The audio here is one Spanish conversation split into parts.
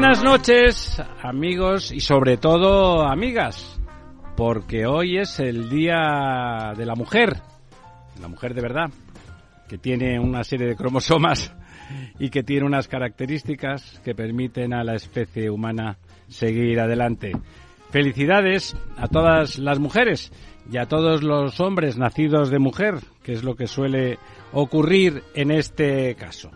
Buenas noches, amigos y sobre todo amigas, porque hoy es el Día de la Mujer, la mujer de verdad, que tiene una serie de cromosomas y que tiene unas características que permiten a la especie humana seguir adelante. Felicidades a todas las mujeres y a todos los hombres nacidos de mujer, que es lo que suele ocurrir en este caso.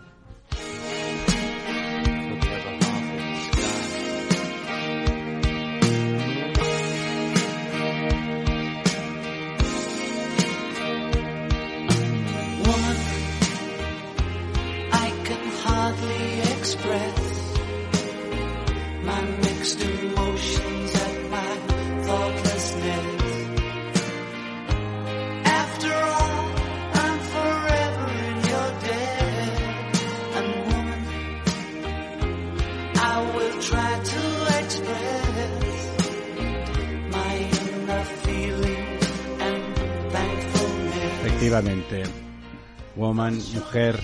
Mujer,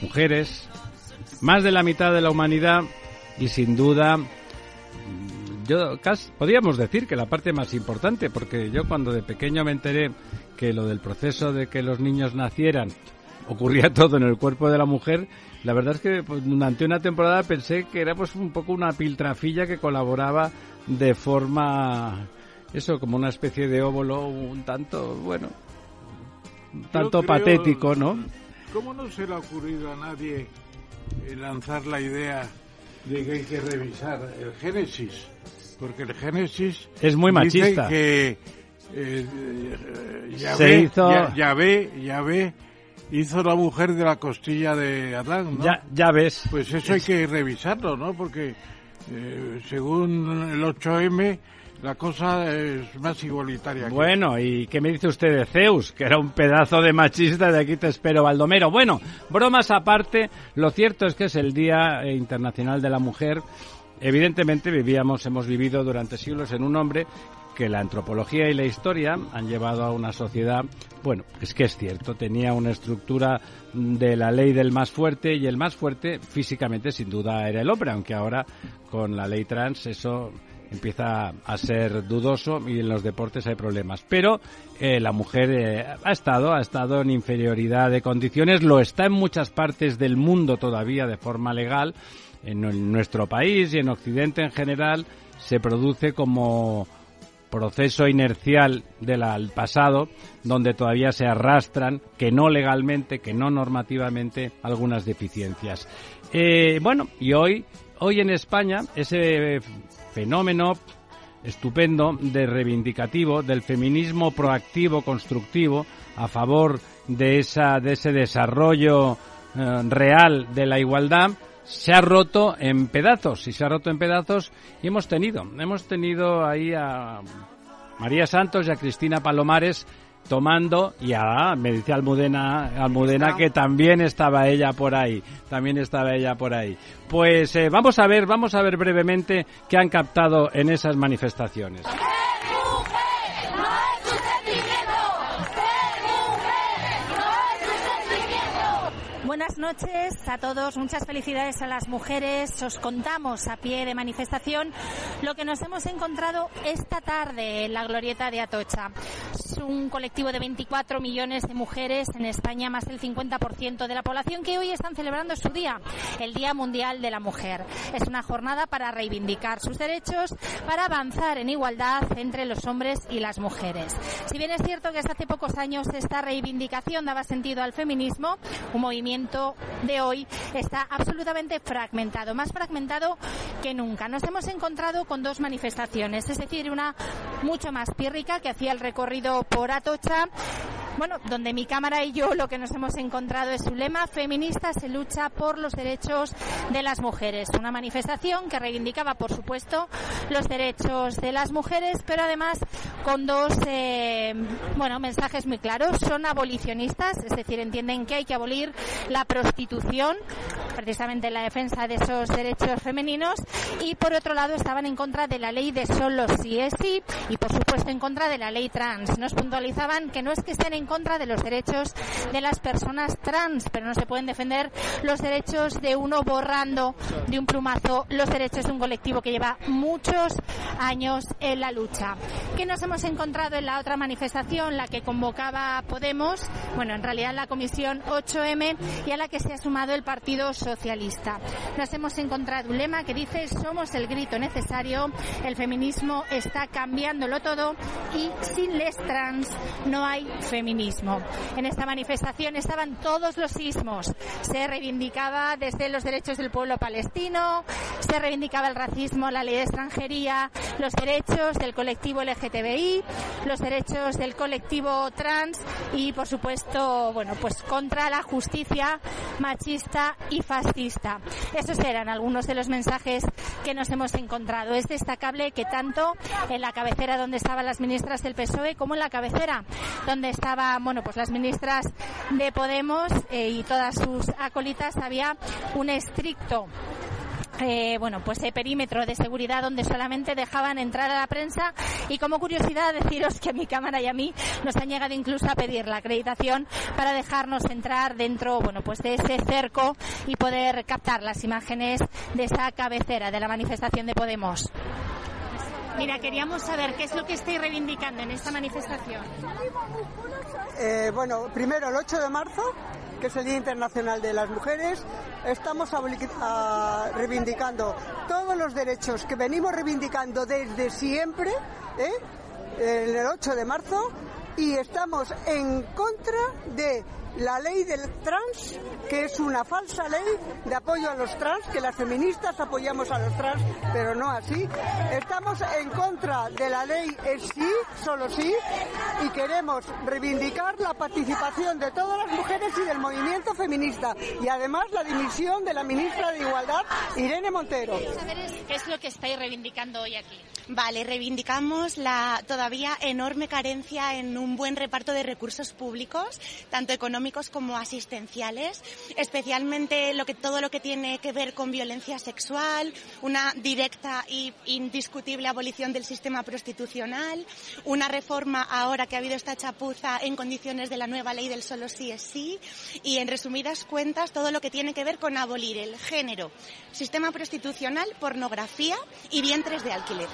mujeres, más de la mitad de la humanidad y sin duda, mm, yo casi podríamos decir que la parte más importante, porque yo cuando de pequeño me enteré que lo del proceso de que los niños nacieran ocurría todo en el cuerpo de la mujer, la verdad es que pues, durante una temporada pensé que era pues un poco una piltrafilla que colaboraba de forma eso como una especie de óvulo un tanto bueno tanto creo- patético, ¿no? ¿Cómo no se le ha ocurrido a nadie eh, lanzar la idea de que hay que revisar el Génesis? Porque el Génesis Es muy dice machista. que eh, eh, Se Yahvé, hizo- Ya- Yahvé, Yahvé hizo la mujer de la costilla de Adán, ¿no? Ya ya ves. Pues eso hay que revisarlo, ¿no? Porque eh, según el 8M la cosa es más igualitaria. Bueno, ¿y qué me dice usted de Zeus? Que era un pedazo de machista, de aquí te espero, Baldomero. Bueno, bromas aparte, lo cierto es que es el Día Internacional de la Mujer. Evidentemente vivíamos, hemos vivido durante siglos en un hombre que la antropología y la historia han llevado a una sociedad, bueno, es que es cierto, tenía una estructura de la ley del más fuerte y el más fuerte físicamente sin duda era el hombre, aunque ahora con la ley trans eso empieza a ser dudoso y en los deportes hay problemas. Pero eh, la mujer eh, ha estado, ha estado en inferioridad de condiciones, lo está en muchas partes del mundo todavía de forma legal. En, nuestro país y en Occidente en general se produce como proceso inercial del al pasado, donde todavía se arrastran, que no legalmente, que no normativamente, algunas deficiencias. Eh, bueno, y hoy, hoy en España, ese fenómeno estupendo de reivindicativo del feminismo proactivo, constructivo, a favor de esa, de ese desarrollo eh, real de la igualdad, se ha roto en pedazos y se ha roto en pedazos y hemos tenido, hemos tenido ahí a María Santos y a Cristina Palomares tomando y a me dice Almudena Almudena que también estaba ella por ahí también estaba ella por ahí. Pues eh, vamos a ver vamos a ver brevemente qué han captado en esas manifestaciones noches a todos, muchas felicidades a las mujeres. Os contamos a pie de manifestación lo que nos hemos encontrado esta tarde en la glorieta de Atocha. un colectivo de 24 millones de mujeres en España, más del 50% de la población, que hoy están celebrando su día, el Día Mundial de la Mujer. Es una jornada para reivindicar sus derechos, para avanzar en igualdad entre los hombres y las mujeres. Si bien es cierto que desde hace pocos años esta reivindicación daba sentido al feminismo, un movimiento de hoy está absolutamente fragmentado, más fragmentado que nunca. Nos hemos encontrado con dos manifestaciones, es decir, una mucho más pírrica que hacía el recorrido por Atocha bueno, donde mi cámara y yo lo que nos hemos encontrado es su lema feminista se lucha por los derechos de las mujeres. Una manifestación que reivindicaba, por supuesto, los derechos de las mujeres, pero además con dos, eh, bueno, mensajes muy claros. Son abolicionistas, es decir, entienden que hay que abolir la prostitución, precisamente en la defensa de esos derechos femeninos, y por otro lado estaban en contra de la ley de solo sí es sí, y por supuesto en contra de la ley trans. Nos puntualizaban que no es que estén en contra de los derechos de las personas trans, pero no se pueden defender los derechos de uno borrando de un plumazo los derechos de un colectivo que lleva muchos años en la lucha. ¿Qué nos hemos encontrado en la otra manifestación, la que convocaba Podemos? Bueno, en realidad la Comisión 8M y a la que se ha sumado el Partido Socialista. Nos hemos encontrado un lema que dice somos el grito necesario, el feminismo está cambiándolo todo y sin les trans no hay feminismo. En esta manifestación estaban todos los sismos. Se reivindicaba desde los derechos del pueblo palestino, se reivindicaba el racismo, la ley de extranjería, los derechos del colectivo LGTBI, los derechos del colectivo trans y, por supuesto, bueno, pues contra la justicia machista y fascista. Esos eran algunos de los mensajes que nos hemos encontrado. Es destacable que tanto en la cabecera donde estaban las ministras del PSOE como en la cabecera donde estaba bueno, pues las ministras de Podemos eh, y todas sus acolitas había un estricto eh, bueno, pues el perímetro de seguridad donde solamente dejaban entrar a la prensa y como curiosidad deciros que a mi cámara y a mí nos han llegado incluso a pedir la acreditación para dejarnos entrar dentro, bueno, pues de ese cerco y poder captar las imágenes de esa cabecera de la manifestación de Podemos. Mira, queríamos saber qué es lo que estáis reivindicando en esta manifestación. Eh, bueno, primero el 8 de marzo, que es el Día Internacional de las Mujeres, estamos ah, reivindicando todos los derechos que venimos reivindicando desde siempre, ¿eh? el 8 de marzo, y estamos en contra de la ley del trans, que es una falsa ley de apoyo a los trans, que las feministas apoyamos a los trans, pero no así. Estamos en contra de la ley es sí, solo sí, y queremos reivindicar la participación de todas las mujeres y del movimiento feminista, y además la dimisión de la ministra de Igualdad, Irene Montero. ¿Qué es lo que estáis reivindicando hoy aquí? Vale, reivindicamos la todavía enorme carencia en un buen reparto de recursos públicos, tanto económicos como asistenciales, especialmente lo que, todo lo que tiene que ver con violencia sexual, una directa e indiscutible abolición del sistema prostitucional, una reforma ahora que ha habido esta chapuza en condiciones de la nueva ley del solo sí es sí, y en resumidas cuentas todo lo que tiene que ver con abolir el género, sistema prostitucional, pornografía y vientres de alquiler.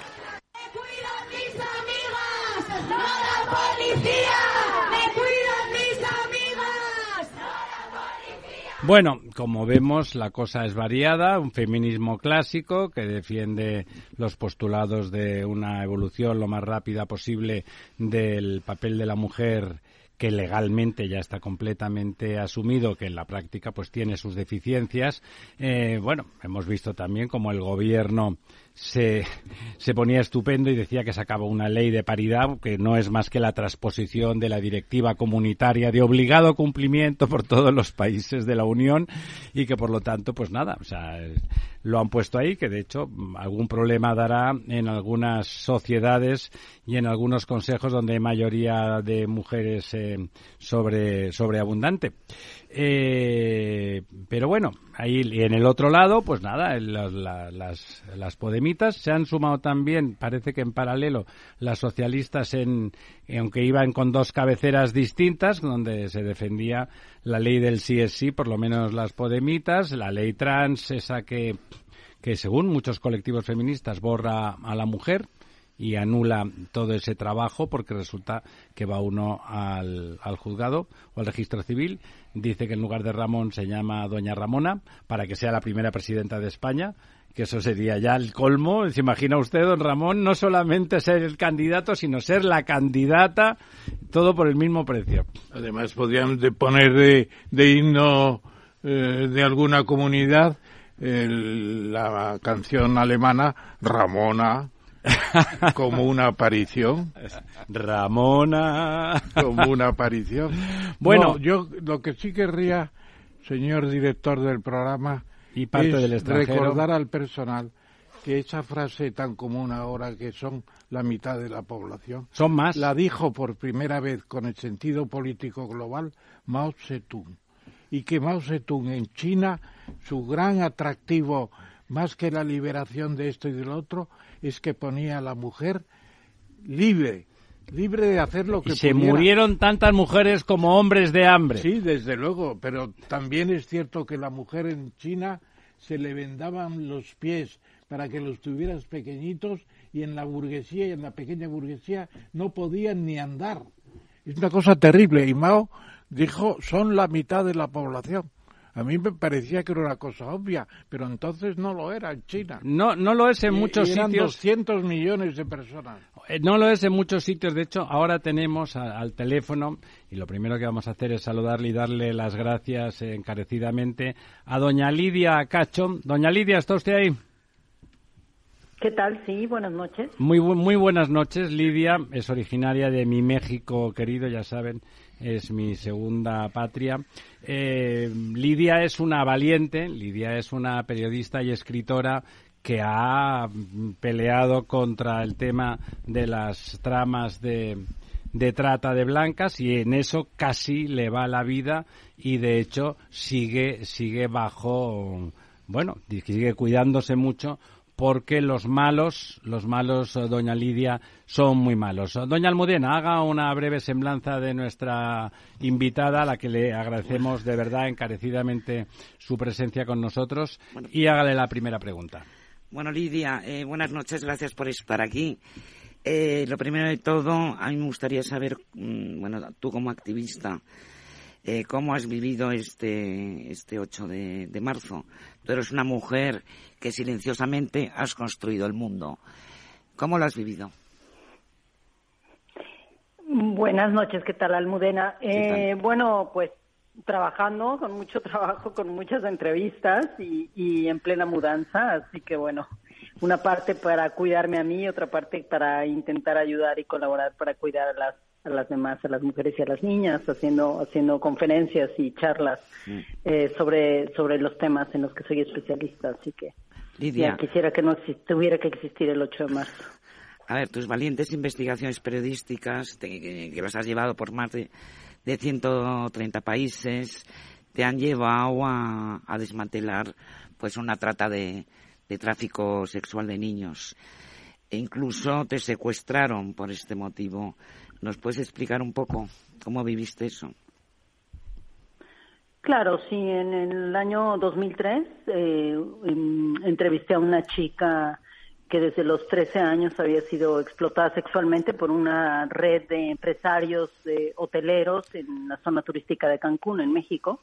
Bueno, como vemos, la cosa es variada, un feminismo clásico que defiende los postulados de una evolución lo más rápida posible del papel de la mujer que legalmente ya está completamente asumido, que en la práctica pues tiene sus deficiencias. Eh, bueno, hemos visto también como el gobierno se, se ponía estupendo y decía que sacaba una ley de paridad que no es más que la transposición de la directiva comunitaria de obligado cumplimiento por todos los países de la Unión y que por lo tanto pues nada, o sea, lo han puesto ahí que de hecho mm, algún problema dará en algunas sociedades y en algunos consejos donde hay mayoría de mujeres eh, sobre sobreabundante. Eh, pero bueno, ahí y en el otro lado, pues nada, las, la- las, las podemitas se han sumado también, parece que en paralelo, las socialistas, en, aunque iban con dos cabeceras distintas, donde se defendía la ley del sí es sí, por lo menos las podemitas, la ley trans, esa que, que según muchos colectivos feministas borra a la mujer y anula todo ese trabajo porque resulta que va uno al, al juzgado o al registro civil, dice que en lugar de Ramón se llama Doña Ramona para que sea la primera presidenta de España, que eso sería ya el colmo. ¿Se imagina usted, don Ramón, no solamente ser el candidato, sino ser la candidata, todo por el mismo precio? Además, podrían poner de, de himno eh, de alguna comunidad la canción alemana Ramona como una aparición. Ramona. Como una aparición. Bueno. No, yo lo que sí querría, señor director del programa, Y parte es del extranjero. recordar al personal que esa frase tan común ahora que son la mitad de la población, Son más. la dijo por primera vez con el sentido político global Mao Zedong. Y que Mao Zedong en China, su gran atractivo, más que la liberación de esto y del otro, es que ponía a la mujer libre, libre de hacer lo que Y se pudiera. murieron tantas mujeres como hombres de hambre. Sí, desde luego, pero también es cierto que la mujer en China se le vendaban los pies para que los tuvieras pequeñitos y en la burguesía y en la pequeña burguesía no podían ni andar. Es una cosa terrible y Mao dijo son la mitad de la población. A mí me parecía que era una cosa obvia, pero entonces no lo era en China. No, no lo es en Y- muchos y eran sitios. 200 millones de personas. Eh, No lo es en muchos sitios. De hecho, ahora tenemos a- al teléfono y lo primero que vamos a hacer es saludarle y darle las gracias eh, encarecidamente a doña Lidia Cacho. Doña Lidia, ¿está usted ahí? ¿Qué tal? Sí, buenas noches. Muy, muy buenas noches. Lidia es originaria de mi México querido, ya saben, es mi segunda patria. Eh, Lidia es una valiente, Lidia es una periodista y escritora que ha peleado contra el tema de las tramas de, de trata de blancas y en eso casi le va la vida y de hecho sigue sigue bajo bueno sigue cuidándose mucho porque los malos, los malos, eh, doña Lidia, son muy malos. Doña Almudena, haga una breve semblanza de nuestra invitada, a la que le agradecemos de verdad encarecidamente su presencia con nosotros, y hágale la primera pregunta. Bueno, Lidia, eh, buenas noches, gracias por estar aquí. Eh, lo primero de todo, a mí me gustaría saber, mm, bueno, tú como activista, eh, cómo has vivido este, este 8 de, de marzo. Tú eres una mujer que silenciosamente has construido el mundo. ¿Cómo lo has vivido? Buenas noches, ¿qué tal, Almudena? ¿Qué Eh, bueno, pues trabajando, con mucho trabajo, con muchas entrevistas y, y en plena mudanza, así que bueno, una parte para cuidarme a mí, otra parte para intentar ayudar y colaborar para cuidar a las a las demás, a las mujeres y a las niñas, haciendo haciendo conferencias y charlas eh, sobre sobre los temas en los que soy especialista, así que Lidia, ya quisiera que no tuviera que existir el 8 de marzo. a ver, tus valientes investigaciones periodísticas, te- que, que las has llevado por más de, de 130 países, te han llevado a, a desmantelar pues una trata de, de tráfico sexual de niños. E incluso te secuestraron por este motivo. ¿Nos puedes explicar un poco cómo viviste eso? Claro, sí, en el año 2003 eh, em, entrevisté a una chica que desde los 13 años había sido explotada sexualmente por una red de empresarios eh, hoteleros en la zona turística de Cancún, en México.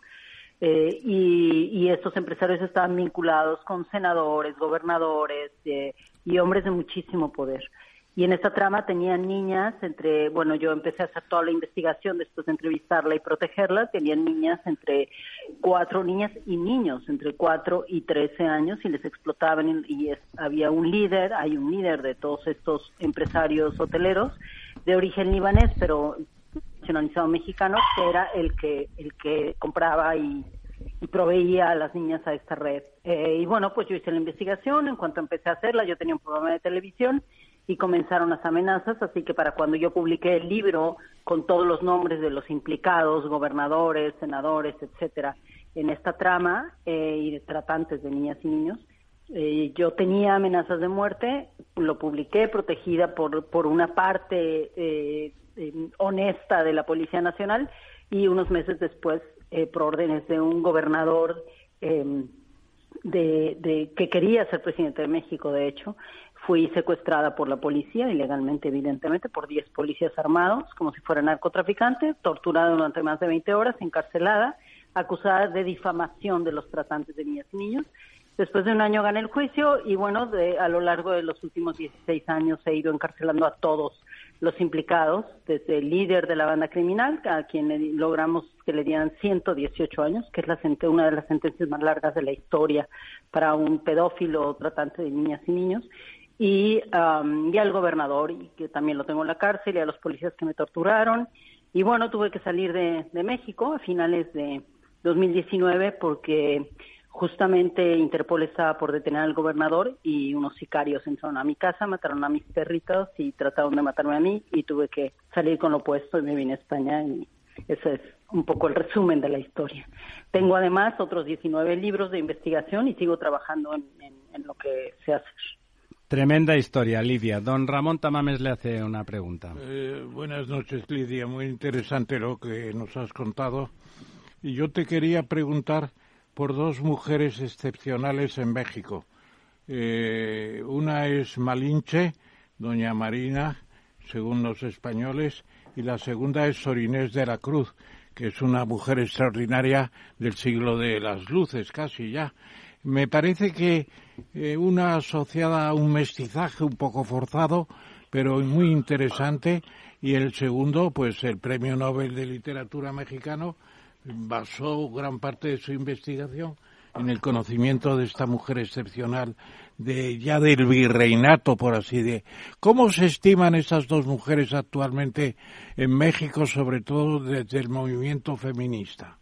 Eh, y, estos empresarios estaban vinculados con senadores, gobernadores eh, y hombres de muchísimo poder. Y en esta trama tenían niñas entre, bueno, yo empecé a hacer toda la investigación después de entrevistarla y protegerla, tenían niñas entre cuatro niñas y niños entre cuatro y trece años y les explotaban y- es- había un líder, hay un líder de todos estos empresarios hoteleros de origen libanés, pero nacionalizado mexicano, que era el que el que compraba y, y proveía a las niñas a esta red. Eh, y bueno, pues yo hice la investigación, en cuanto empecé a hacerla, yo tenía un programa de televisión y comenzaron las amenazas, así que para cuando yo publiqué el libro con todos los nombres de los implicados, gobernadores, senadores, etcétera, en esta trama eh, y de tratantes de niñas y niños, eh, yo tenía amenazas de muerte, lo publiqué protegida por, por una parte eh, eh, honesta de la Policía Nacional y unos meses después, eh, por órdenes de un gobernador eh, de, de- que quería ser presidente de México, de hecho, Fui secuestrada por la policía, ilegalmente evidentemente, por 10 policías armados, como si fuera narcotraficante, torturada durante más de 20 horas, encarcelada, acusada de difamación de los tratantes de niñas y niños. Después de un año gané el juicio y bueno, de, a lo largo de los últimos 16 años he ido encarcelando a todos los implicados, desde el líder de la banda criminal, a quien le logramos que le dieran 118 años, que es la una de las sentencias más largas de la historia para un pedófilo o tratante de niñas y niños, y, am, y al gobernador, y que también lo tengo en la cárcel, y a los policías que me torturaron. Y bueno, tuve que salir de, México a finales de 2019 porque justamente Interpol estaba por detener al gobernador y unos sicarios entraron a mi casa, mataron a mis perritos y trataron de matarme a mí y tuve que salir con lo opuesto y me vine a España y ese es un poco el resumen de la historia. Tengo además otros 19 libros de investigación y sigo trabajando en, lo que se hace. Tremenda historia, Lidia. Don Ramón Tamames le hace una pregunta. Eh, buenas noches, Lidia. Muy interesante lo que nos has contado. Y yo te quería preguntar por dos mujeres excepcionales en México. Eh, una es Malinche, doña Marina, según los españoles, y la segunda es Sor Inés de la Cruz, que es una mujer extraordinaria del siglo de las luces, casi ya. Me parece que eh, una asociada a un mestizaje un poco forzado, pero muy interesante, y el segundo, pues el Premio Nobel de Literatura mexicano, basó gran parte de su investigación en el conocimiento de esta mujer excepcional, de ya del virreinato, por así de. ¿Cómo se estiman esas dos mujeres actualmente en México, sobre todo desde el movimiento feminista?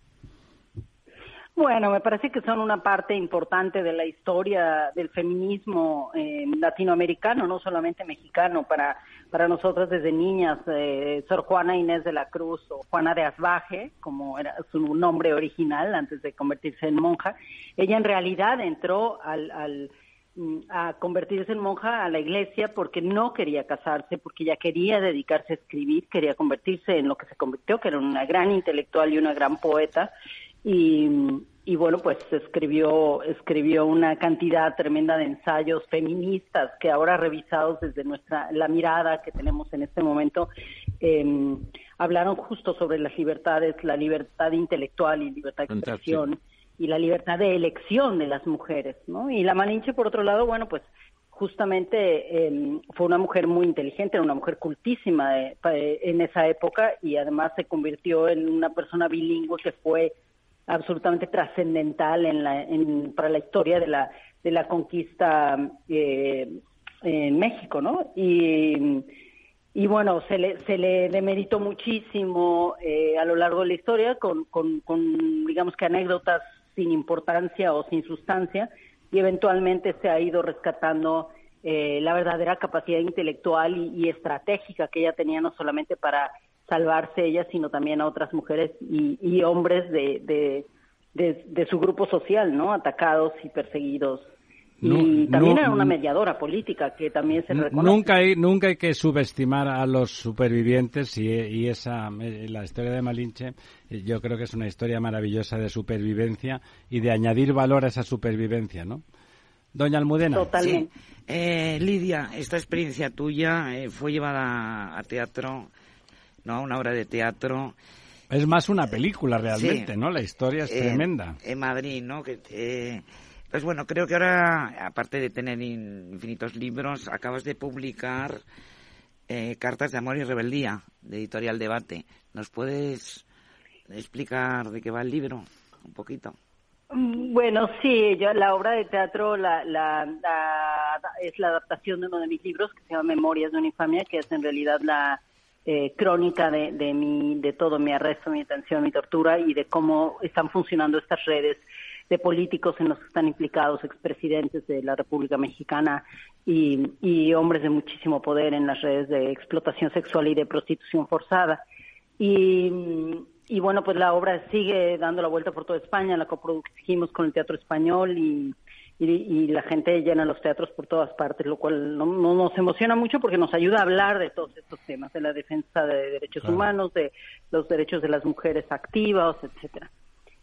Bueno, me parece que son una parte importante de la historia del feminismo eh, latinoamericano, no solamente mexicano. Para, para nosotras desde niñas, eh, Sor Juana Inés de la Cruz o Juana de Asbaje, como era su nombre original antes de convertirse en monja, ella en realidad entró al, al mm, a convertirse en monja a la iglesia porque no quería casarse, porque ella quería dedicarse a escribir, quería convertirse en lo que se convirtió, que era una gran intelectual y una gran poeta. Y, y bueno, pues escribió, escribió una cantidad tremenda de ensayos feministas que ahora revisados desde nuestra, la mirada que tenemos en este momento, eh, hablaron justo sobre las libertades, la libertad intelectual y libertad de Fantástico. expresión y la libertad de elección de las mujeres, ¿no? Y la Malinche, por otro lado, bueno, pues justamente eh, fue una mujer muy inteligente, era una mujer cultísima eh, pa- eh, en esa época y además se convirtió en una persona bilingüe que fue absolutamente trascendental en la, en, para la historia de la, de la conquista eh, en México, ¿no? Y, bueno, se le, se le demeritó muchísimo eh, a lo largo de la historia con, digamos que anécdotas sin importancia o sin sustancia y eventualmente se ha ido rescatando eh, la verdadera capacidad intelectual y estratégica que ella tenía no solamente para salvarse ella, sino también a otras mujeres y, y hombres de, de, de, de su grupo social, ¿no? Atacados y perseguidos. Y también era una mediadora política que también se reconoce. Nunca hay, nunca hay que subestimar a los supervivientes y, y esa la historia de Malinche eh, yo creo que es una historia maravillosa de supervivencia y de añadir valor a esa supervivencia, ¿no? Doña Almudena. Totalmente. Eh, Lidia, esta experiencia tuya eh, fue llevada a teatro, ¿no? A una obra de teatro. Es más una película realmente, Sí. ¿no? La historia es en- tremenda. En Madrid, ¿no? Que, eh, pues bueno, creo que ahora, aparte de tener in- infinitos libros, acabas de publicar eh, Cartas de Amor y Rebeldía, de Editorial Debate. ¿Nos puedes explicar de qué va el libro? Un poquito. Mm, Bueno, sí, yo, la obra de teatro la, la, la- es la adaptación de uno de mis libros que se llama Memorias de una infamia, que es en realidad la eh, crónica de, de, mi, de todo mi arresto, mi detención, mi tortura y de cómo están funcionando estas redes de políticos en los que están implicados expresidentes de la República Mexicana y, y hombres de muchísimo poder en las redes de explotación sexual y de prostitución forzada. Y, y bueno, pues la obra sigue dando la vuelta por toda España, la coprodujimos con el Teatro Español y, y, y la gente llena los teatros por todas partes, lo cual no, no nos emociona mucho porque nos ayuda a hablar de todos estos temas, de la defensa de derechos Claro. humanos, de los derechos de las mujeres activas, etcétera.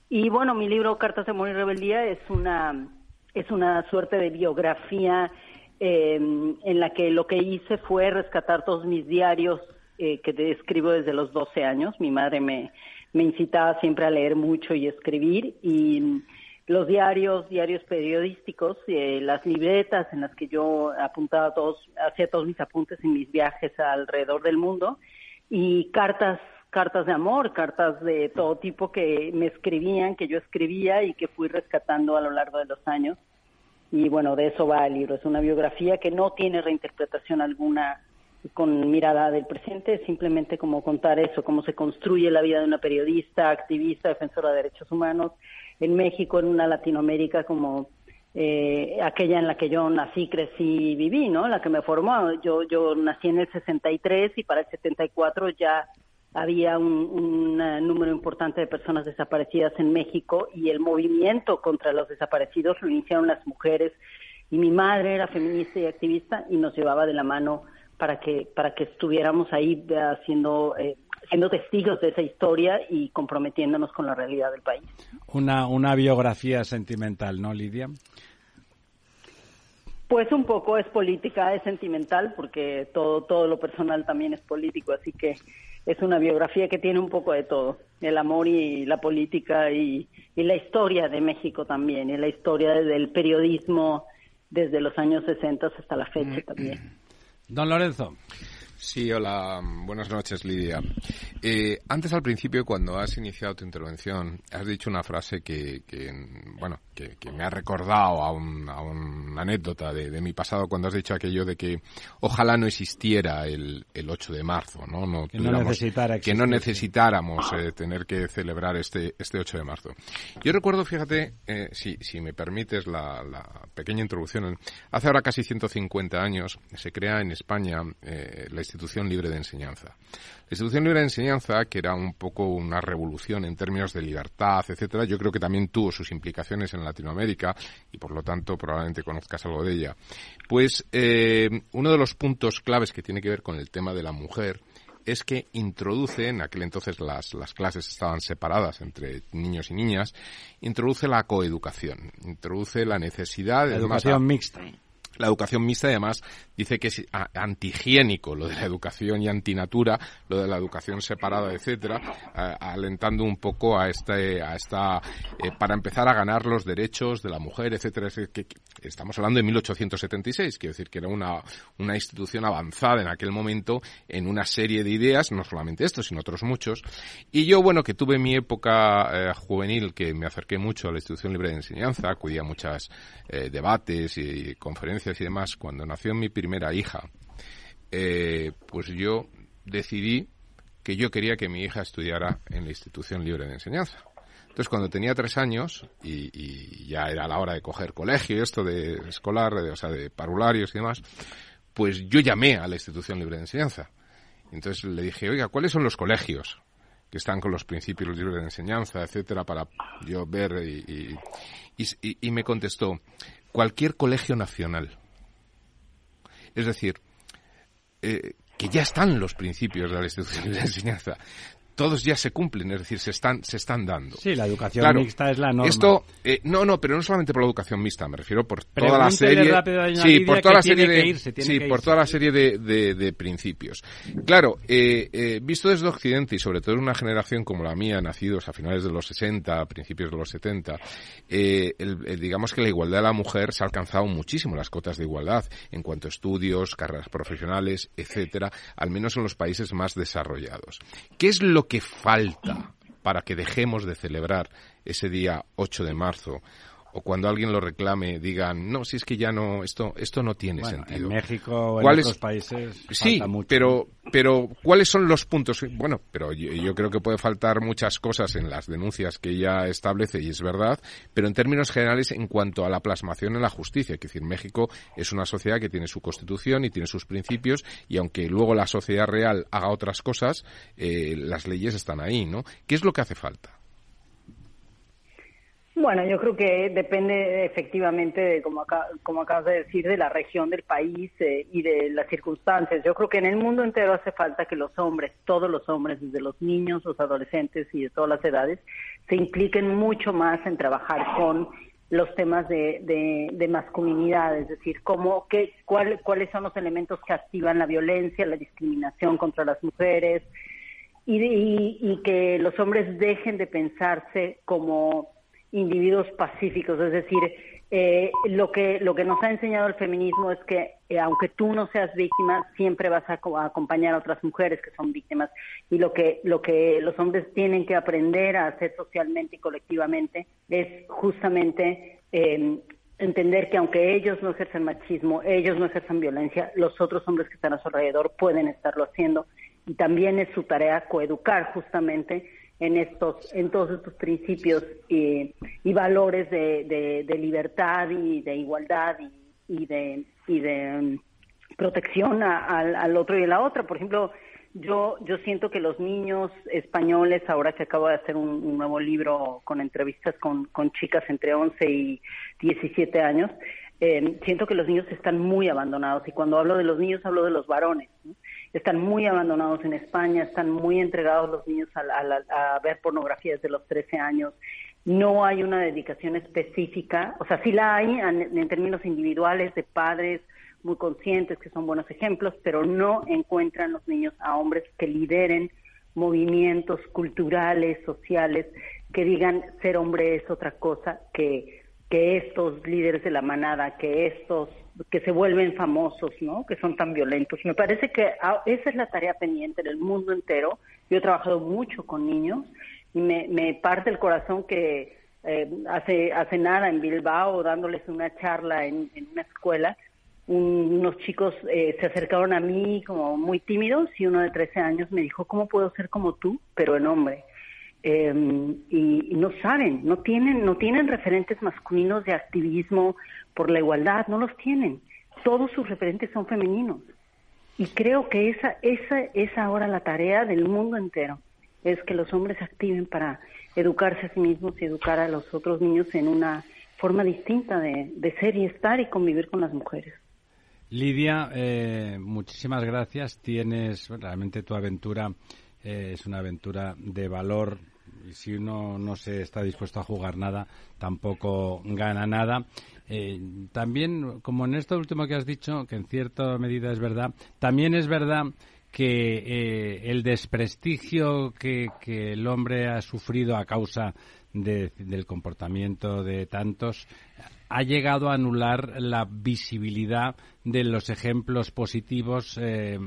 Y bueno, mi libro Cartas de Amor y Rebeldía es una es una suerte de biografía eh, en la que lo que hice fue rescatar todos mis diarios eh, que te escribo desde los 12 años. Mi madre me, me incitaba siempre a leer mucho y escribir y los diarios, diarios periodísticos, eh, las libretas en las que yo apuntaba todos, hacía todos mis apuntes en mis viajes alrededor del mundo y cartas, cartas de amor, cartas de todo tipo que me escribían, que yo escribía y que fui rescatando a lo largo de los años. Y bueno, de eso va el libro. Es una biografía que no tiene reinterpretación alguna con mirada del presente, es simplemente como contar eso, cómo se construye la vida de una periodista, activista, defensora de derechos humanos en México, en una Latinoamérica como eh, aquella en la que yo nací, crecí y viví, ¿no? La que me formó. Yo, yo nací en el 63 y para el 74 ya había un, eh, número importante de personas desaparecidas en México y el movimiento contra los desaparecidos lo iniciaron las mujeres y mi madre era feminista y activista y nos llevaba de la mano para que para que estuviéramos ahí eh, haciendo eh, siendo testigos de esa historia y comprometiéndonos con la realidad del país. Una, una biografía sentimental, ¿no, Lidia? Pues un poco es política, es sentimental, porque todo, todo lo personal también es político, así que es una biografía que tiene un poco de todo, el amor y la política y, y la historia de México también, y la historia del periodismo desde los años 60 hasta la fecha también. Don Lorenzo. Sí, hola, buenas noches, Lidia. Eh, antes, al principio, cuando has iniciado tu intervención, has dicho una frase que, que bueno, que, que, me ha recordado a, un, a una anécdota de, de, mi pasado cuando has dicho aquello de que ojalá no existiera el, el 8 de marzo, ¿no? no que, no necesitara que no necesitáramos eh, tener que celebrar este, este 8 de marzo. Yo recuerdo, fíjate, eh, si, si me permites la, la, pequeña introducción, hace ahora casi 150 años se crea en España eh, la institución libre de enseñanza. La institución libre de enseñanza, que era un poco una revolución en términos de libertad, etcétera, yo creo que también tuvo sus implicaciones en Latinoamérica y por lo tanto probablemente conozcas algo de ella. Pues eh, uno de los puntos claves que tiene que ver con el tema de la mujer es que introduce, en aquel entonces las, las clases estaban separadas entre niños y niñas, introduce la coeducación, introduce la necesidad de... La educación mixta la educación mixta además dice que es antihigiénico lo de la educación y antinatura, lo de la educación separada, etcétera, alentando un poco a este, a esta, eh, para empezar a ganar los derechos de la mujer, etcétera. Estamos hablando de 1876, quiero decir que era una, una institución avanzada en aquel momento en una serie de ideas, no solamente esto, sino otros muchos. Y yo, bueno, que tuve mi época eh, juvenil, que me acerqué mucho a la institución libre de enseñanza, acudí a muchos eh, debates y conferencias y demás, cuando nació mi primera hija, eh, pues yo decidí que yo quería que mi hija estudiara en la institución libre de enseñanza. Entonces, cuando tenía tres años y, y ya era la hora de coger colegio, esto de escolar, de, o sea, de parularios y demás, pues yo llamé a la institución libre de enseñanza. Entonces le dije, oiga, ¿cuáles son los colegios que están con los principios libres de enseñanza, etcétera, para yo ver y, y, y, y me contestó, cualquier colegio nacional. Es decir, eh, que ya están los principios de la institución de enseñanza. Todos ya se cumplen, es decir, se están, se están dando. Sí, la educación claro, mixta es la norma. Esto, eh, no, no, pero no solamente por la educación mixta, me refiero por toda la serie. Sí, por toda la serie de, irse, sí, por toda la serie de, de, de principios. Claro, eh, eh, visto desde Occidente y sobre todo en una generación como la mía, nacidos a finales de los 60, a principios de los 70, eh, el, el, digamos que la igualdad de la mujer se ha alcanzado muchísimo las cotas de igualdad en cuanto a estudios, carreras profesionales, etcétera, al menos en los países más desarrollados. ¿Qué es lo que falta para que dejemos de celebrar ese día 8 de marzo o cuando alguien lo reclame digan no si es que ya no esto esto no tiene bueno, sentido en México en otros países sí mucho. pero pero cuáles son los puntos bueno pero yo, yo, creo que puede faltar muchas cosas en las denuncias que ella establece y es verdad pero en términos generales en cuanto a la plasmación en la justicia es decir México es una sociedad que tiene su constitución y tiene sus principios y aunque luego la sociedad real haga otras cosas eh, las leyes están ahí no qué es lo que hace falta bueno, yo creo que depende efectivamente, de, como, acá, como acabas de decir, de la región del país eh, y de las circunstancias. Yo creo que en el mundo entero hace falta que los hombres, todos los hombres, desde los niños, los adolescentes y de todas las edades, se impliquen mucho más en trabajar con los temas de, de, de masculinidad, es decir, cómo, qué, cuál, cuáles son los elementos que activan la violencia, la discriminación contra las mujeres, y, y, y que los hombres dejen de pensarse como individuos pacíficos, es decir, eh, lo que lo que nos ha enseñado el feminismo es que eh, aunque tú no seas víctima siempre vas a, co- a acompañar a otras mujeres que son víctimas. Y lo que lo que los hombres tienen que aprender a hacer socialmente y colectivamente es justamente eh, entender que aunque ellos no ejercen machismo ellos no ejercen violencia los otros hombres que están a su alrededor pueden estarlo haciendo. Y también es su tarea coeducar justamente en estos en todos estos principios y, valores de, libertad y de igualdad y, de y de mm, protección a- al, otro y a la otra. Por ejemplo yo yo siento que los niños españoles ahora que acabo de hacer un, nuevo libro con entrevistas con, con chicas entre 11 y 17 años eh, siento que los niños están muy abandonados y cuando hablo de los niños hablo de los varones están muy abandonados en España, están muy entregados los niños a, a ver pornografía desde los 13 años. No hay una dedicación específica, o sea, sí la hay en términos individuales de padres muy conscientes que son buenos ejemplos, pero no encuentran los niños a hombres que lideren movimientos culturales, sociales, que digan ser hombre es otra cosa que, que estos líderes de la manada, que estos que se vuelven famosos, ¿no? Que son tan violentos. Me parece que ah, esa es la tarea pendiente en el mundo entero. Yo he trabajado mucho con niños y me, parte el corazón que eh, hace hace nada en Bilbao dándoles una charla en, en una escuela un- unos chicos eh, se acercaron a mí como muy tímidos y uno de 13 años me dijo, ¿cómo puedo ser como tú, pero en hombre? Eh, y, no saben, no tienen, no tienen referentes masculinos de activismo por la igualdad, no los tienen. Todos sus referentes son femeninos. Y creo que esa, esa es ahora la tarea del mundo entero, es que los hombres activen para educarse a sí mismos y educar a los otros niños en una forma distinta de, de ser y estar y convivir con las mujeres. Lidia, eh, muchísimas gracias. Tienes realmente tu aventura es una aventura de valor y si uno no se está dispuesto a jugar nada, tampoco gana nada. Eh, también, como en esto último que has dicho, que en cierta medida es verdad, también es verdad que eh, el desprestigio que, que el hombre ha sufrido a causa de- del comportamiento de tantos ha llegado a anular la visibilidad de los ejemplos positivos eh,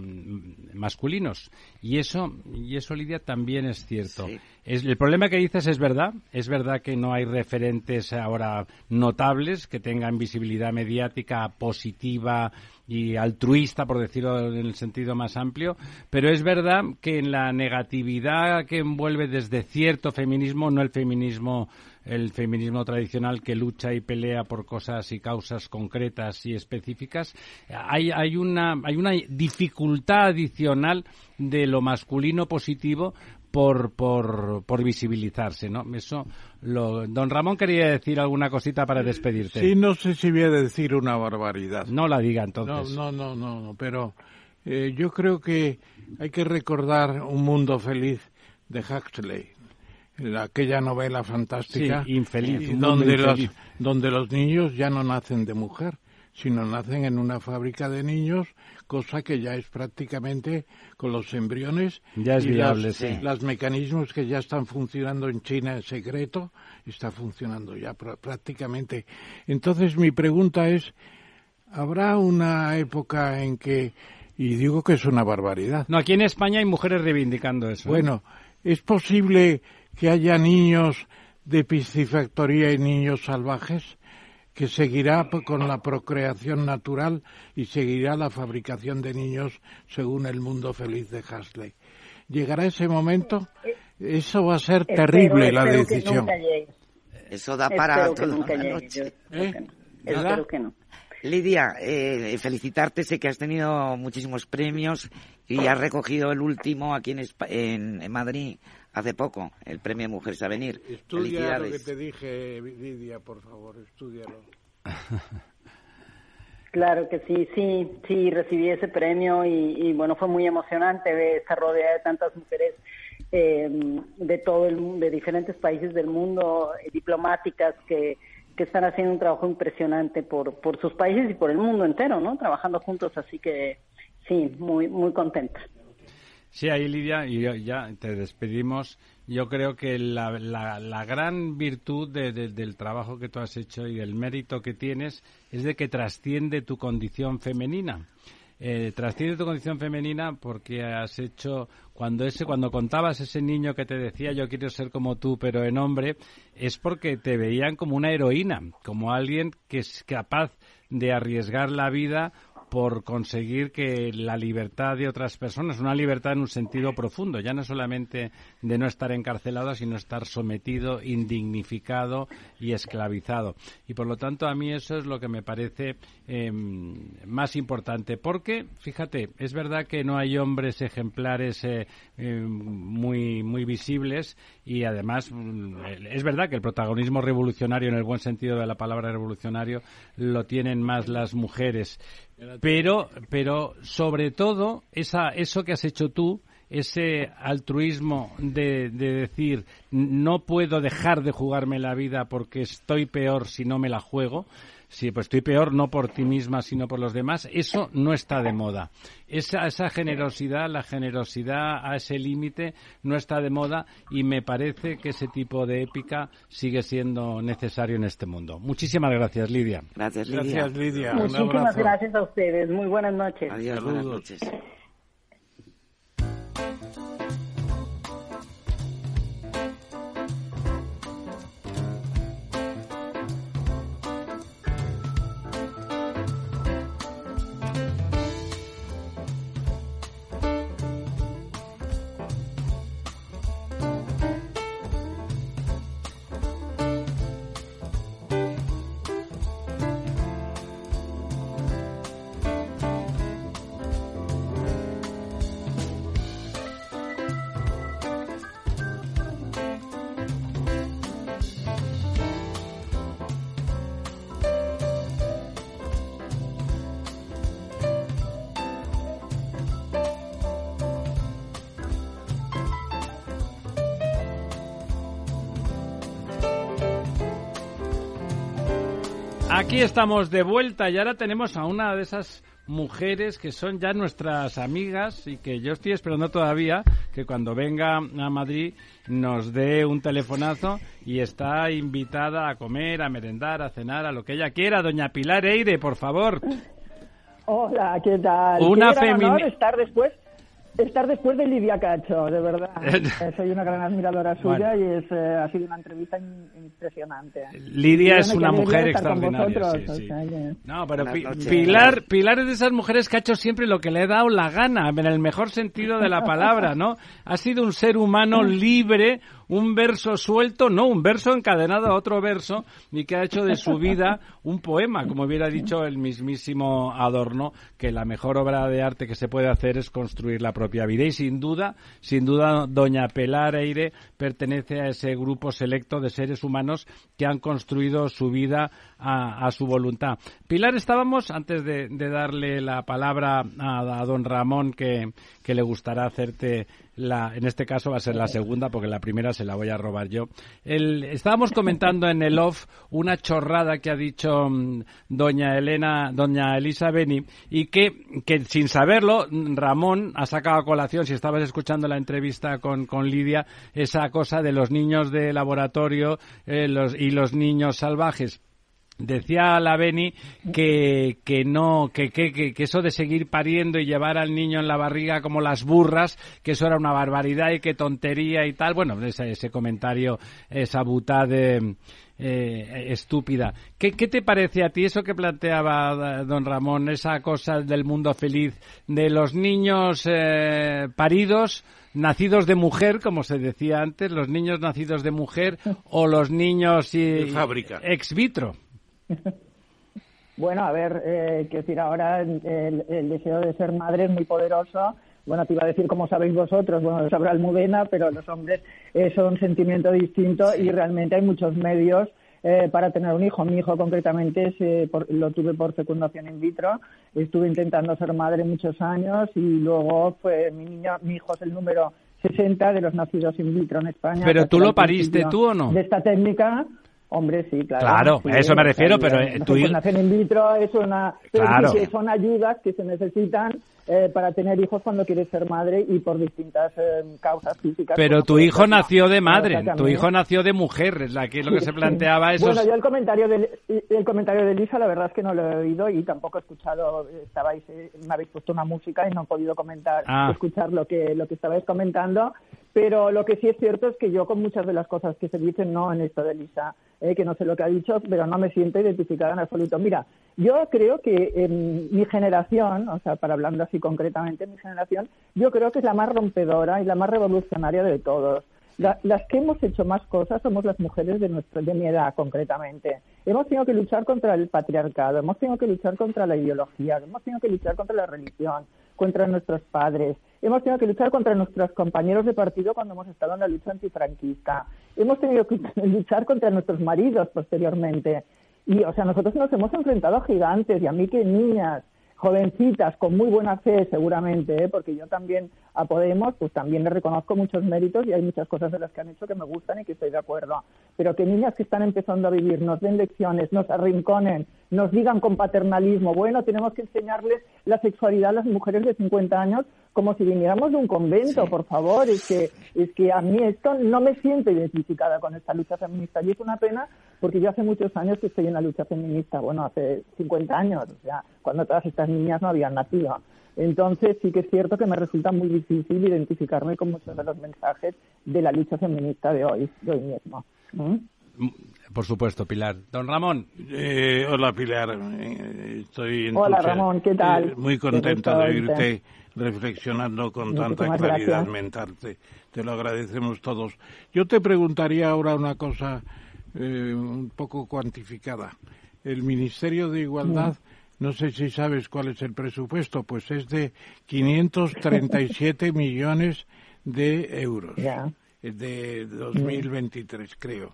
masculinos. Y eso y eso Lidia también es cierto. Es el problema que dices es verdad. Es verdad que no hay referentes ahora notables que tengan visibilidad mediática positiva y altruista, por decirlo en el sentido más amplio, pero es verdad que en la negatividad que envuelve desde cierto feminismo, no el feminismo el feminismo tradicional que lucha y pelea por cosas y causas concretas y específicas, hay, hay, una, hay una dificultad adicional de lo masculino positivo por, por, por visibilizarse, ¿no? Eso, lo, don Ramón quería decir alguna cosita para despedirte. Sí, no sé si voy a decir una barbaridad. No la diga No, entonces. no, no, no, no, pero eh, yo creo que hay que recordar Un Mundo Feliz de Huxley, aquella novela fantástica Sí, infeliz, donde los, donde los niños ya no nacen de mujer, sino nacen en una fábrica de niños, cosa que ya es prácticamente con los embriones Ya es y viable, los, sí. los mecanismos que ya están funcionando en China en secreto, está funcionando ya pr- prácticamente. Entonces mi pregunta es, ¿habrá una época en que, y digo que es una barbaridad, No, aquí en España hay mujeres reivindicando eso. ¿eh? bueno, ¿es posible que haya niños de piscifactoría y niños salvajes? que seguirá con la procreación natural y seguirá la fabricación de niños según el mundo feliz de Huxley. ¿Llegará ese momento? Eso va a ser terrible Espero- la decisión. Eso da para Espero que toda llegue, noche. yo espero que no. ¿Verdad? Espero que no. Lidia, eh, felicitarte, sé que has tenido muchísimos premios y has recogido el último aquí en, Espa- en, en Madrid hace poco, el premio Mujeres a Venir. Estudia lo que te dije, Lidia, por favor, estudialo. Claro que sí, sí, sí, recibí ese premio y, y, bueno, fue muy emocionante ver estar rodeada de tantas mujeres eh, de todo el mundo, de diferentes países del mundo, eh, diplomáticas que, que están haciendo un trabajo impresionante por, por sus países y por el mundo entero, ¿no? Trabajando juntos, así que sí, muy, muy contenta. Sí, ahí Lidia, y ya te despedimos. Yo creo que la, la- la gran virtud de- del trabajo que tú has hecho y del mérito que tienes es de que trasciende tu condición femenina. Eh, trasciende tu condición femenina porque has hecho cuando ese cuando contabas ese niño que te decía yo quiero ser como tú pero en hombre es porque te veían como una heroína como alguien que es capaz de arriesgar la vida por conseguir que la libertad de otras personas, una libertad en un sentido profundo, ya no solamente de no estar encarcelado, sino estar sometido, indignificado y esclavizado. Y por lo tanto, a mí eso es lo que me parece eh, más importante, porque, fíjate, es verdad que no hay hombres ejemplares eh, eh, muy, muy visibles y además mm, es verdad que el protagonismo revolucionario, en el buen sentido de la palabra revolucionario, lo tienen más las mujeres. Pero, pero sobre todo, esa, eso que has hecho tú, ese altruismo de decir no puedo dejar de jugarme la vida porque estoy peor si no me la juego, si pues estoy peor no por ti misma sino por los demás, eso no está de moda. Esa, esa generosidad, la generosidad a ese límite no está de moda y me parece que ese tipo de épica sigue siendo necesario en este mundo. Muchísimas gracias, Lidia. Gracias, Gracias, Lidia. Un Muchísimas gracias a ustedes. Muy buenas noches. Adiós, buenas noches. Aquí estamos de vuelta y ahora tenemos a una de esas mujeres que son ya nuestras amigas y que yo estoy esperando todavía que cuando venga a Madrid nos dé un telefonazo y está invitada a comer, a merendar, a cenar, a lo que ella quiera. Doña Pilar Eire, por favor. Hola, ¿qué tal? Una Qué gran femini- honor estar después estar después de Lidia Cacho, de verdad. Eh, Soy una gran admiradora suya Bueno. y es, eh, ha sido una entrevista in- impresionante. Lidia es una mujer extraordinaria. vosotros, sí, o sí. sea que- No, pero Pi-. Pilar, Pilar es de esas mujeres que ha hecho siempre lo que le ha dado la gana, en el mejor sentido de la palabra, ¿no? Ha sido un ser humano libre, un verso suelto, no, un verso encadenado a otro verso, y que ha hecho de su vida un poema, como hubiera dicho el mismísimo Adorno, que la mejor obra de arte que se puede hacer es construir la propia vida. Y sin duda, sin duda, doña Pilar Eire pertenece a ese grupo selecto de seres humanos que han construido su vida a, a su voluntad. Pilar, estábamos, antes de, de darle la palabra a, a don Ramón, que, que le gustará hacerte la, en este caso va a ser la segunda, porque la primera se la voy a robar yo. El- estábamos comentando en el off una chorrada que ha dicho mm, doña Elena, doña Elisa Beni, y que, que sin saberlo, Ramón ha sacado a colación, si estabas escuchando la entrevista con, con Lidia, esa cosa de los niños de laboratorio eh, y los niños salvajes. Decía la Beni que, que no, que, que, que, eso de seguir pariendo y llevar al niño en la barriga como las burras, que eso era una barbaridad y que tontería y tal. Bueno, ese, ese comentario, esa butade eh, estúpida. ¿Qué, ¿Qué te parece a ti eso que planteaba eh, don Ramón, esa cosa del mundo feliz de los niños eh, paridos? nacidos de mujer, como se decía antes, los niños nacidos de mujer o los niños y, De fábrica. ex vitro. Bueno, a ver, eh, quiero decir, ahora el, el deseo de ser madre es muy poderoso. Bueno, te iba a decir como sabéis vosotros, bueno, lo sabrá Almudena, pero los hombres eh, son un sentimiento distinto y realmente hay muchos medios eh, para tener un hijo. Mi hijo concretamente se- por- lo tuve por fecundación in vitro. Estuve intentando ser madre muchos años y luego fue mi niño, mi hijo es el número 60 de los nacidos in vitro en España. Pero Hasta tú lo pariste tú o no? De esta técnica. Hombre, sí, claro. Claro, sí, a eso me refiero, sí, pero, eh, fecundación in vitro es una... pero Claro. sí que son ayudas que se necesitan eh, para tener hijos cuando quieres ser madre y por distintas eh, causas físicas. Pero tu hijo no. nació de O madre, sea, tu hijo nació de mujer, es la que lo que se planteaba eso. Bueno, yo el comentario de el comentario de Lisa, la verdad es que no lo he oído y tampoco he escuchado. Estabais, eh, me habéis puesto una música y no he podido comentar, Ah. escuchar lo que lo que estabais comentando. Pero lo que sí es cierto es que yo con muchas de las cosas que se dicen no en esto de Lisa, eh, que no sé lo que ha dicho, pero no me siento identificada en absoluto. Mira, yo creo que en mi generación, o sea, para hablando así concretamente, mi generación, yo creo que es la más rompedora y la más revolucionaria de todos. La- las que hemos hecho más cosas somos las mujeres de, nuestra, de mi edad, concretamente. Hemos tenido que luchar contra el patriarcado, hemos tenido que luchar contra la ideología, hemos tenido que luchar contra la religión, contra nuestros padres, hemos tenido que luchar contra nuestros compañeros de partido cuando hemos estado en la lucha antifranquista, hemos tenido que luchar contra nuestros maridos posteriormente. Y, o sea, nosotros nos hemos enfrentado a gigantes y a mí que niñas, jovencitas, con muy buena fe seguramente, ¿eh? porque yo también a Podemos, pues también le reconozco muchos méritos y hay muchas cosas de las que han hecho que me gustan y que estoy de acuerdo. Pero que niñas que están empezando a vivir nos den lecciones, nos arrinconen, nos digan con paternalismo, bueno, tenemos que enseñarles la sexualidad a las mujeres de 50 años como si viniéramos de un convento, por favor. Es que, es que a mí esto no me siento identificada con esta lucha feminista y es una pena porque yo hace muchos años que estoy en la lucha feminista, bueno, hace 50 años, o sea, cuando todas estas niñas no habían nacido. Entonces sí que es cierto que me resulta muy difícil identificarme con muchos de los mensajes de la lucha feminista de hoy, de hoy mismo. ¿Mm? Por supuesto, Pilar. Don Ramón. Eh, hola Pilar, Eh, estoy Hola, entusi- Ramón, ¿qué tal? eh, muy gusto de oírte. Reflexionando con tanta claridad gracias. mental. Te, te lo agradecemos todos. Yo te preguntaría ahora una cosa eh, un poco cuantificada. El Ministerio de Igualdad, no sé si sabes cuál es el presupuesto, pues es de 537 millones de euros Ya. eh, de 2023, creo.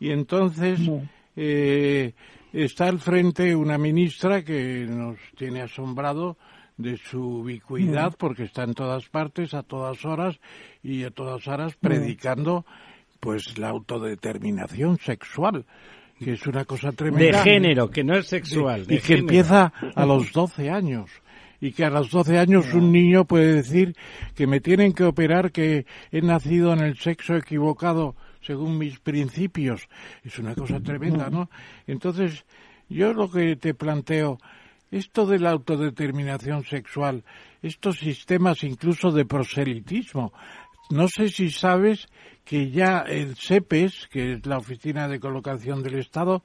Y entonces eh, está al frente una ministra que nos tiene asombrado de su ubicuidad porque está en todas partes, a todas horas y a todas horas predicando pues la autodeterminación sexual, que es una cosa De tremenda. género, que no es sexual. Y de que género. empieza a los 12 años. Y que a los 12 años un niño puede decir que me tienen que operar, que he nacido en el sexo equivocado según mis principios. Es una cosa tremenda, ¿no? Entonces, yo lo que te planteo, esto de la autodeterminación sexual, estos sistemas incluso de proselitismo, no sé si sabes que ya el CEPES, que es la Oficina de Colocación del Estado,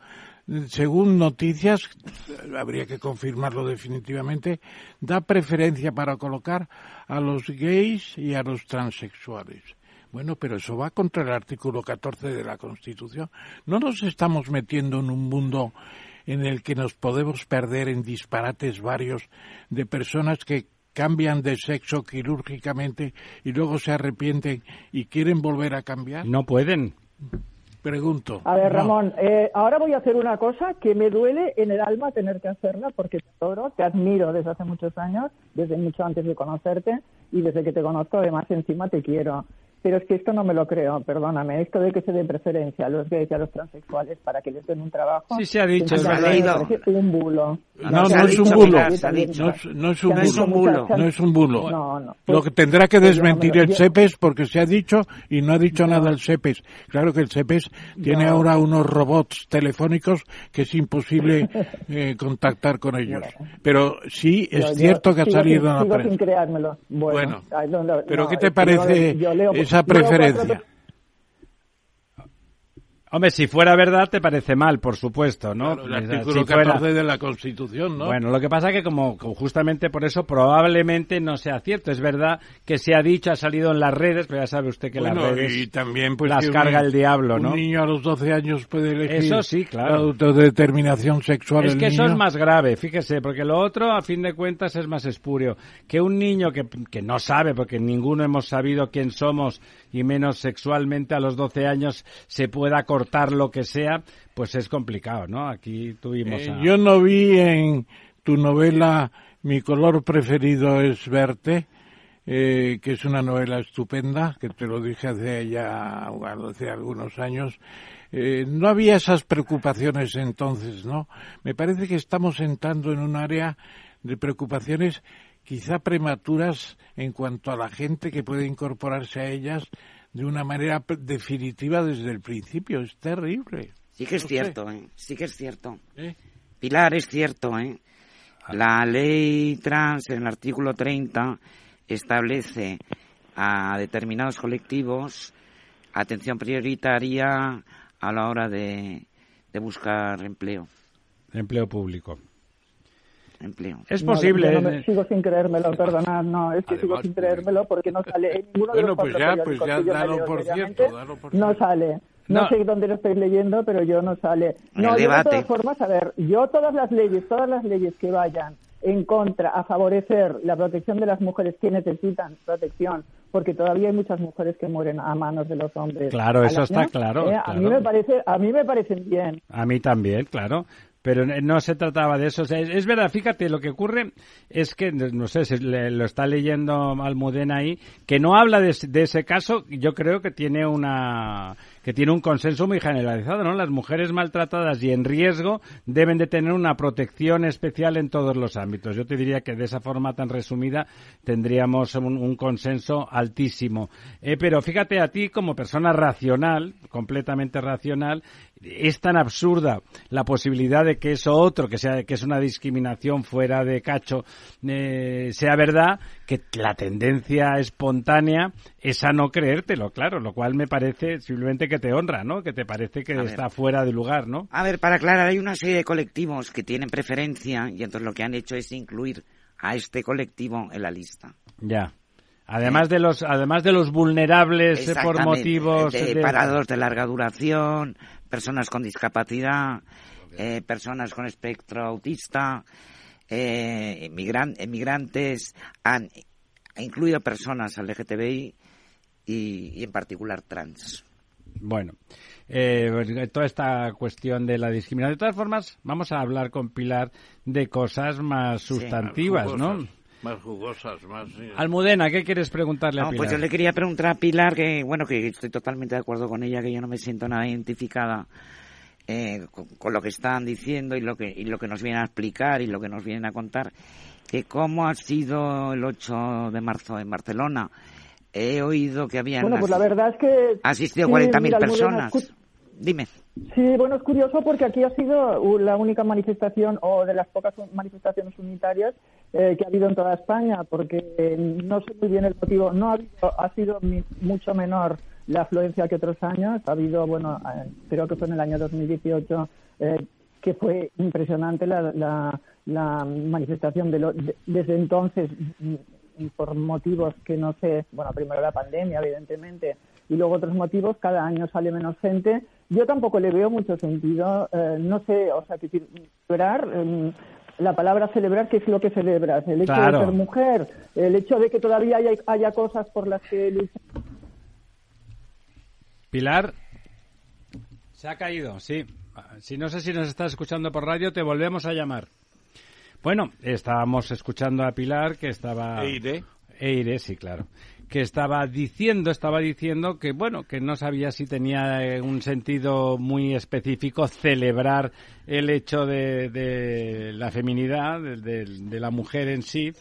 según noticias, habría que confirmarlo definitivamente, da preferencia para colocar a los gays y a los transexuales. Bueno, pero eso va contra el artículo 14 de la Constitución. No nos estamos metiendo en un mundo en el que nos podemos perder en disparates varios de personas que cambian de sexo quirúrgicamente y luego se arrepienten y quieren volver a cambiar? No pueden. Pregunto. A ver, No. Ramón, eh, ahora voy a hacer una cosa que me duele en el alma tener que hacerla porque te adoro, te admiro desde hace muchos años, desde mucho antes de conocerte y desde que te conozco además encima te quiero. Pero es que esto no me lo creo, perdóname. Esto de que se dé preferencia a los gays y a los transexuales para que les den un trabajo. Sí se ha dicho, es verdad. un bulo. No, no es un bulo. No es, un bulo. No es un bulo. No, no. Lo que tendrá que pues no me desmentir el CEPES porque se ha dicho y no ha dicho nada el CEPES. Claro que el CEPES tiene No. ahora unos robots telefónicos que es imposible eh, contactar con ellos. Pero sí es Yo- yo cierto que ha salido en la prensa. sin creármelo. Bueno, Bueno, ay, no, no, pero no, ¿qué te que parece yo leo- esa preferencia? Hombre, si fuera verdad te parece mal, por supuesto, ¿no? Claro, el O sea, artículo si fuera- 14 de la Constitución, ¿no? Bueno, lo que pasa que como, justamente por eso probablemente no sea cierto. Es verdad que se ha dicho, ha salido en las redes, pero ya sabe usted que Bueno, las redes y también pues las un carga el diablo, ¿no? Un niño a los 12 años puede elegir Eso sí, claro. la autodeterminación sexual Es que eso es más grave, fíjese, porque lo otro, a fin de cuentas, es más espurio. Que un niño que, que no sabe, porque ninguno hemos sabido quién somos, y menos sexualmente a los 12 años, se pueda cortar lo que sea, pues es complicado, ¿no? Aquí tuvimos Eh, a... Yo no vi en tu novela Mi color preferido es verte eh, que es una novela estupenda, que te lo dije hace ya hace algunos años. Eh, no había esas preocupaciones entonces, ¿no? Me parece que estamos entrando en un área de preocupaciones quizá prematuras en cuanto a la gente que puede incorporarse a ellas de una manera p- definitiva desde el principio. Es terrible. Sí que es No cierto, ¿eh? Sí que es cierto. ¿Eh? Pilar, es cierto, ¿eh? La ley trans, en el artículo 30, establece a determinados colectivos atención prioritaria a la hora de, de buscar empleo. Empleo público. Empleo. Es No, posible. no me- eh, sigo sin creérmelo, perdonad, no, es que sigo sin creérmelo porque no sale en ninguno de Bueno, los pues ya, pues ya, dalo por cierto, dalo por No cierto. sale. No, No. sé dónde lo estáis leyendo, pero yo no sale. No, el yo debate. de todas formas, a ver, yo todas las leyes, todas las leyes que vayan en contra a favorecer la protección de las mujeres que necesitan protección, porque todavía hay muchas mujeres que mueren a manos de los hombres. Claro, eso está año, claro, eh, A mí claro. me parece, a mí me parecen bien. A mí también, claro. Pero no- se trataba de eso. O sea, es, verdad, fíjate, lo que ocurre es que, no sé, si le- lo está leyendo Almudena ahí, que no habla de, de ese caso, yo creo que tiene una que tiene un consenso muy generalizado, ¿no? Las mujeres maltratadas y en riesgo deben de tener una protección especial en todos los ámbitos. Yo te diría que de esa forma tan resumida tendríamos un, un consenso altísimo. Eh, pero fíjate a ti como persona racional, completamente racional, es tan absurda la posibilidad de que eso otro, que sea que es una discriminación fuera de cacho, eh, sea verdad, que la tendencia espontánea es a no creértelo, claro, lo cual me parece simplemente que te honra, ¿no? Que te parece que A ver. está fuera de lugar, ¿no? A ver, para aclarar, hay una serie de colectivos que tienen preferencia y entonces lo que han hecho es incluir a este colectivo en la lista. Ya. Además de los, además de los vulnerables eh, por motivos de de- parados de larga duración, personas con discapacidad, eh, personas con espectro autista, eh, emigrantes, han incluido personas LGTBI y, y en particular trans. Bueno, eh, toda esta cuestión de la discriminación. De todas formas, vamos a hablar con Pilar de cosas más sustantivas, ¿no? Más jugosas, más... Almudena, ¿qué quieres preguntarle a No, Pilar? pues yo le quería preguntar a Pilar que, bueno, que estoy totalmente de acuerdo con ella, que yo no me siento nada identificada eh, con, con lo que están diciendo y lo que y lo que nos vienen a explicar y lo que nos vienen a contar. Que cómo ha sido el 8 de marzo en Barcelona. He oído que habían Bueno, pues la verdad es que... asistido sí, 40.000 mira, Almudena, personas. Dime. Sí, bueno, es curioso porque aquí ha sido la única manifestación o de las pocas manifestaciones unitarias eh, que ha habido en toda España, porque eh, no sé muy bien el motivo. No ha, habido, ha sido mi- mucho menor la afluencia que otros años. Ha habido, bueno, eh, creo que fue en el año 2018 eh, que fue impresionante la, la, manifestación de lo- de- desde entonces mm, y por motivos que no sé, bueno, primero la pandemia, evidentemente, y luego otros motivos, cada año sale menos gente. Yo tampoco le veo mucho sentido, eh, no sé, o sea, que celebrar, eh, la palabra celebrar, ¿qué es lo que celebras? El hecho Claro. de ser mujer, el hecho de que todavía haya, haya cosas por las que luchar. Pilar, se ha caído, sí. Si no sé si nos estás escuchando por radio, te volvemos a llamar. Bueno, estábamos escuchando a Pilar que estaba... Eire. Sí, claro. Que estaba diciendo, estaba diciendo que, bueno, que no sabía si tenía eh, un sentido muy específico celebrar el hecho de, de la feminidad, de, de- de la mujer en sí.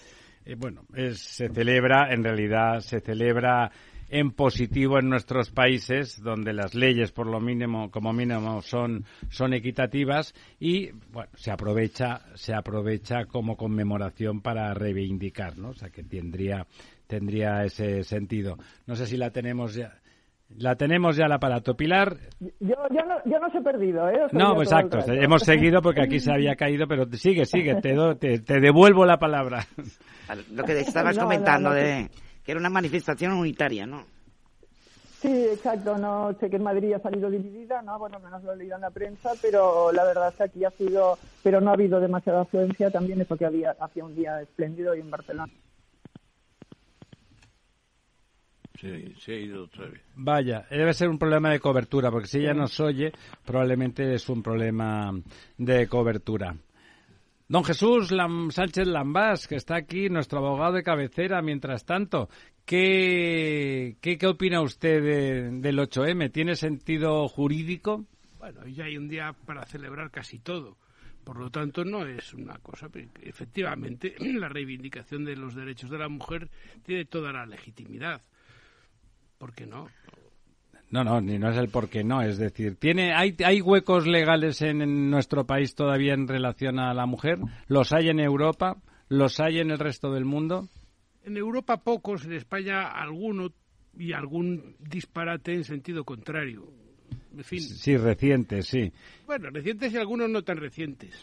Eh, bueno, es- se celebra, en realidad, se celebra en positivo en nuestros países, donde las leyes, por lo mínimo, como mínimo, son, son equitativas y, bueno, se aprovecha, se aprovecha como conmemoración para reivindicar, ¿no? O sea, que tendría, tendría ese sentido. No sé si la tenemos ya. La tenemos ya al aparato. Pilar, Yo, yo, no, yo no se he perdido, ¿eh? Os no, el exacto. Hemos seguido porque aquí se había caído, pero sigue, sigue. Te, do- te, te devuelvo la palabra. Lo que estabas No, no, comentando no, de que era una manifestación unitaria, ¿no? Sí, exacto. No sé que en Madrid ha salido dividida, ¿no? Bueno, menos lo he leído en la prensa, pero la verdad es que aquí ha sido, pero no ha habido demasiada afluencia. También es porque había hacía un día espléndido y en Barcelona. Sí, se ha ido otra vez. Vaya, debe ser un problema de cobertura, porque si ella nos oye, probablemente es un problema de cobertura. Don Jesús Lam- Sánchez Lambás, que está aquí, nuestro abogado de cabecera, mientras tanto, ¿qué, qué, qué opina usted de- del 8M? ¿Tiene sentido jurídico? Bueno, ya hay un día para celebrar casi todo. Por lo tanto, no es una cosa. Efectivamente, la reivindicación de los derechos de la mujer tiene toda la legitimidad. ¿Por qué no? No, no, ni no es el por qué no. Es decir, ¿tiene, hay, ¿hay huecos legales en, en nuestro país todavía en relación a la mujer? ¿Los hay en Europa? ¿Los hay en el resto del mundo? En Europa pocos, en España alguno y algún disparate en sentido contrario. En fin, Sí, recientes, sí. bueno, recientes y algunos no tan recientes.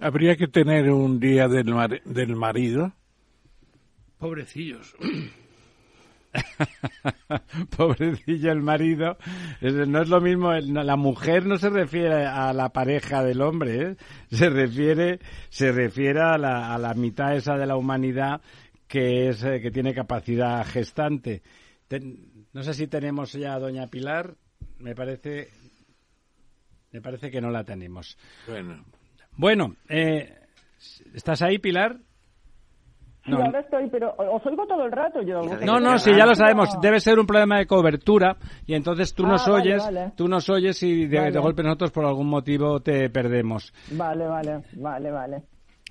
Habría que tener un día del, mar- del marido. Pobrecillos. Pobrecillo el marido. No es lo mismo, la mujer no se refiere a la pareja del hombre, ¿eh? se refiere, se refiere a la, a la mitad esa de la humanidad que es eh, que tiene capacidad gestante. Ten- no sé si tenemos ya a doña Pilar, me parece, me parece que no la tenemos. Bueno. Bueno, eh, ¿estás ahí, Pilar? Sí, ahora estoy, pero os oigo todo el rato yo. No, no, sí, ya lo sabemos. Debe ser un problema de cobertura y entonces tú Ah, nos vale, oyes, vale. tú nos oyes y de, Vale. de golpe nosotros por algún motivo te perdemos. Vale, vale, vale, vale.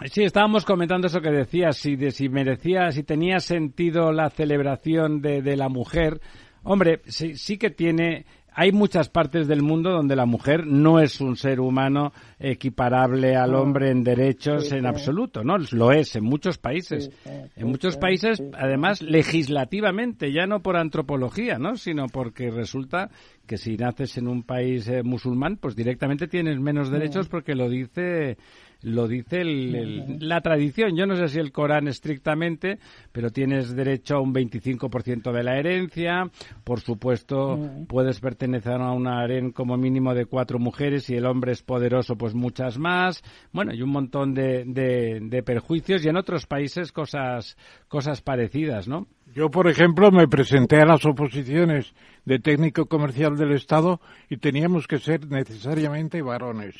Sí, estábamos comentando eso que decías, si, de, si merecía, si tenía sentido la celebración de, de la mujer. Hombre, sí, sí que tiene. Hay muchas partes del mundo donde la mujer no es un ser humano equiparable al hombre en derechos Sí, en absoluto, ¿no? Lo es en muchos países. Sí, en muchos países, además, legislativamente, ya no por antropología, ¿no? Sino porque resulta que si naces en un país eh, musulmán, pues directamente tienes menos derechos porque lo dice lo dice el- el- la tradición. Yo no sé si el Corán estrictamente, pero tienes derecho a un 25% de la herencia. Por supuesto, puedes pertenecer a un harén como mínimo de cuatro mujeres y el hombre es poderoso, pues muchas más. Bueno, y un montón de, de, de perjuicios y en otros países cosas, cosas parecidas, ¿no? Yo, por ejemplo, me presenté a las oposiciones de técnico comercial del Estado y teníamos que ser necesariamente varones.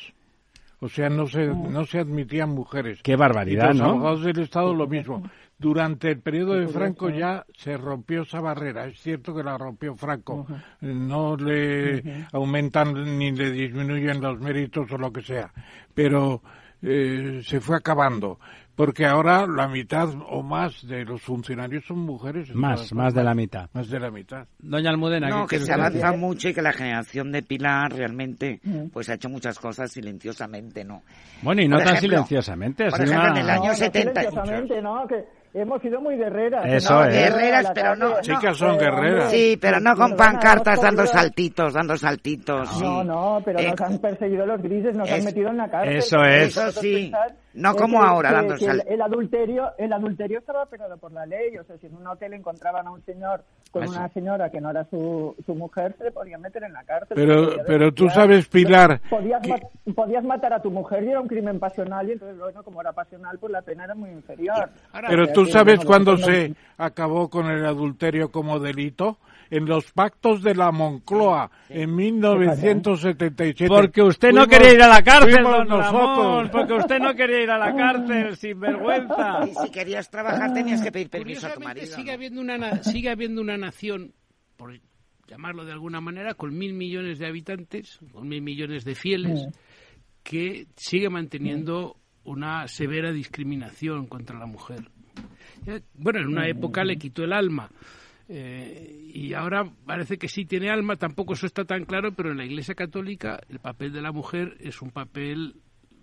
O sea, no se, no se admitían mujeres. Qué barbaridad, y los ¿no? abogados del Estado lo mismo. Durante el periodo de Franco ya se rompió esa barrera. Es cierto que la rompió Franco. No le aumentan ni le disminuyen los méritos o lo que sea. Pero eh, se fue acabando. Porque ahora la mitad o más de los funcionarios son mujeres. Más, más de la mitad. Más de la mitad. Doña Almudena, No, ¿qué que se avanza decir? mucho y que la generación de Pilar realmente Mm. pues ha hecho muchas cosas silenciosamente, ¿no? Bueno, y no Por tan ejemplo, silenciosamente. por ejemplo, una- en el año No, no 70. silenciosamente, ¿no? Que hemos sido muy guerreras. Eso ¿no? es. Guerreras, pero no-. Chicas son Pero, guerreras. Sí, pero no con pancartas dando saltitos, dando saltitos. sí. No, no, pero Eh, nos han perseguido los grises, nos han metido en la cárcel. Eso es. Eso sí. No eh, como que- ahora, dando que el, adulterio, el adulterio estaba penado por la ley. O sea, si en un hotel encontraban a un señor con Eso. una señora que no era su, su mujer, se le podían meter en la cárcel. Pero- pero tú sabes, Pilar, Podías, que- ma- podías matar a tu mujer y era un crimen pasional. Y entonces, bueno, como era pasional, pues la pena era muy inferior. Pero O sea tú sabes cuándo se acabó con el adulterio como delito en los pactos de la Moncloa en 1977. Porque usted no Fuimos- quería ir a la cárcel, don nosotros. Ramón, porque usted no quería ir a la cárcel, sin vergüenza. Y si querías trabajar tenías que pedir permiso a tu marido. sigue ¿no? habiendo una na- sigue habiendo una nación, por llamarlo de alguna manera, con mil millones de habitantes, con mil millones de fieles, que sigue manteniendo una severa discriminación contra la mujer. Ya, Bueno, en una época le quitó el alma. eh, y ahora parece que sí tiene alma, tampoco eso está tan claro, pero en la Iglesia Católica el papel de la mujer es un papel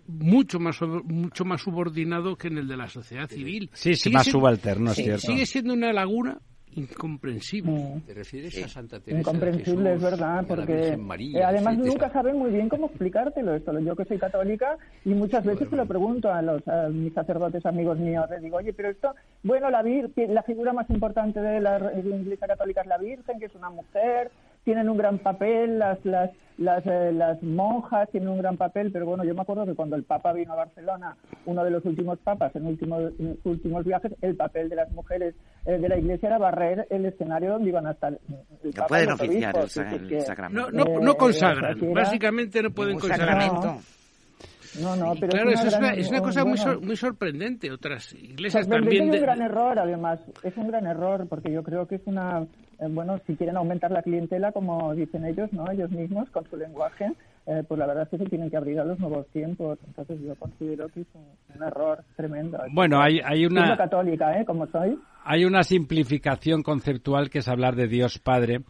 mucho más mucho más subordinado que en el de la sociedad civil. Sí, sí, Sigue más siendo- subalterno, es sí, cierto. Sigue siendo una laguna incomprensible. ¿Te refieres a Santa Teresa? Incomprensible, es Jesús, verdad, porque María, eh, además etcétera? nunca saben muy bien cómo explicártelo esto. Yo que soy católica y muchas veces se lo pregunto a los a mis sacerdotes amigos míos, les digo, oye, pero esto, bueno, la Virgen, la figura más importante de la, de la Iglesia Católica es la Virgen, que es una mujer, tienen un gran papel, las las las, eh, las monjas tienen un gran papel, pero bueno, yo me acuerdo que cuando el Papa vino a Barcelona, uno de los últimos papas en últimos, en sus últimos viajes, el papel de las mujeres eh, de la Iglesia era barrer el escenario donde iban a estar el No Papa y pueden los oficiar el, es el que- sacramento. No, no, Eh, no eh, consagran, era- básicamente no pueden consagrar. sacramento. No, no, pero claro, es eso una es una, gran- es una cosa muy, bueno, sor- muy sorprendente. Otras iglesias también. de- un gran error, además. Es un gran error, porque yo creo que es una. Eh, bueno, si quieren aumentar la clientela, como dicen ellos, ¿no? Ellos mismos, con su lenguaje, eh, pues la verdad es que se tienen que abrir a los nuevos tiempos. Entonces yo considero que es un, un error tremendo. Bueno, hay, hay una... Siendo católica, ¿eh? Como soy. Hay una simplificación conceptual que es hablar de Dios Padre,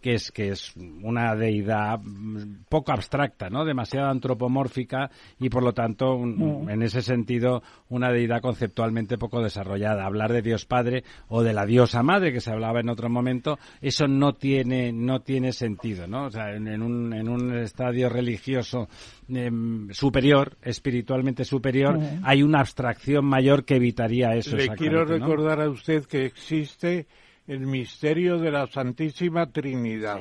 que es que es una deidad mm, poco abstracta, ¿no? Demasiado antropomórfica y por lo tanto, un- Mm. en ese sentido, una deidad conceptualmente poco desarrollada. Hablar de Dios Padre o de la diosa Madre que se hablaba en otro momento, eso no tiene no tiene sentido, ¿no? O sea, en, en un en un estadio religioso em, superior, espiritualmente superior, Ujú. hay una abstracción mayor que evitaría eso. Le quiero recordar a usted que existe el misterio de la Santísima Trinidad.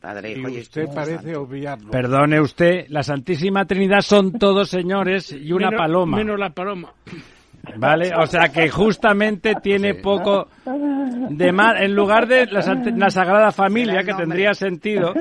Padre, y Hijo y usted parece obviarlo. Perdone usted, la Santísima Trinidad son todos señores y una menos- paloma. Menos la paloma. ¿Vale? O sea que justamente tiene poco de mal. En lugar de la, la Sagrada Familia, que tendría sentido,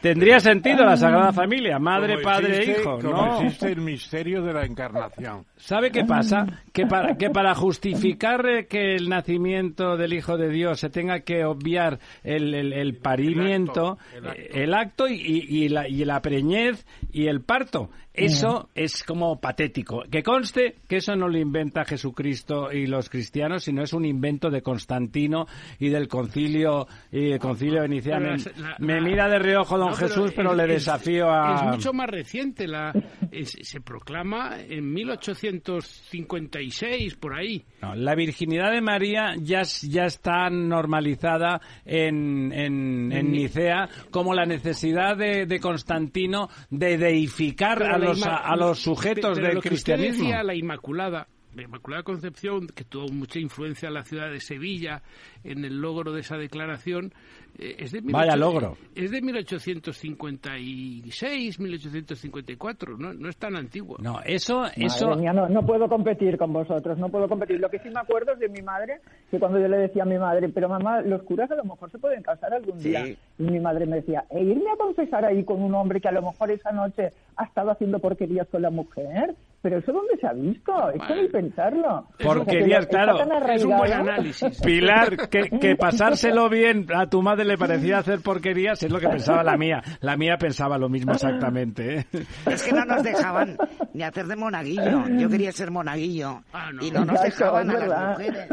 tendría sentido la Sagrada Familia, madre, Como padre e hijo. como ¿no? existe el misterio de la encarnación. ¿Sabe qué pasa? Que para, que para justificar eh, que el nacimiento del Hijo de Dios se tenga que obviar el, el- el parimiento, eh, el acto, y, y- y la, y la preñez y el parto. Eso es como patético. Que conste que eso no lo inventa Jesucristo y los cristianos, sino es un invento de Constantino y del concilio y el concilio de Nicea. Pero Me, me mira de reojo don No, pero Jesús, pero es- le es- desafío a... Es mucho más reciente. La, es- se proclama en 1856, por ahí. No, la virginidad de María ya, ya está normalizada en, en, en En Ni- Nicea como la necesidad de, de Constantino de deificar Pero a la los, a, a los sujetos pero del lo que usted cristianismo. decía, la Inmaculada, la Inmaculada Concepción, que tuvo mucha influencia en la ciudad de Sevilla en el logro de esa declaración, es de Vaya 1800 logro. Es de 1856, 1854, no, no es tan antiguo. No, eso, Madre eso, mía, no, no puedo competir con vosotros, no puedo competir. Lo que sí me acuerdo es de mi madre, que cuando yo le decía a mi madre, pero mamá, los curas a lo mejor se pueden casar algún Sí. día. Y mi madre me decía, e irme a confesar ahí con un hombre que a lo mejor esa noche ha estado haciendo porquerías con la mujer. Pero eso dónde se ha visto, eso ni pensarlo. Porquerías, O sea, que claro. Es un buen análisis. Pilar, que, que pasárselo bien a tu madre le parecía hacer porquerías, es lo que pensaba la mía. La mía pensaba lo mismo exactamente. ¿eh? Es que no nos dejaban ni hacer de monaguillo. Yo quería ser monaguillo Ah, y no nos dejaban es a las mujeres.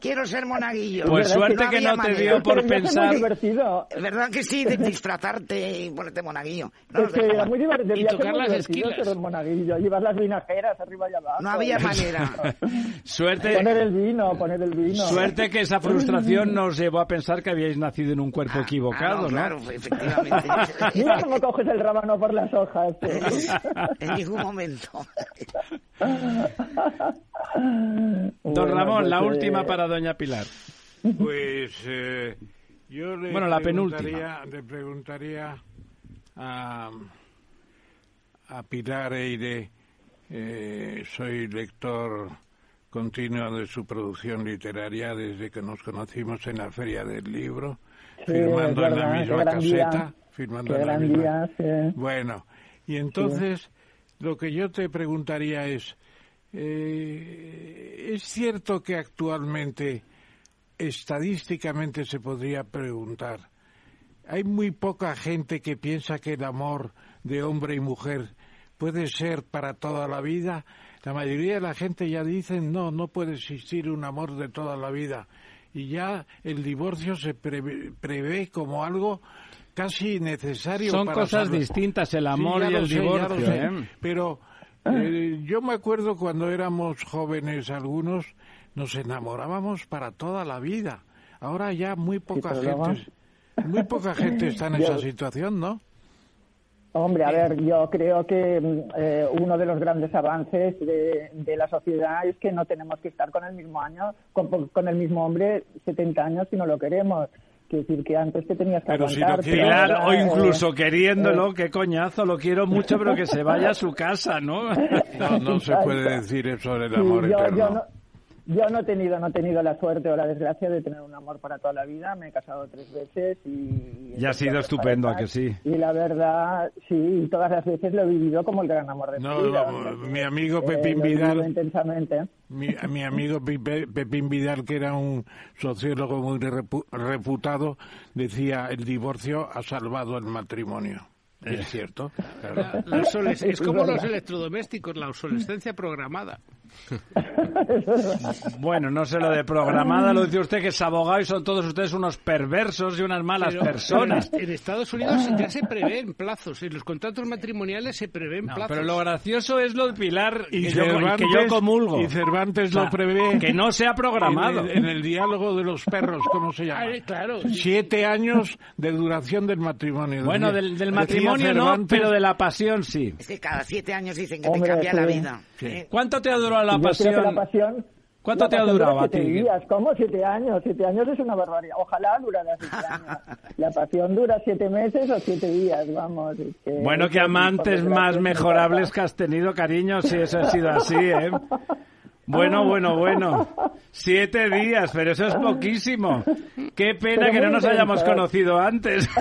Quiero ser monaguillo. Pues ¿Verdad suerte que que había no te manera? dio por Pero es pensar. divertido. ¿Verdad que sí? De disfrazarte y ponerte monaguillo. No Es que era muy divertido. Y tocar las esquilas. monaguillo. Llevar las vinajeras arriba y abajo. No había manera. Suerte, Poner el vino, poner el vino. suerte que esa frustración nos llevó a pensar que habíais nacido en un cuerpo equivocado, Ah, no, ¿no? claro, efectivamente. Mira cómo coges el rábano por las hojas. eh. en ningún momento. Don Bueno, Ramón, pues, la eh, última para Doña Pilar. Pues eh, yo le Bueno, la preguntaría, le preguntaría a, a Pilar Eire, eh, soy lector continuo de su producción literaria desde que nos conocimos en la Feria del Libro, firmando en la misma día. caseta. Firmando en la misma- día. Bueno, y entonces lo que yo te preguntaría es, eh, ¿es cierto que actualmente, estadísticamente se podría preguntar, hay muy poca gente que piensa que el amor de hombre y mujer puede ser para toda la vida? La mayoría de la gente ya dicen, no, no puede existir un amor de toda la vida. Y ya el divorcio se prevé, prevé como algo casi necesario Son para cosas salvar- distintas, el amor y el sé, divorcio. sé. ¿eh? Pero eh, yo me acuerdo cuando éramos jóvenes algunos, nos enamorábamos para toda la vida. Ahora ya muy poca gente, muy poca gente está en esa situación, ¿no? Hombre, a ver, yo creo que mm, eh, uno de los grandes avances de, de la sociedad es que no tenemos que estar con el mismo año, con, con el mismo hombre 70 años si no lo queremos. Quiere decir que antes te tenías que Pero si quieres- pero ahora, o eh, incluso queriéndolo, qué coñazo, lo quiero mucho, pero que se vaya a su casa, ¿no? No, no se puede decir eso del sí, amor yo, eterno. yo no, Yo no he tenido, no he tenido la suerte o la desgracia de tener un amor para toda la vida. Me he casado tres veces y... Y ha sido estupendo, ¿a que sí? Y la verdad, sí, y todas las veces lo he vivido como el gran amor de No, mi vida. no, mi amigo Eh, Pepín lo he vivido Vidal, intensamente. mi, mi amigo Pepín Vidal, que era un sociólogo muy repu- reputado, decía el divorcio ha salvado el matrimonio. Es cierto. claro. La- la obsoles- es como los electrodomésticos, la obsolescencia programada. Bueno, no sé lo de programada, lo dice usted que es abogado y son todos ustedes unos perversos y unas malas Pero- personas. pero en Estados Unidos ya se prevén plazos, en los contratos matrimoniales se prevén plazos. Pero lo gracioso es lo de Pilar Y que, yo, Cervantes- que yo comulgo. y Cervantes lo prevé. Que no sea programado. En el, en el diálogo de los perros, ¿cómo se llama? Ah, claro. Siete años de duración del matrimonio. Bueno, del, matrimonio no, pero de la pasión sí. Es que cada siete años dicen que Hombre, te cambia la vida. ¿Eh? ¿Cuánto te ha durado la pasión? la pasión... ¿Cuánto la te ha durado a siete ti? días. ¿Cómo? Siete años. Siete años es una barbaridad. Ojalá durara siete años. La pasión dura siete meses o siete días, vamos. es que- Bueno, que amantes más mejorables que has tenido, cariño, si eso ha sido así, ¿eh? Bueno, bueno, bueno. Siete días, pero eso es poquísimo. Qué pena Pero que no nos hayamos conocido antes.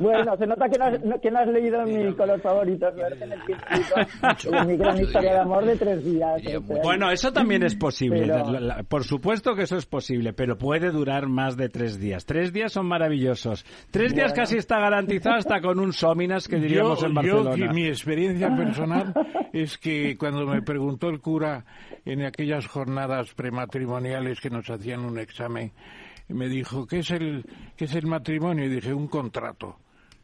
Bueno, se nota que no has, no- que no has leído mi color favorito, en mi gran historia de amor de tres días. Bueno, eso también es posible. Pero- Por supuesto que eso es posible, pero puede durar más de tres días. Tres días son maravillosos. Tres días casi está garantizado hasta con un Sominas que diríamos yo, en yo, Barcelona. y mi experiencia personal es que cuando me preguntó el cura en aquellas jornadas prematrimoniales que nos hacían un examen, me dijo, ¿qué es el, qué es el matrimonio? Y dije, un contrato.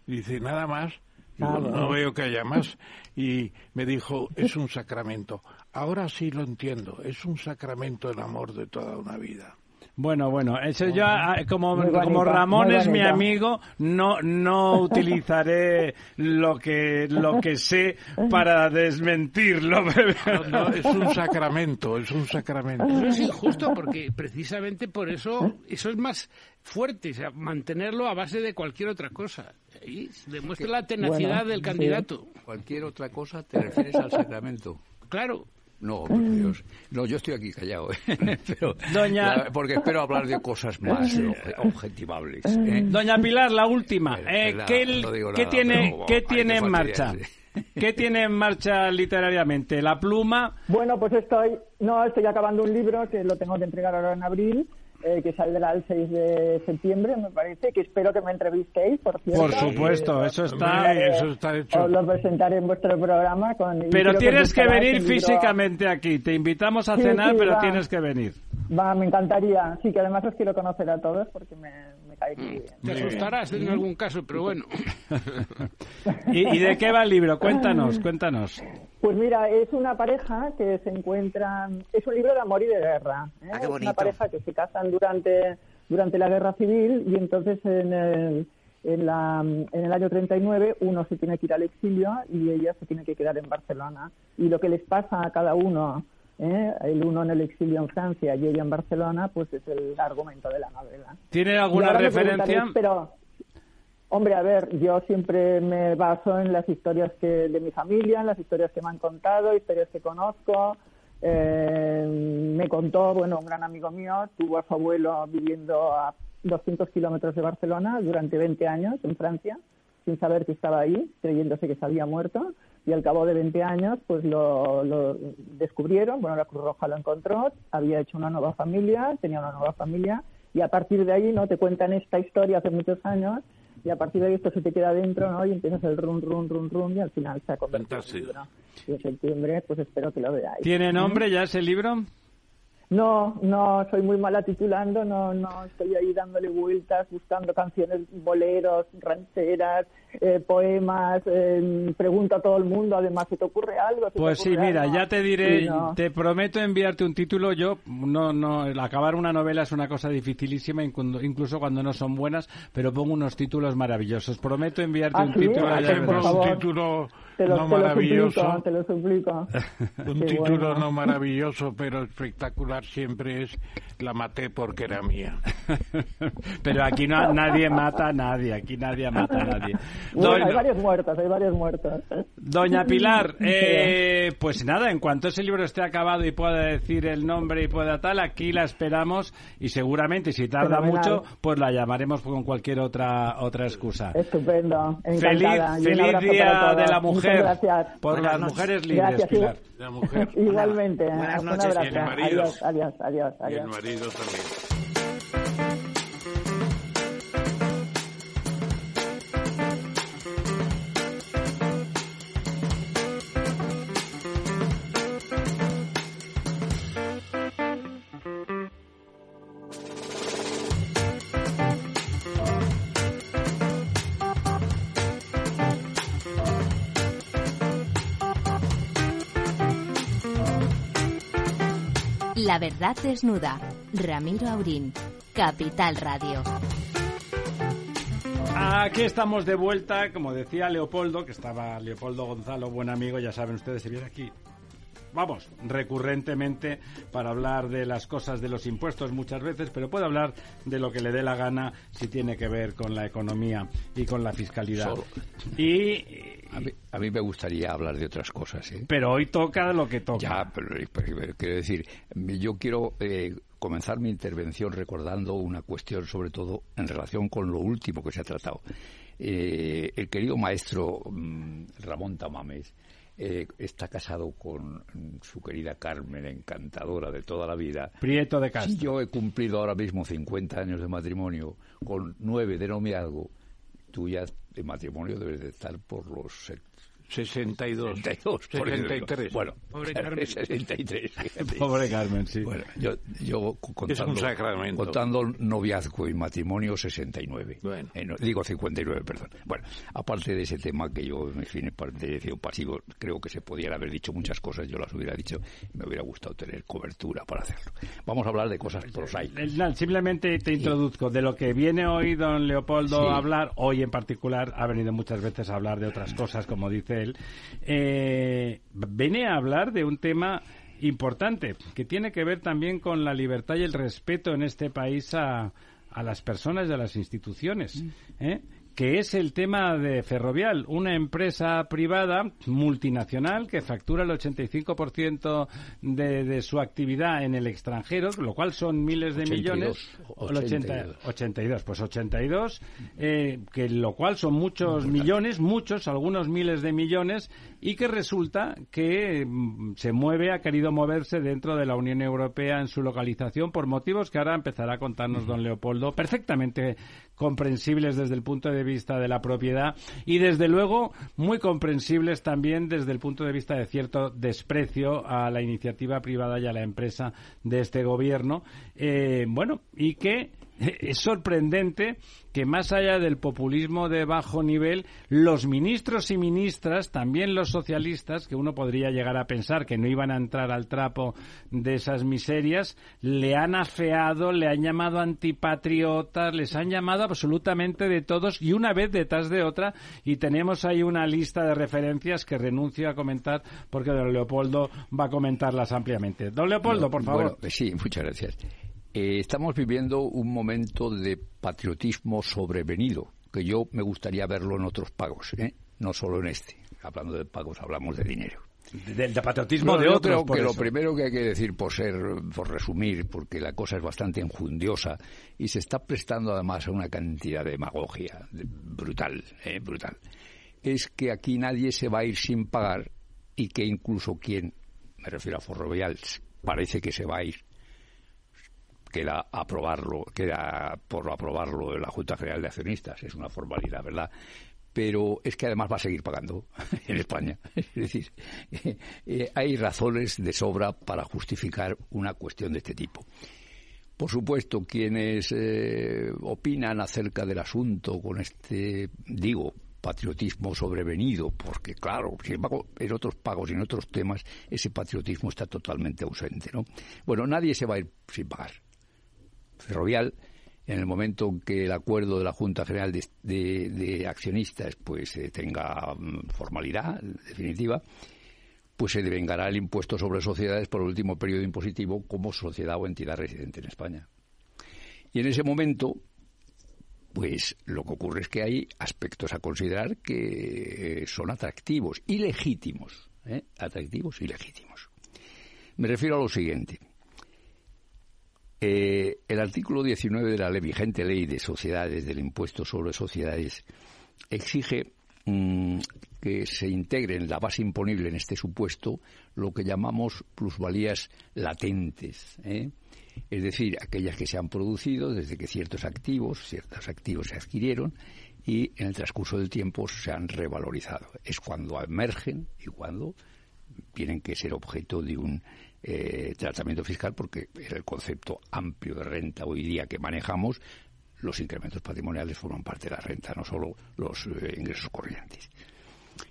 Dice, nada más. No veo que haya más. Y me dijo, es un sacramento. Ahora sí lo entiendo, es un sacramento el amor de toda una vida. Bueno, bueno, eso ya, ah, como, como Ramón es mi amigo, no, no utilizaré lo que, lo que sé para desmentirlo. No, no, es un sacramento, es un sacramento. Eso es injusto porque precisamente por eso eso es más fuerte, o sea, mantenerlo a base de cualquier otra cosa. Y demuestra la tenacidad Bueno, del sí. candidato. Cualquier otra cosa te refieres al sacramento. Claro. No, por Dios. No, yo estoy aquí callado, ¿eh? Pero, Doña- la- porque espero hablar de cosas más eh, objetivables. ¿eh? Doña Pilar, la última. Eh, Espera, ¿qué, no tiene, pero, ¿qué tiene en marcha? ¿Qué tiene en marcha literariamente? ¿La pluma? Bueno, pues estoy, no, estoy acabando un libro que lo tengo que entregar ahora en abril, eh, que saldrá el 6 de septiembre, me parece, que espero que me entrevistéis, por cierto. Por supuesto, eso está... Hombre, eso está hecho. Os lo presentaré en vuestro programa. Con, Pero tienes que venir libro- físicamente aquí. Te invitamos a Sí, cenar, sí, pero va. tienes que venir. Va, me encantaría. Sí, que además os quiero conocer a todos porque me, me cae muy bien. Te asustarás en algún caso, pero bueno. ¿Y, y de qué va el libro? Cuéntanos, cuéntanos. Pues mira, es una pareja que se encuentran, es un libro de amor y de guerra. ¿eh? Ah, qué Es bonito. una pareja que se casan durante, durante la guerra civil y entonces en el, en, la, en el año 39 uno se tiene que ir al exilio y ella se tiene que quedar en Barcelona. Y lo que les pasa a cada uno, ¿eh? el uno en el exilio en Francia y ella en Barcelona, pues es el argumento de la novela. ¿Tiene alguna referencia? Pero, hombre, a ver, yo siempre me baso en las historias que de mi familia, en las historias que me han contado, historias que conozco. Eh, me contó, bueno, un gran amigo mío tuvo a su abuelo viviendo a 200 kilómetros de Barcelona durante 20 años en Francia, sin saber que estaba ahí, creyéndose que se había muerto. Y al cabo de 20 años, pues lo, lo descubrieron, bueno, la Cruz Roja lo encontró, había hecho una nueva familia, tenía una nueva familia, y a partir de ahí, ¿no? Te cuentan esta historia hace muchos años, y a partir de ahí esto se te queda dentro, ¿no? Y empiezas el run, run, run, run, y al final se ha convertido en libro. Y en septiembre, pues espero que lo veáis. ¿Tiene nombre ya ese libro? No, no, soy muy mala titulando, no, no, estoy ahí dándole vueltas, buscando canciones, boleros, rancheras, eh, poemas, eh, pregunto a todo el mundo, además, ¿se te ocurre algo? ¿Se te Pues sí, mira, algo? ya te diré, Sí, no. te prometo enviarte un título. Yo, no, no, el acabar una novela es una cosa dificilísima, inclu- incluso cuando no son buenas, pero pongo unos títulos maravillosos. Prometo enviarte ¿Ah, un sí? título. Ah, por Ejemplo, un favor. título Te lo, no te lo maravilloso. suplico, te lo suplico. Un Qué título bueno. no maravilloso, pero espectacular siempre es La maté porque era mía. Pero aquí no, nadie mata a nadie, aquí nadie mata a nadie. Bueno, hay varios muertos, hay varios muertos. doña Pilar, eh, pues nada, en cuanto ese libro esté acabado y pueda decir el nombre y pueda tal, aquí la esperamos y seguramente si tarda Fenomenal. mucho, pues la llamaremos con cualquier otra otra excusa. Estupendo, Feliz, encantada. Día de la Muchas Mujer. gracias. Por Buenas las noches. mujeres libres, Gracias, Pilar. La mujer. Igualmente. Buenas noches, abrazo. y el marido. Adiós, adiós, adiós, Y el marido también. La verdad desnuda. Ramiro Aurín. Capital Radio. Aquí estamos de vuelta, como decía Leopoldo, que estaba Leopoldo Gonzalo, buen amigo, ya saben ustedes, se viene aquí. Vamos, recurrentemente para hablar de las cosas de los impuestos muchas veces, pero puede hablar de lo que le dé la gana si tiene que ver con la economía y con la fiscalidad. Solo. Y A mí, a mí me gustaría hablar de otras cosas, ¿eh? pero hoy toca lo que toca. Ya, pero, pero- pero quiero decir, yo quiero eh, comenzar mi intervención recordando una cuestión, sobre todo en relación con lo último que se ha tratado. Eh, el querido maestro mm, Ramón Tamames eh, está casado con su querida Carmen, encantadora de toda la vida. Prieto de Castro. Si yo he cumplido ahora mismo 50 años de matrimonio, con 9 de noviazgo, tú ya de matrimonio debes de estar por los 62. 62, por eso digo. 63. Bueno, Pobre Carmen. 63. fíjate. Pobre Carmen, sí. Bueno, yo, yo contando, sacramento. contando noviazgo y matrimonio 69. Bueno. Eh, no, digo 59, perdón. Bueno, aparte de ese tema que yo, en fin, de decir pasivo, creo que se podían haber dicho muchas cosas, yo las hubiera dicho y me hubiera gustado tener cobertura para hacerlo. Vamos a hablar de cosas prosaicas. Eh, no, Simplemente te introduzco. De lo que viene hoy don Leopoldo Sí. a hablar, hoy en particular, ha venido muchas veces a hablar de otras cosas, como dice él. Eh, viene a hablar de un tema importante, que tiene que ver también con la libertad y el respeto en este país a, a las personas y a las instituciones. ¿eh? Que es el tema de Ferrovial, una empresa privada multinacional que factura el 85% de, de su actividad en el extranjero, lo cual son miles de 82, millones. El 80 82. 82, pues 82, eh, que lo cual son muchos millones, muchos, algunos miles de millones, y que resulta que mm, se mueve, ha querido moverse dentro de la Unión Europea en su localización por motivos que ahora empezará a contarnos don Leopoldo, perfectamente comprensibles desde el punto de vista de la propiedad y desde luego muy comprensibles también desde el punto de vista de cierto desprecio a la iniciativa privada y a la empresa de este gobierno. Eh, bueno, y que es sorprendente que más allá del populismo de bajo nivel, los ministros y ministras, también los socialistas, que uno podría llegar a pensar que no iban a entrar al trapo de esas miserias, le han afeado, le han llamado antipatriotas, les han llamado absolutamente de todos y una vez detrás de otra y tenemos ahí una lista de referencias que renuncio a comentar porque don Leopoldo va a comentarlas ampliamente. Don Leopoldo, por favor. Bueno, sí, muchas gracias. Eh, estamos viviendo un momento de patriotismo sobrevenido, que yo me gustaría verlo en otros pagos, ¿eh? no solo en este. Hablando de pagos, hablamos de dinero. Del de patriotismo No, de yo otros, creo lo primero que hay que decir, por ser, por resumir, porque la cosa es bastante enjundiosa y se está prestando además a una cantidad de demagogia de- brutal, eh, brutal, es que aquí nadie se va a ir sin pagar y que incluso quien, me refiero a Ferrovial, parece que se va a ir queda aprobarlo, queda por aprobarlo la Junta General de Accionistas, es una formalidad, ¿verdad? Pero es que además va a seguir pagando en España. Es decir, eh, hay razones de sobra para justificar una cuestión de este tipo. Por supuesto, quienes eh, opinan acerca del asunto con este, digo, patriotismo sobrevenido, porque claro, sin embargo, en otros pagos y en otros temas ese patriotismo está totalmente ausente, ¿no? Bueno, nadie se va a ir sin pagar. Ferrovial en el momento en que el acuerdo de la Junta General de Accionistas pues eh, tenga mm, formalidad definitiva, pues se devengará el impuesto sobre sociedades por el último periodo impositivo como sociedad o entidad residente en España. Y en ese momento, pues lo que ocurre es que hay aspectos a considerar que eh, son atractivos y legítimos. ¿eh? Atractivos y legítimos. Me refiero a lo siguiente. Eh, el artículo 19 de la ley, vigente ley de sociedades, del impuesto sobre sociedades, exige mm, que se integre en la base imponible en este supuesto lo que llamamos plusvalías latentes. ¿eh? Es decir, aquellas que se han producido desde que ciertos activos, ciertos activos se adquirieron y en el transcurso del tiempo se han revalorizado. Es cuando emergen y cuando tienen que ser objeto de un eh, tratamiento fiscal porque en el concepto amplio de renta hoy día que manejamos los incrementos patrimoniales forman parte de la renta, no solo los eh, ingresos corrientes.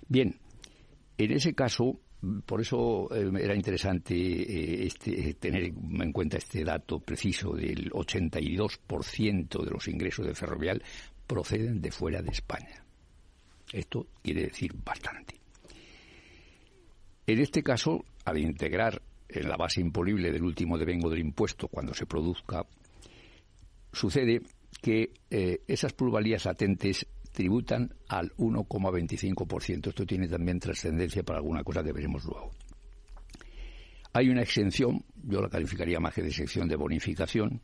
Bien, en ese caso, por eso eh, era interesante este, tener en cuenta este dato preciso del 82% de los ingresos de Ferrovial proceden de fuera de España. Esto quiere decir bastante. En este caso, al integrar en la base imponible del último devengo del impuesto cuando se produzca, sucede que eh, esas plusvalías latentes tributan al 1,25%. Esto tiene también trascendencia para alguna cosa que veremos luego. Hay una exención, yo la calificaría más que de exención de bonificación,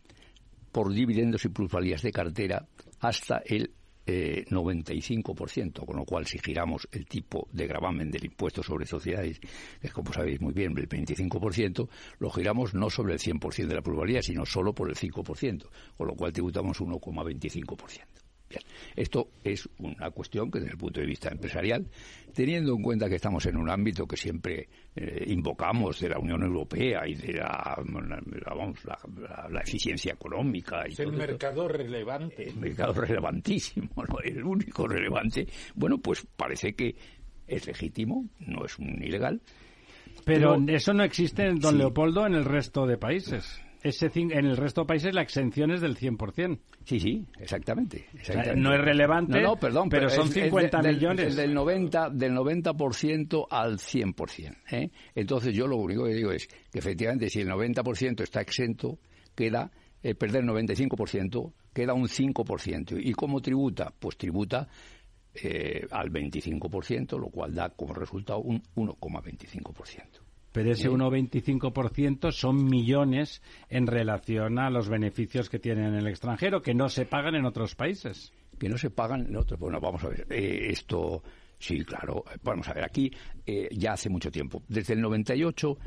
por dividendos y plusvalías de cartera hasta el eh, 95%, con lo cual si giramos el tipo de gravamen del impuesto sobre sociedades, que es como sabéis muy bien el 25%, lo giramos no sobre el 100% de la plusvalía, sino solo por el 5%, con lo cual tributamos 1,25%. Bien, esto es una cuestión que desde el punto de vista empresarial, teniendo en cuenta que estamos en un ámbito que siempre eh, invocamos de la Unión Europea y de la, la- vamos, la- la- la eficiencia económica y Es el esto, mercado relevante. el mercado relevantísimo, ¿no? el único relevante, bueno, pues parece que es legítimo, no es un ilegal. Pero Pero- eso no existe, don Sí. Leopoldo, en el resto de países. Ese en el resto de países la exención es del 100%. Sí, sí, exactamente. exactamente. no es relevante, No, no, perdón, pero son es- es 50 del- millones. es Del 90, del 90% al 100%. ¿eh? Entonces yo lo único que digo es que efectivamente si el 90% está exento, queda, eh, perder el 95%, queda un 5%. ¿Y cómo tributa? Pues tributa eh, al 25%, lo cual da como resultado un 1,25%. Pero ese ¿Eh? 1,25% son millones en relación a los beneficios que tienen en el extranjero, que no se pagan en otros países. que no se pagan en otros. Bueno, vamos a ver, eh, esto sí, claro, vamos a ver, aquí eh, ya hace mucho tiempo, desde el 98,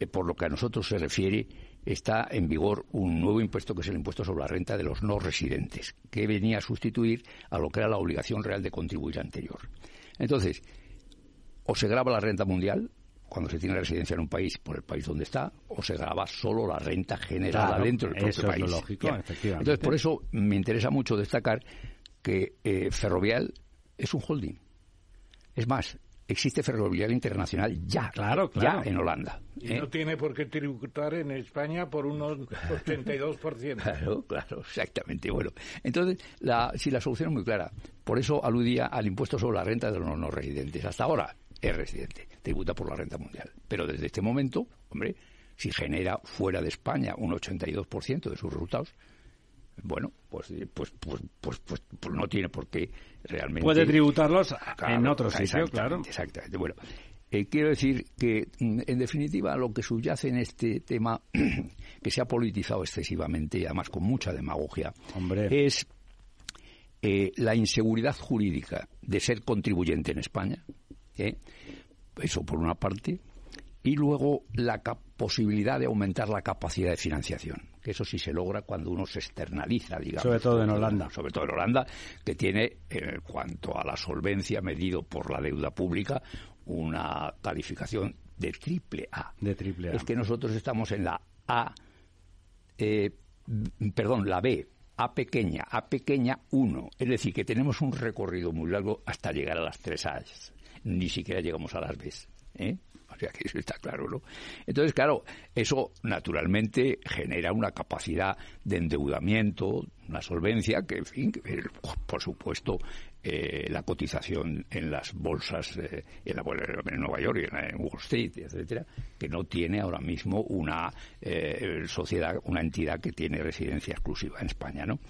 eh, por lo que a nosotros se refiere, está en vigor un nuevo impuesto que es el impuesto sobre la renta de los no residentes, que venía a sustituir a lo que era la obligación real de contribuir anterior. Entonces, o se graba la renta mundial cuando se tiene residencia en un país por el país donde está, o se graba solo la renta generada Claro, dentro del propio eso es país. lo lógico, efectivamente. Entonces, por eso me interesa mucho destacar que eh, Ferrovial es un holding. Es más, existe Ferrovial Internacional ya, Claro, claro. ya en Holanda. Y ¿eh? no tiene por qué tributar en España por unos 82%. Claro, claro, exactamente. Bueno, entonces, la, si la solución es muy clara, por eso aludía al impuesto sobre la renta de los no residentes. Hasta ahora es residente, tributa por la renta mundial. Pero desde este momento, hombre, si genera fuera de España un 82% de sus resultados, bueno, pues, pues, pues, pues, pues, pues no tiene por qué realmente. Puede tributarlos en otro sitio, exactamente, claro. Exactamente. Bueno, eh, quiero decir que, mm, en definitiva, lo que subyace en este tema, que se ha politizado excesivamente, y además con mucha demagogia, es eh, la inseguridad jurídica de ser contribuyente en España. ¿Eh? Eso por una parte. Y luego la posibilidad de aumentar la capacidad de financiación. Que eso sí se logra cuando uno se externaliza, digamos. Sobre todo en Holanda. Sobre todo en Holanda, que tiene, en cuanto a la solvencia medido por la deuda pública, una calificación de triple A. De triple A. Es que nosotros estamos en la A, eh, perdón, la B, A pequeña, A pequeña 1. Es decir, que tenemos un recorrido muy largo hasta llegar a las tres A's. Ni siquiera llegamos a las B's. ¿eh? O sea, que eso está claro, ¿no? Entonces, claro, eso naturalmente genera una capacidad de endeudamiento, una solvencia que, en fin, eh, por supuesto, eh, la cotización en las bolsas eh, en, la, en Nueva York y en, en Wall Street, etcétera, que no tiene ahora mismo una eh, sociedad, una entidad que tiene residencia exclusiva en España, ¿no?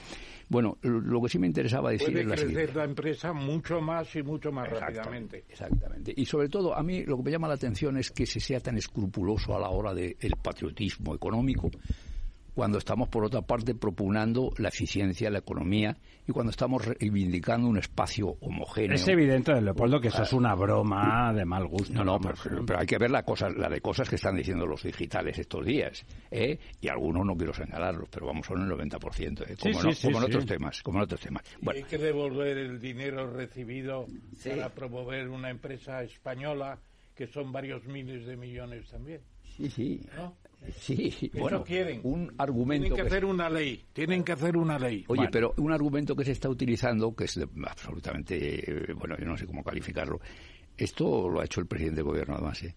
Bueno, lo que sí me interesaba decir Puede es la crecer siguiente. la empresa mucho más y mucho más Exactamente, rápidamente. Exactamente. Y sobre todo, a mí lo que me llama la atención es que se sea tan escrupuloso a la hora del patriotismo económico, cuando estamos, por otra parte, propugnando la eficiencia, la economía, y cuando estamos reivindicando un espacio homogéneo. Es evidente, Leopoldo, que eso es una broma de mal gusto. No, no, pero, pero hay que ver la, cosa, la de cosas que están diciendo los digitales estos días. ¿eh? Y algunos no quiero señalarlos, pero vamos, son el 90%, ¿eh? como, Sí, no- sí, sí, como en otros temas. Como en otros temas. Bueno, hay que devolver el dinero recibido para promover una empresa española que son varios miles de millones también. sí, sí. ¿no? Sí, bueno, quieren. un argumento Tienen que que- hacer una ley. Tienen que hacer una ley. Oye, Bueno. pero un argumento que se está utilizando, que es de- absolutamente, eh, bueno, yo no sé cómo calificarlo, esto lo ha hecho el presidente del gobierno además, ¿eh?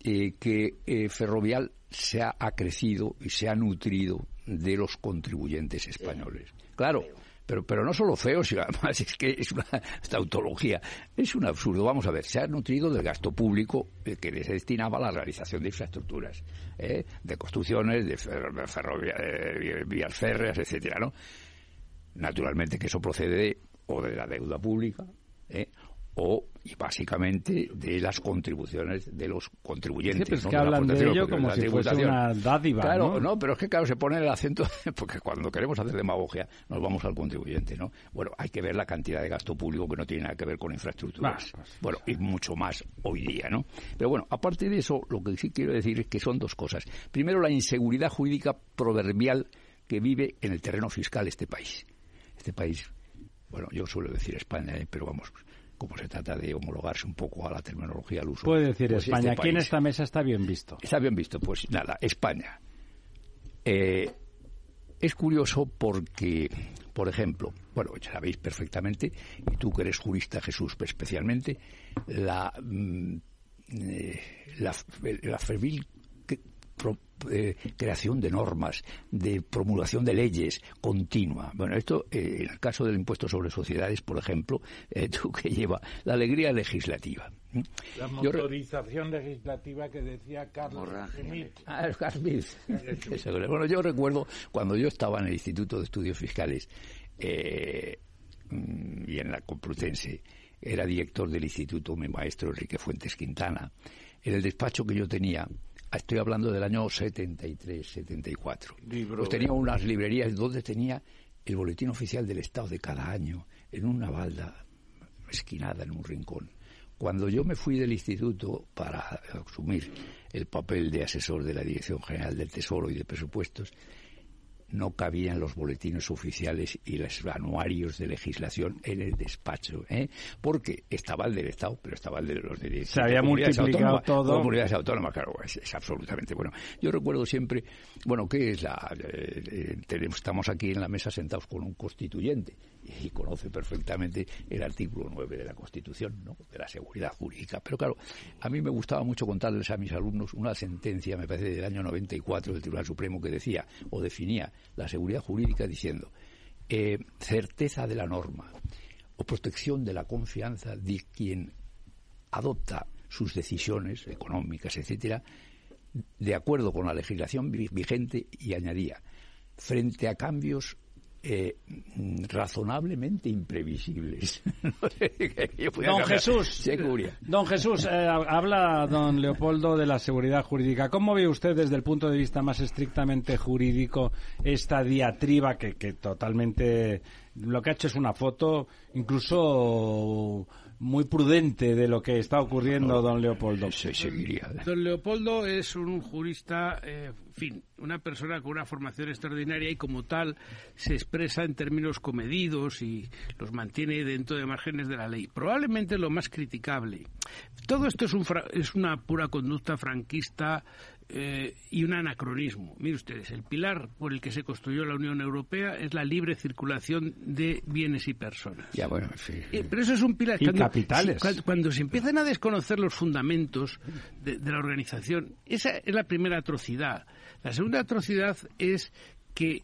Eh, que eh, Ferrovial se ha, ha crecido y se ha nutrido de los contribuyentes españoles. Claro, pero, pero no solo feo, sino además es que es una tautología. Es un absurdo. Vamos a ver, se ha nutrido del gasto público que se destinaba a la realización de infraestructuras, ¿eh? de construcciones, de vías férreas, etcétera, ¿no? Naturalmente que eso procede de- o de la deuda pública, ¿eh? O y básicamente de las contribuciones de los contribuyentes. Sí, pero es ¿no? que hablan de ello como la si fuese tributación- una dádiva, Claro, ¿no? pero es que claro, se pone el acento, porque cuando queremos hacer demagogia nos vamos al contribuyente, ¿no? Bueno, hay que ver la cantidad de gasto público que no tiene nada que ver con infraestructuras. Bah, pues, bueno, y mucho más hoy día, ¿no? Pero bueno, aparte de eso, lo que sí quiero decir es que son dos cosas. Primero, la inseguridad jurídica proverbial que vive en el terreno fiscal este país. Este país, bueno, yo suelo decir España, ¿eh? pero vamos, como se trata de homologarse un poco a la terminología al uso. Puede decir pues España. este Aquí en esta mesa está bien visto. Está bien visto, pues nada, España. Eh, es curioso porque, por ejemplo, bueno, ya sabéis perfectamente, y tú que eres jurista, Jesús, especialmente, la, mm, eh, la, la fervil eh, creación de normas, de promulgación de leyes continua. Bueno, esto, eh, en el caso del impuesto sobre sociedades, por ejemplo, eh, tú que lleva la alegría legislativa. ¿Mm? La re- motorización legislativa que decía Carlos Schmitt. Ah. Eso, bueno, yo recuerdo cuando yo estaba en el Instituto de Estudios Fiscales eh, mm, y en la Complutense, era director del instituto mi maestro Enrique Fuentes Quintana. En el despacho que yo tenía, estoy hablando del año 73, 74, Libro pues tenía unas librerías donde tenía el boletín oficial del Estado de cada año en una balda esquinada en un rincón. Cuando yo me fui del instituto para asumir el papel de asesor de la Dirección General del Tesoro y de Presupuestos, no cabían los boletines oficiales y los anuarios de legislación en el despacho, ¿eh? porque estaba el del Estado, pero estaba el de los de Se había multiplicado autónomas, todo. comunidades autónomas, claro, es, es absolutamente bueno. Yo recuerdo siempre, bueno, ¿qué es la? eh, eh, tenemos- estamos aquí en la mesa sentados con un constituyente y conoce perfectamente el artículo 9 de la Constitución, ¿no? de la seguridad jurídica. Pero claro, a mí me gustaba mucho contarles a mis alumnos una sentencia, me parece, del año 94 del Tribunal Supremo que decía o definía la seguridad jurídica diciendo eh, certeza de la norma o protección de la confianza de quien adopta sus decisiones económicas, etcétera, de acuerdo con la legislación vi- vigente y añadía, frente a cambios eh, razonablemente imprevisibles. No sé, que yo podía Don. Jesús, cubría. don Jesús, eh, habla don Leopoldo de la seguridad jurídica. ¿Cómo ve usted desde el punto de vista más estrictamente jurídico esta diatriba que, que totalmente lo que ha hecho es una foto incluso muy prudente de lo que está ocurriendo, don Leopoldo? Se seguiría. Don Leopoldo es un jurista, eh, en fin, una persona con una formación extraordinaria y como tal se expresa en términos comedidos y los mantiene dentro de márgenes de la ley. Probablemente lo más criticable. Todo esto es, un fra- es una pura conducta franquista eh, y un anacronismo. Mire ustedes, el pilar por el que se construyó la Unión Europea es la libre circulación de bienes y personas. Ya, bueno, sí. Eh, pero eso es un pilar. Y capitales. cuando, cuando se empiezan a desconocer los fundamentos de, de la organización, esa es la primera atrocidad. La segunda atrocidad es que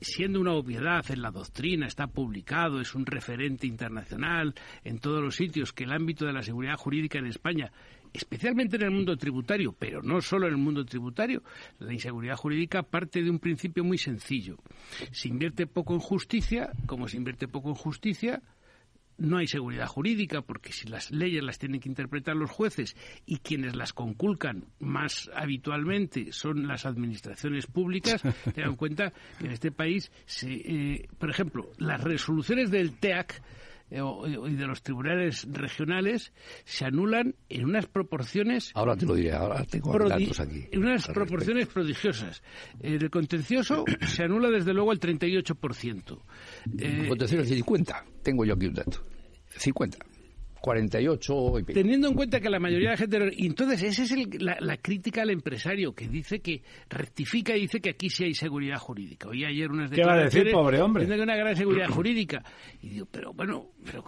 siendo una obviedad en la doctrina, está publicado, es un referente internacional en todos los sitios, que el ámbito de la seguridad jurídica en España, especialmente en el mundo tributario, pero no solo en el mundo tributario, la inseguridad jurídica parte de un principio muy sencillo. Se invierte poco en justicia, como se invierte poco en justicia, no hay seguridad jurídica porque si las leyes las tienen que interpretar los jueces y quienes las conculcan más habitualmente son las administraciones públicas, te dan cuenta que en este país, se, eh, por ejemplo, las resoluciones del TEAC eh, o- y de los tribunales regionales se anulan en unas proporciones Ahora te lo diré, ahora tengo datos aquí. en unas proporciones prodigiosas. Eh, el contencioso se anula desde luego al 38%. Eh, Contencioso 50. Tengo yo aquí un dato. 50. 48 y pico. Teniendo en cuenta que la mayoría de la gente... Entonces, esa es el- la, la crítica al empresario, que dice que rectifica y dice que aquí sí hay seguridad jurídica. Oí ayer unas ¿Qué va a decir, pobre hombre? hay una gran seguridad jurídica. Y digo, pero bueno, pero,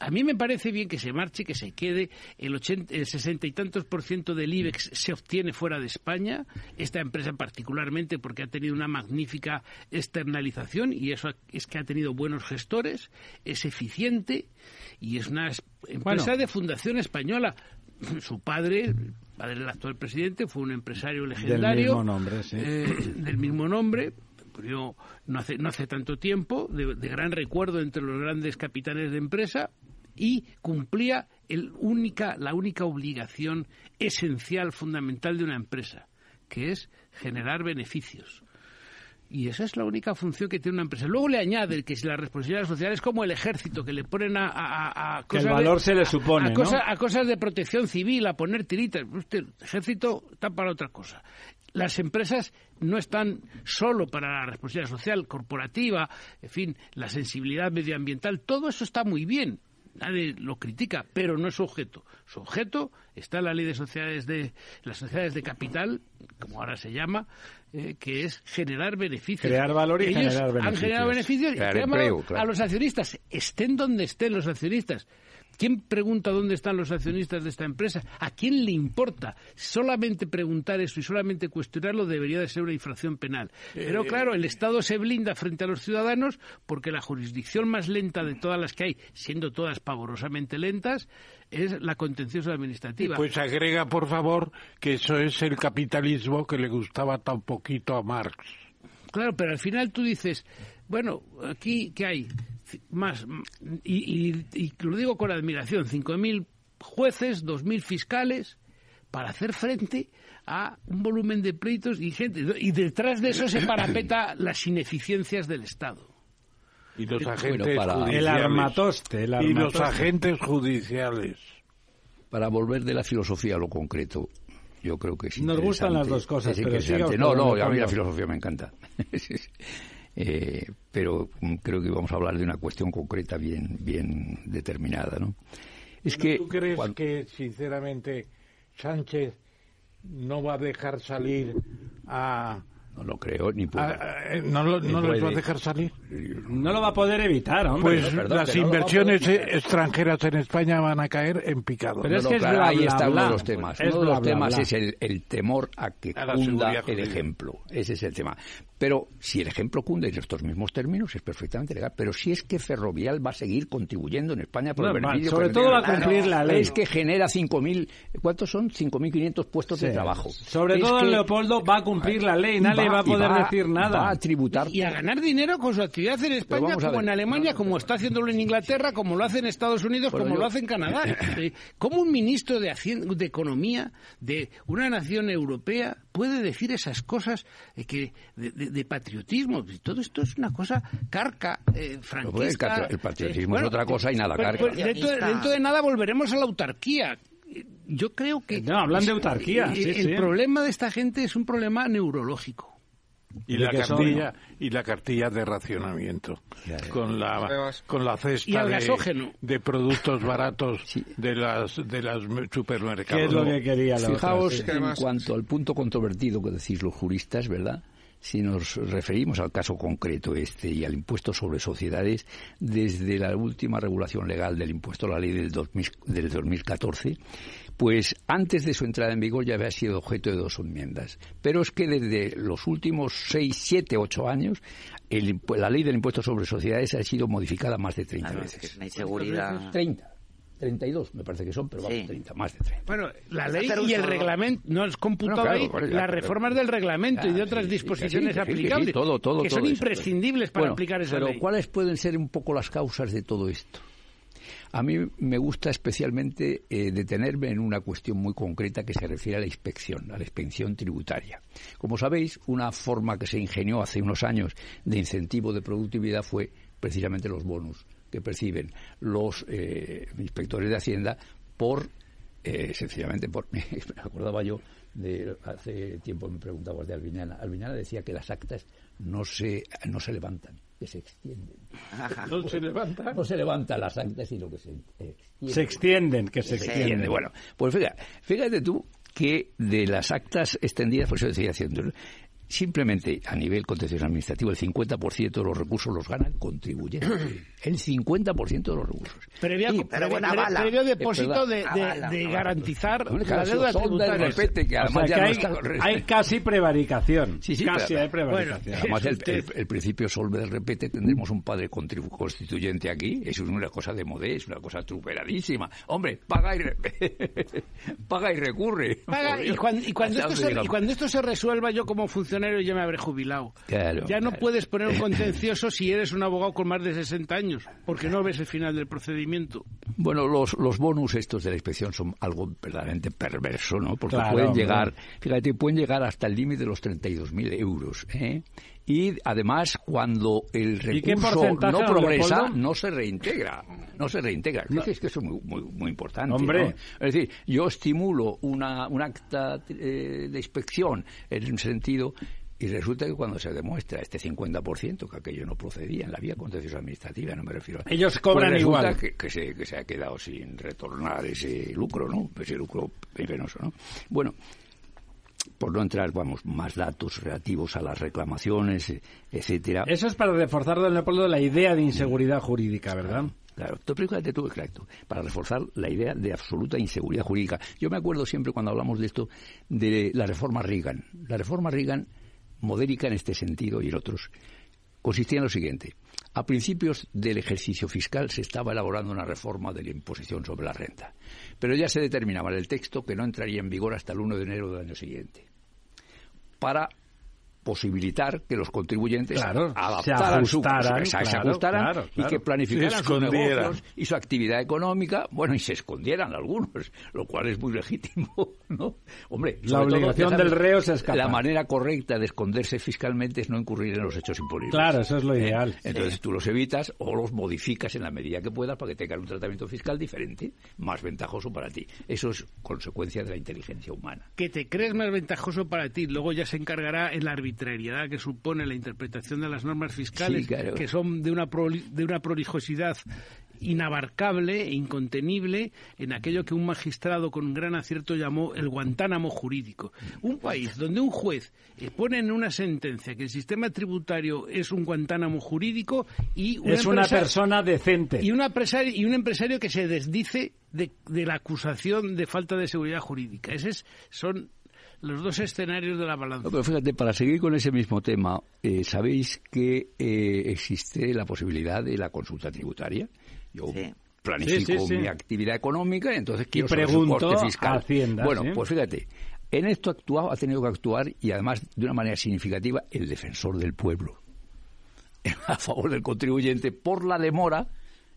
a mí me parece bien que se marche, que se quede. El, 80, el 60 y tantos por ciento del IBEX se obtiene fuera de España. Esta empresa particularmente porque ha tenido una magnífica externalización y eso es que ha tenido buenos gestores, es eficiente y es una es- empresa Bueno. de fundación española. Su padre, el padre del actual presidente, fue un empresario legendario. mismo nombre, sí. eh, del mismo nombre. Murió no hace, no hace tanto tiempo, de, de gran recuerdo entre los grandes capitanes de empresa, y cumplía el única, la única obligación esencial, fundamental de una empresa, que es generar beneficios. Y esa es la única función que tiene una empresa. Luego le añade que si la responsabilidad social es como el ejército, que le ponen a, a- a- a Que el cosas valor de- se le supone, a, cosas, a cosas de protección civil, a poner tiritas. Usted, el ejército está para otra cosa. Las empresas no están solo para la responsabilidad social, corporativa, en fin, la sensibilidad medioambiental, todo eso está muy bien. Nadie lo critica, pero no es su objeto. Su objeto está la ley de sociedades de las sociedades de capital, como ahora se llama, eh, que es generar beneficios. Crear valor y Ellos generar Han beneficios. generado beneficios y Crear han empleo, claro. a los accionistas, estén donde estén los accionistas. ¿Quién pregunta dónde están los accionistas de esta empresa? ¿A quién le importa? Solamente preguntar eso y solamente cuestionarlo debería de ser una infracción penal. Pero claro, el Estado se blinda frente a los ciudadanos porque la jurisdicción más lenta de todas las que hay, siendo todas pavorosamente lentas, es la contenciosa administrativa. Pues agrega, por favor, que eso es el capitalismo que le gustaba tan poquito a Marx. Claro, pero al final tú dices, bueno, aquí, ¿qué hay? Más, y, y- y lo digo con admiración, 5.000 jueces, 2.000 fiscales, para hacer frente a un volumen de pleitos y gente. Y detrás de eso se parapeta las ineficiencias del Estado. Y los Bueno, agentes para- El judiciales. armatoste, el Y los agentes judiciales. Para volver de la filosofía a lo concreto, yo creo que es Nos gustan las dos cosas, Es pero No, no, a mí la filosofía me encanta. Eh, pero mm, creo que vamos a hablar de una cuestión concreta bien, bien determinada, ¿no? Es que ¿Tú crees que, sinceramente, Sánchez no va a dejar salir a... no lo creo ni puedo. a- a- eh, ¿No, lo- Ni no les va a dejar salir? No lo va a poder evitar, hombre. Pues perdón, las que no inversiones eh, extranjeras en España van a caer en picado. Pero es No, que no, es claro, bla, ahí bla, está uno de los temas. Es uno de los bla, temas bla. es el, el temor a que A cunda el jurídica. ejemplo. Ese es el tema. Pero si el ejemplo cunde en estos mismos términos, es perfectamente legal. Pero si es que Ferrovial va a seguir contribuyendo en España por el beneficio sobre que todo genera. va a cumplir la ley. Es que genera 5.000... ¿Cuántos son? 5.500 puestos de trabajo. Sobre Es todo que Leopoldo va a cumplir la ley, nadie va, a y poder va- decir nada. Va a tributar Y a ganar dinero con su actividad en España, como en Alemania, como está haciéndolo en Inglaterra, como lo hace en Estados Unidos, Bueno, como yo- lo hace en Canadá. ¿Cómo un ministro de, Hacien- de Economía de una nación europea puede decir esas cosas eh, que de, de- de patriotismo? Todo esto es una cosa carca, eh, pues, el franquista. el patriotismo Eh, es otra cosa y nada pues- carca. pues dentro, de- dentro de nada volveremos a la autarquía. Yo creo que... No, hablan de autarquía, sí, el sí. problema de esta gente es un problema neurológico. Y la cartilla y la cartilla de racionamiento con la con la cesta de, productos baratos de las de las supermercados. ¿Qué es lo que quería la Fijaos otra? Sí. en cuanto al punto controvertido que decís los juristas, ¿verdad? Si nos referimos al caso concreto este y al impuesto sobre sociedades, desde la última regulación legal del impuesto, la ley del, 2000 del 2014, pues antes de su entrada en vigor ya había sido objeto de dos enmiendas. Pero es que desde los últimos seis, siete, ocho años, el la ley del impuesto sobre sociedades ha sido modificada más de 30 Claro, es veces. una inseguridad. 30. 32 me parece que son, pero vamos, 30, más de 30. Bueno, la Es ley y el reglamento, no has computado Bueno, claro, ahí bueno, ya, las pero- reformas del reglamento y de Ah, otras sí, sí, disposiciones sí, sí, sí, aplicables todo, todo, que todo son eso. imprescindibles para Bueno, aplicar esa pero ley. ¿cuáles pueden ser un poco las causas de todo esto? A mí me gusta especialmente eh, detenerme en una cuestión muy concreta que se refiere a la inspección, a la inspección tributaria. Como sabéis, una forma que se ingenió hace unos años de incentivo de productividad fue precisamente los bonus que perciben los eh, inspectores de Hacienda por, eh, sencillamente, por, me acordaba yo de hace tiempo me preguntabas de Alvinana. Alvinana decía que las actas no se, no se levantan, que se extienden. No se levanta. No se levantan las actas, sino que se extienden. Se extienden, que se Se extienden. extiende. Bueno, pues fíjate, fíjate tú que de las actas extendidas, por eso decía haciendo, simplemente a nivel contencioso administrativo, el 50% de los recursos los gana el contribuyente. el 50% de los recursos. Previa- Y- previo, buena pre- bala. previo depósito de, garantizar la deuda son de tributaria. repente que O además sea, ya que no hay, está... hay casi prevaricación. Sí, sí, casi pero- hay prevaricación. Además, el, usted- el- el principio solve del repete, tendremos un padre contribu- constituyente aquí. Eso es una cosa de modé, es una cosa truperadísima. Hombre, paga y, re- paga y recurre. Paga, y, cuando, y cuando esto se, y cuando esto se resuelva, yo como funcionario ya me habré jubilado. Claro, ya no claro. puedes poner un contencioso si eres un abogado con más de 60 años, porque no ves el final del procedimiento. Bueno, los, los bonus estos de la inspección son algo verdaderamente perverso, ¿no? Porque Claro, pueden hombre. llegar, fíjate, pueden llegar hasta el límite de los 32.000 euros, ¿eh? Y además, cuando el ¿Y qué recurso no progresa, no se reintegra. No se reintegra. No. Es que eso es muy, muy, muy importante. Hombre. ¿no? Es decir, yo estimulo una, un acta eh, de inspección en un sentido y resulta que cuando se demuestra este 50% que aquello no procedía en la vía contenciosa administrativa, no me refiero a... Ellos cobran pues resulta igual. Que, que se, que se ha quedado sin retornar ese lucro, ¿no? Ese lucro penoso, ¿no? Bueno, por no entrar, vamos, más datos relativos a las reclamaciones, eh, etcétera. Eso es para reforzar, don Leopoldo, la idea de inseguridad jurídica, ¿verdad? Claro, tú fíjate tú, exacto, para reforzar la idea de absoluta inseguridad jurídica. Yo me acuerdo siempre cuando hablamos de esto de la reforma Reagan. La reforma Reagan, modérica en este sentido y en otros, consistía en lo siguiente. A principios del ejercicio fiscal se estaba elaborando una reforma de la imposición sobre la renta, pero ya se determinaba en el texto que no entraría en vigor hasta el 1 de enero del año siguiente. Posibilitar que los contribuyentes Claro, se adaptaran su- se claro, ajustaran claro, y que planificaran sus negocios y su actividad económica, bueno, y se escondieran algunos, lo cual es muy legítimo, ¿no? Hombre, La todo, obligación sabes, del reo se escapa. La manera correcta de esconderse fiscalmente es no incurrir en los hechos imponibles. Claro, eso es lo ideal. Entonces tú los evitas o los modificas en la medida que puedas para que tengan un tratamiento fiscal diferente, más ventajoso para ti. Eso es consecuencia de la inteligencia humana. Que te crees más ventajoso para ti, luego ya se encargará en la arbitrariedad que supone la interpretación de las normas fiscales, Sí, claro. que son de una, de una prolijosidad inabarcable e incontenible en aquello que un magistrado con un gran acierto llamó el Guantánamo jurídico. Un país donde un juez eh, pone en una sentencia que el sistema tributario es un Guantánamo jurídico y Es una persona decente. y, un empresario, y un empresario que se desdice de, de la acusación de falta de seguridad jurídica. Esos son los dos escenarios de la balanza. No, pero fíjate, para seguir con ese mismo tema, eh, ¿sabéis que eh, existe la posibilidad de la consulta tributaria? Yo Sí. planifico Sí, sí, sí. mi actividad económica, entonces quiero saber su fiscal. a Hacienda, bueno, sí. pues fíjate, en esto ha actuado, ha tenido que actuar y además de una manera significativa el defensor del pueblo a favor del contribuyente por la demora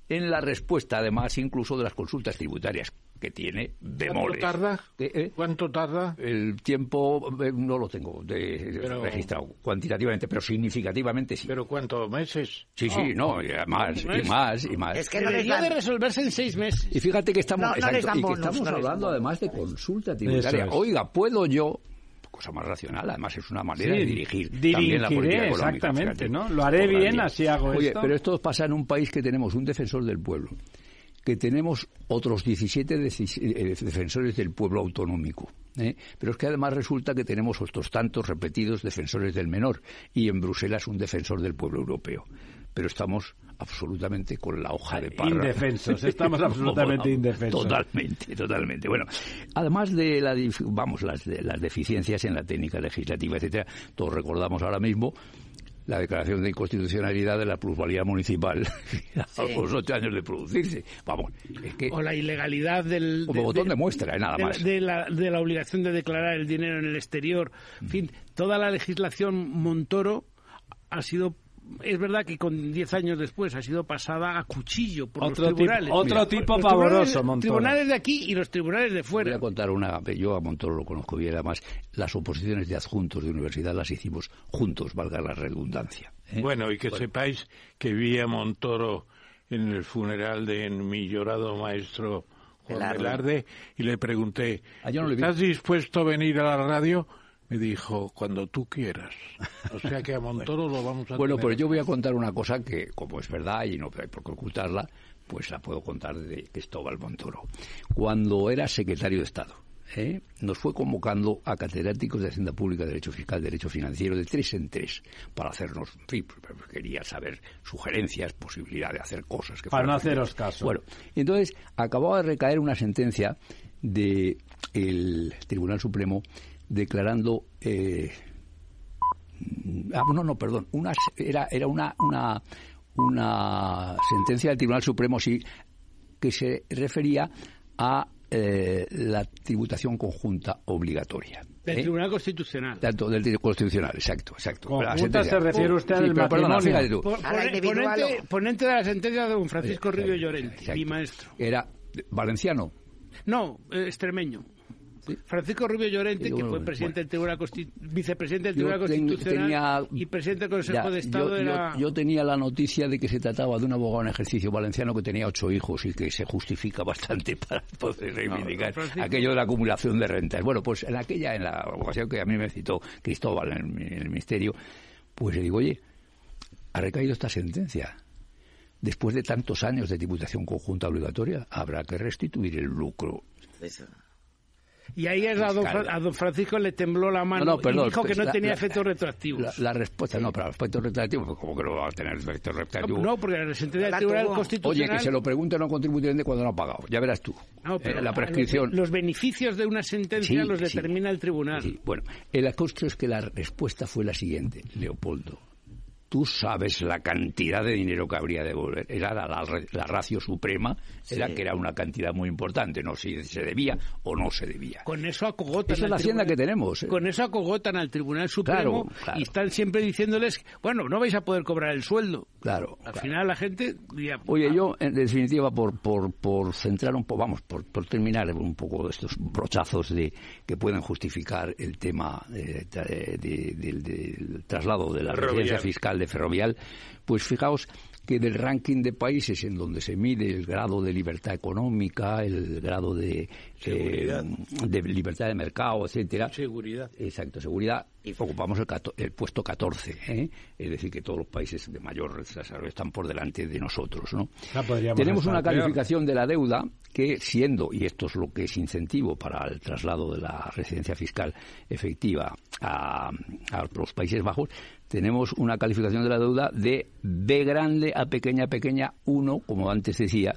en la respuesta, además incluso de las consultas tributarias que tiene bemoles. ¿Cuánto tarda? ¿Qué, eh? ¿Cuánto tarda? El tiempo eh, no lo tengo de- Pero- registrado cuantitativamente, pero significativamente sí. ¿Pero cuántos meses? Sí, sí, no, y más, y es- más, y más. Es que no les Debería de resolverse en seis meses. Y fíjate que estamos, No, exacto, y que estamos hablando además de consulta tributaria. es. Oiga, ¿puedo yo cosa más racional. Además, es una manera Sí, de dirigir también la dirigiré, política económica. exactamente. ¿no? Lo haré bien, así hago Oye, esto. pero esto pasa en un país que tenemos un defensor del pueblo, que tenemos otros 17 deci- eh, defensores del pueblo autonómico. ¿eh? Pero es que además resulta que tenemos otros tantos repetidos defensores del menor y en Bruselas un defensor del pueblo europeo. Pero estamos absolutamente con la hoja de parra. Indefensos, estamos absolutamente indefensos. Totalmente, totalmente. Bueno, además de la, vamos, las, las deficiencias en la técnica legislativa, etcétera, todos recordamos ahora mismo la declaración de inconstitucionalidad de la plusvalía municipal a los ocho años de producirse. Vamos, es que O la ilegalidad del... como botón de muestra, eh, nada de, más. de la, de la obligación de declarar el dinero en el exterior. En fin, toda la legislación Montoro ha sido... Es verdad que con 10 años después ha sido pasada a cuchillo por Otro los tipo- tribunales. otro tipo tribunales- pavoroso, Montoro. Tribunales de aquí y los tribunales de Voy fuera. a contar una, yo a Montoro lo conozco bien, además las oposiciones de adjuntos de universidad las hicimos juntos, valga la redundancia. ¿eh? Bueno, y que Bueno. sepáis que vi a Montoro en el funeral de mi llorado maestro Juan Velarde. Y le pregunté, Ah, no. ¿estás dispuesto a venir a la radio? Me dijo, cuando tú quieras. O sea que a Montoro lo vamos a Bueno, tener. pues yo voy a contar una cosa que, como es verdad y no hay por qué ocultarla, pues la puedo contar de Cristóbal Montoro. Cuando era secretario de Estado, ¿eh? nos fue convocando a catedráticos de Hacienda Pública, Derecho Fiscal, Derecho Financiero, de tres en tres, para hacernos, en fin, quería saber sugerencias, posibilidad de hacer cosas. Que Para no haceros caso. Bueno, entonces acababa de recaer una sentencia del Tribunal Supremo declarando eh, ah, no, no, perdón, una, era, era una, una, una sentencia del Tribunal Supremo, sí, que se refería a eh, la tributación conjunta obligatoria. Del ¿eh? Tribunal Constitucional. Tanto del Tribunal Constitucional, exacto, exacto. Conjunta se refiere usted Sí, al perdona, matrimonio. fíjate tú. Por- A la pone- individual ponente, de la sentencia de don Francisco Rubio Llorente, exacto. mi maestro. Era valenciano. No, eh, Francisco Rubio Llorente, Sí, que fue presidente del Tribunal vicepresidente del Yo Tribunal ten- Constitucional tenía- y presidente del Consejo Ya, de Estado yo, yo- era... yo tenía la noticia de que se trataba de un abogado en ejercicio valenciano que tenía ocho hijos y que se justifica bastante para poder reivindicar Francisco. aquello de la acumulación de rentas. Bueno, pues en aquella, en la ocasión que a mí me citó Cristóbal en, el- en el ministerio, pues le digo, oye, ha recaído esta sentencia. Después de tantos años de tributación conjunta obligatoria, habrá que restituir el lucro. Y ahí es a don, a Francisco le tembló la mano y dijo que no la- tenía la- efectos retroactivos. La, la respuesta, no, para los efectos retroactivos, pues como que no va a tener efectos retroactivos. No, porque la sentencia del La Tribunal tuvo. Oye, Constitucional... que se lo pregunten a un contribuyente cuando no ha pagado. Ya verás tú. No, pero Eh, la prescripción. Los beneficios de una sentencia Sí, los sí. determina el tribunal. Sí, bueno, el acosto es que la respuesta fue la siguiente, Leopoldo. Tú sabes la cantidad de dinero que habría de devolver. Era la, la, la ratio suprema, era que era una cantidad muy importante, no si se debía o no se debía. Con eso acogotan. Esa es la hacienda tribunal- que tenemos. ¿eh? Con eso acogotan al Tribunal Supremo Claro, claro. y están siempre diciéndoles, bueno, no vais a poder cobrar el sueldo. Claro. Al claro. final la gente diría, Oye, yo, en definitiva, por, por, por centrar un poco, vamos, por, por terminar un poco estos brochazos de que pueden justificar el tema eh, de- del- traslado de la residencia fiscal de Ferrovial, pues fijaos que del ranking de países en donde se mide el grado de libertad económica, el grado de, Seguridad. eh, de libertad de mercado, etcétera, Seguridad. Exacto, seguridad. Ocupamos el, cato- el puesto 14, ¿eh? es decir, que todos los países de mayor desarrollo están por delante de nosotros. ¿no? Tenemos una peor. calificación de la deuda que, siendo, y esto es lo que es incentivo para el traslado de la residencia fiscal efectiva a, a los Países Bajos, tenemos una calificación de la deuda de B grande a pequeña, pequeña 1, como antes decía,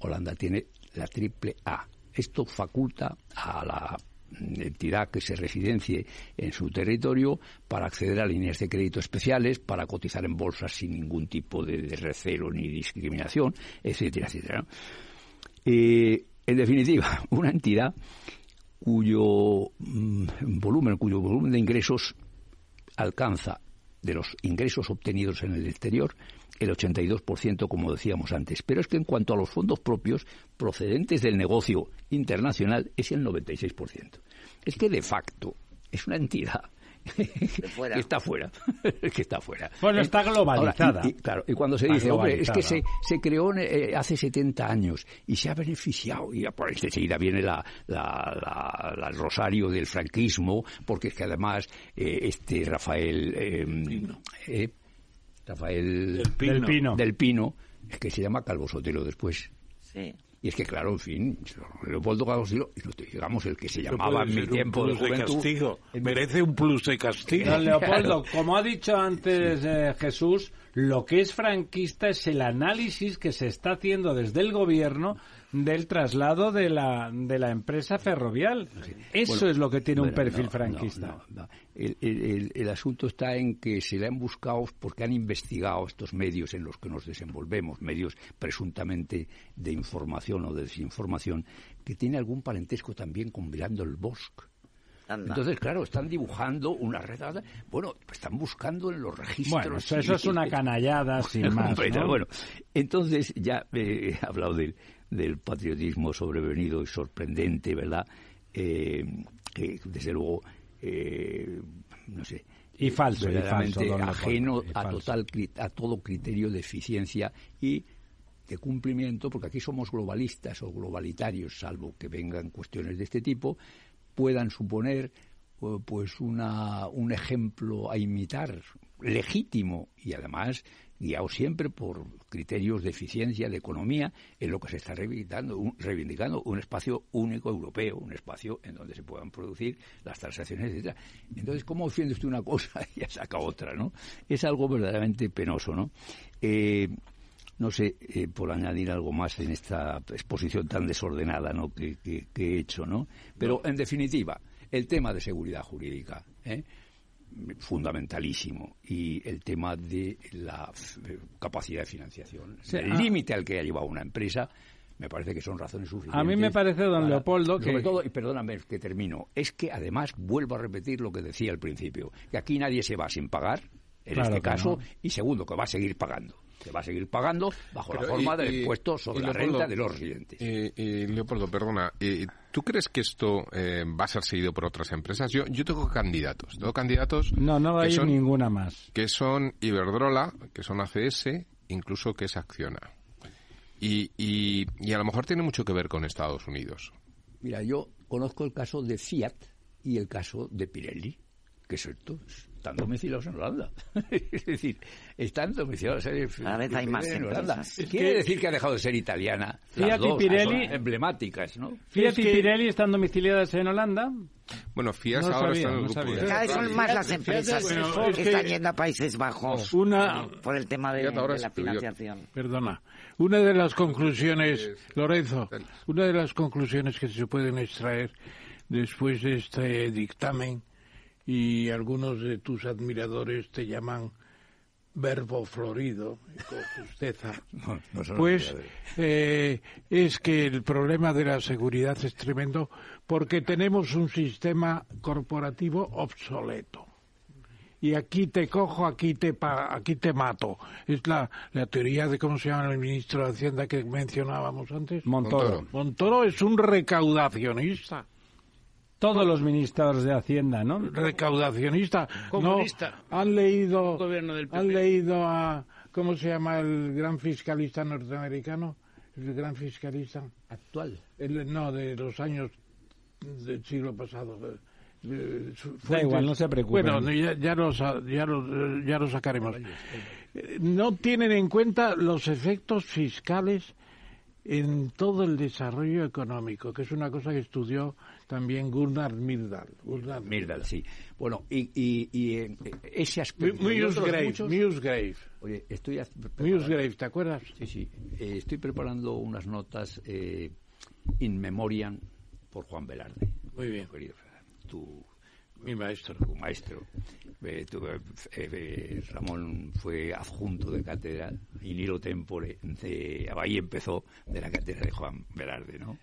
Holanda tiene la triple A. Esto faculta a la entidad que se residencie en su territorio para acceder a líneas de crédito especiales, para cotizar en bolsas sin ningún tipo de, recelo ni discriminación, etcétera, etcétera. Eh, en definitiva, una entidad cuyo mm, volumen, cuyo volumen de ingresos alcanza de los ingresos obtenidos en el exterior el 82%, como decíamos antes. Pero es que en cuanto a los fondos propios procedentes del negocio internacional es el 96%. Es que de facto es una entidad fuera. que está fuera, que está fuera. Bueno, está globalizada. Ahora, y, y, claro, y cuando se Está dice, hombre, es que se, creó eh, hace 70 años y se ha beneficiado, y por ahí enseguida viene la, la, la- la- el rosario del franquismo, porque es que además eh, este Rafael... eh, eh, Rafael Del Pino. Del Pino. del Pino, es que se llama Calvo Sotelo después. Sí. Y es que, claro, en fin, Leopoldo te digamos el que se llamaba en mi tiempo de plus de juventud. castigo. Merece un plus de castigo. Don Leopoldo, como ha dicho antes eh, Jesús, lo que es franquista es el análisis que se está haciendo desde el gobierno del traslado de la, de la empresa ferrovial. Eso Bueno, es lo que tiene un perfil no, franquista. no, no, no. El, el- el- el asunto está en que se le han buscado, porque han investigado estos medios en los que nos desenvolvemos, medios presuntamente de información o de desinformación, que tiene algún parentesco también con Mirando el Bosque. Anda. Entonces, claro, están dibujando una redada. Bueno, están buscando en los registros. Bueno, eso, eso es una canallada sin más. Bueno, ¿no? bueno, entonces ya eh, he hablado del, del patriotismo sobrevenido y sorprendente, ¿verdad? Eh, que desde luego, eh, no sé. Y falso, y ajeno y a total a todo criterio de eficiencia y de cumplimiento, porque aquí somos globalistas o globalitarios, salvo que vengan cuestiones de este tipo, puedan suponer eh, pues una, un ejemplo a imitar legítimo y además guiado siempre por criterios de eficiencia, de economía, en lo que se está reivindicando un, reivindicando un espacio único europeo, un espacio en donde se puedan producir las transacciones, etcétera. Entonces, ¿cómo defiende usted una cosa y ya saca otra, no? Es algo verdaderamente penoso, ¿no? Eh, no sé, eh, por añadir algo más en esta exposición tan desordenada ¿no? que, que- que he hecho, ¿no? Pero, en definitiva, el tema de seguridad jurídica, ¿eh? Fundamentalísimo, y el tema de la eh, capacidad de financiación, el ah. límite al que ha llevado una empresa, me parece que son razones suficientes. A mí me parece, don para- Leopoldo, que- Sobre todo, y perdóname que termino, es que además vuelvo a repetir lo que decía al principio, que aquí nadie se va sin pagar, en Claro este caso, no. y segundo, que va a seguir pagando. Que va a seguir pagando bajo la forma y- del y- impuesto sobre la renta de los residentes. eh, eh, Leopoldo, perdona, eh, ¿tú crees que esto eh, va a ser seguido por otras empresas? Yo, yo tengo candidatos, tengo candidatos No, no va a que ir son, ninguna más. que son Iberdrola, que son ACS, incluso que es Acciona. Y, y, y a lo mejor tiene mucho que ver con Estados Unidos. Mira, yo conozco el caso de Fiat y el caso de Pirelli, que es cierto, están domiciliados en Holanda. es decir, están domiciliados en, Cada vez hay más en Holanda. Quiere que- decir que ha dejado de ser italiana. Fiat las y Pirelli- emblemáticas, ¿no? Fiat y Pirelli están domiciliadas en Holanda. Bueno, Fiat No ahora sabía, está en el grupo de... Cada vez son más las empresas bueno, es que están yendo a Países Bajos Una, por el tema de, Fiat ahora de la financiación. Perdona. Una de las conclusiones, Lorenzo, una de las conclusiones que se pueden extraer después de este dictamen, y algunos de tus admiradores te llaman verbo florido, con justeza, No, no son pues eh, es que el problema de la seguridad es tremendo porque tenemos un sistema corporativo obsoleto. Y aquí te cojo, aquí te pa- aquí te mato. Es la, la teoría de cómo se llama el ministro de Hacienda que mencionábamos antes. Montoro. Montoro es un recaudacionista. Todos los ministros de Hacienda, ¿no? Recaudacionista. Comunista. No, han leído, Gobierno del PP. han leído a, ¿cómo se llama el gran fiscalista norteamericano? El gran fiscalista. Actual. El- no, de los años del siglo pasado. de- de- su- Da fuentes- igual, no se preocupen. Bueno, ya, ya, lo, sa- ya, lo, ya lo sacaremos. Eh, No tienen en cuenta los efectos fiscales en todo el desarrollo económico, que es una cosa que estudió también Gunnar Myrdal. Gunnar Myrdal, sí. Bueno, y, y, y, eh, ese aspecto... y Musgrave, Musgrave. Oye, estoy... Musgrave, ¿te acuerdas? Sí, sí. Eh, estoy preparando unas notas eh, in memoriam por Juan Velarde. Muy bien. Querido tu, Mi maestro. tu maestro. Eh, tu, eh, eh, Ramón fue adjunto de cátedra, in illo tempore, de, ahí empezó de la cátedra de Juan Velarde, ¿no?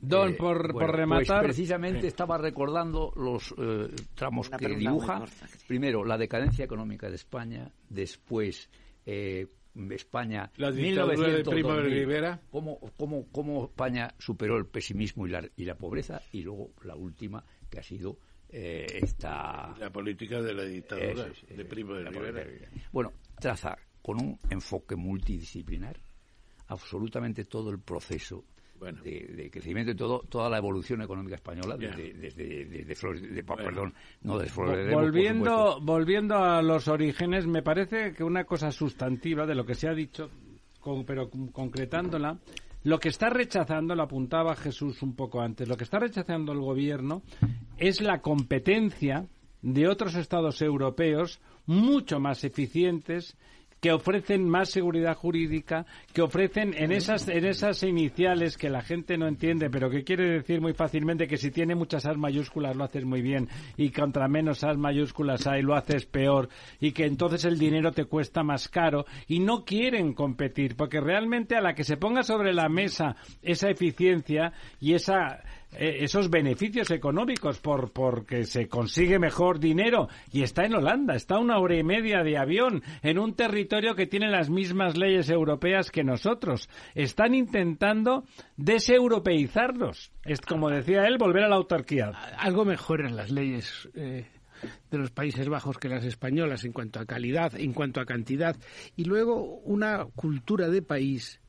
Don, Eh, por, bueno, por rematar. Pues precisamente estaba recordando los eh, tramos Una que dibuja. corta. Primero, la decadencia económica de España. Después, eh, España. La dictadura de 1900, Primo de 2000, Rivera. Cómo, cómo, cómo España superó el pesimismo y la, y la pobreza. Y luego, la última, que ha sido eh, esta... La política de la dictadura es, de Primo de Rivera. política Bueno, traza con un enfoque multidisciplinar absolutamente todo el proceso de, de crecimiento y todo, toda la evolución económica española desde, desde, desde Flores de, Bueno. perdón, no de Flores de volviendo, volviendo a los orígenes, me parece que una cosa sustantiva de lo que se ha dicho, con- pero con- concretándola, lo que está rechazando, lo apuntaba Jesús un poco antes, lo que está rechazando el gobierno es la competencia de otros estados europeos mucho más eficientes que ofrecen más seguridad jurídica, que ofrecen en esas, en esas iniciales que la gente no entiende, pero que quiere decir muy fácilmente que si tiene muchas as mayúsculas lo haces muy bien y contra menos as mayúsculas hay lo haces peor y que entonces el dinero te cuesta más caro y no quieren competir porque realmente a la que se ponga sobre la mesa esa eficiencia y esa eh, esos beneficios económicos por porque se consigue mejor dinero y está en Holanda, está una hora y media de avión en un territorio que tiene las mismas leyes europeas que nosotros. Están intentando deseuropeizarnos. Es como decía él, volver a la autarquía. algo mejoran las leyes eh, de los Países Bajos que las españolas en cuanto a calidad, en cuanto a cantidad, y luego una cultura de país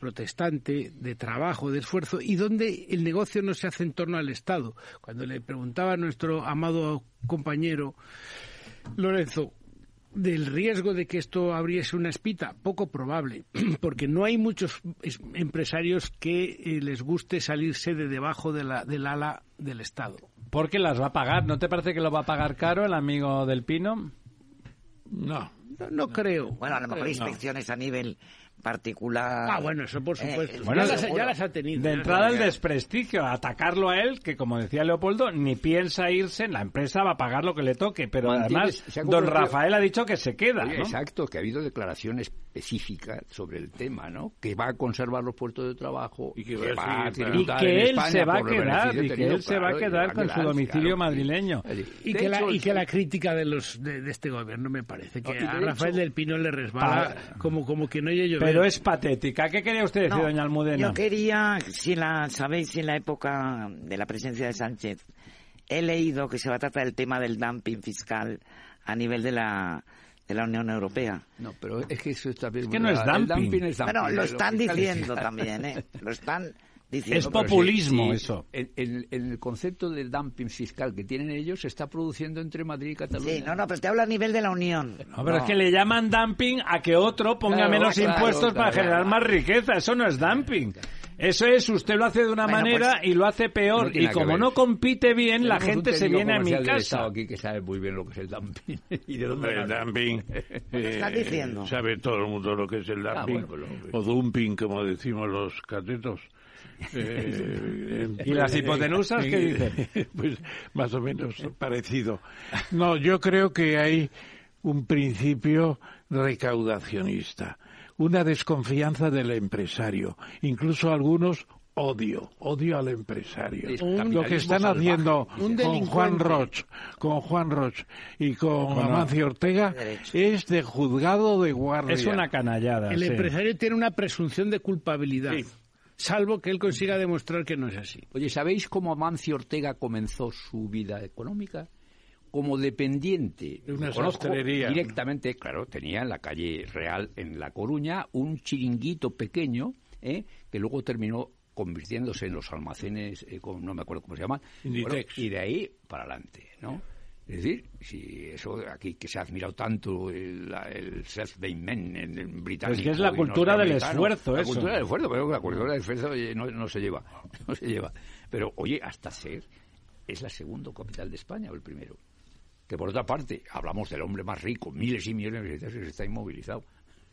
protestante, de trabajo, de esfuerzo, y donde el negocio no se hace en torno al Estado. Cuando le preguntaba a nuestro amado compañero Lorenzo, del riesgo de que esto abriese una espita, poco probable, porque no hay muchos es- empresarios que eh, les guste salirse de debajo de la, del ala del Estado. Porque las va a pagar. ¿No te parece que lo va a pagar caro el amigo del Pino? No. No, no creo. Bueno, a lo mejor No. inspecciones a nivel particular. Ah, bueno, eso por supuesto. Eh, Bueno, ya, las, seguro. ya las ha tenido. De entrada el desprestigio, atacarlo a él, que como decía Leopoldo, ni piensa irse, la empresa va a pagar lo que le toque, pero Mantienes- además don Rafael ha dicho que se queda, Oye, ¿no? Exacto, que ha habido declaración específica sobre el tema, ¿no? Que va a conservar los puestos de trabajo y que que, va a y tributar que en él España se va a quedar y que él se va a quedar con su domicilio claro. madrileño. Y que, la, y que la crítica de los de, de este gobierno me parece que No, y de a Rafael hecho- del Pino le resbala como, como que no oye llover. Pero es patética. ¿Qué quería usted decir, No, doña Almudena? Yo quería, si la sabéis, en la época de la presencia de Sánchez, he leído que se va a tratar el tema del dumping fiscal a nivel de la de la Unión Europea. No, pero es que eso está bien. que no es El dumping. es dumping, Bueno, lo están es diciendo también, ¿eh? Lo están diciendo. Es populismo sí, eso. En, en- en el concepto del dumping fiscal que tienen ellos se está produciendo entre Madrid y Cataluña. Sí, no, no, pero te hablo a nivel de la Unión. No, pero es que le llaman dumping a que otro ponga Claro, menos claro, impuestos para claro. generar más riqueza. Eso no es dumping. Eso es, usted lo hace de una Bueno, manera pues, y lo hace peor. no y como no compite bien, la gente se viene a mi casa. Estado aquí que sabe muy bien lo que es el dumping y de dónde el dumping. estás diciendo? Sabe todo el mundo lo que es el Ah, dumping. bueno, pues o dumping, como decimos los catetos. Eh, ¿Y las hipotenusas qué dicen? Pues más o menos parecido. No, yo creo que hay un principio recaudacionista, una desconfianza del empresario, incluso algunos odio, odio al empresario. Es Lo que están salvaje. haciendo con Juan. Roch, con Juan Roch y con Amancio Ortega Derecho. es de juzgado de guardia. Es una canallada. el sí. empresario tiene una presunción de culpabilidad, salvo que él consiga demostrar que no es así. Oye, ¿sabéis cómo Amancio Ortega comenzó su vida económica? Como dependiente. De una sastrería. Directamente, claro, tenía en la calle Real, en La Coruña, un chiringuito pequeño, ¿eh? que luego terminó convirtiéndose en los almacenes, eh, con- no me acuerdo cómo se llaman, Inditex. y de ahí para adelante, ¿no? Es decir, si eso aquí que se ha admirado tanto el, el self-made man en el británico. Pues que es la cultura del esfuerzo, La eso. cultura del esfuerzo, pero la cultura del esfuerzo oye, no, no se lleva, no se lleva. Pero oye, hasta ser es la segunda capital de España o el primero. Que por otra parte, hablamos del hombre más rico, miles y millones de pesetas, está inmovilizado.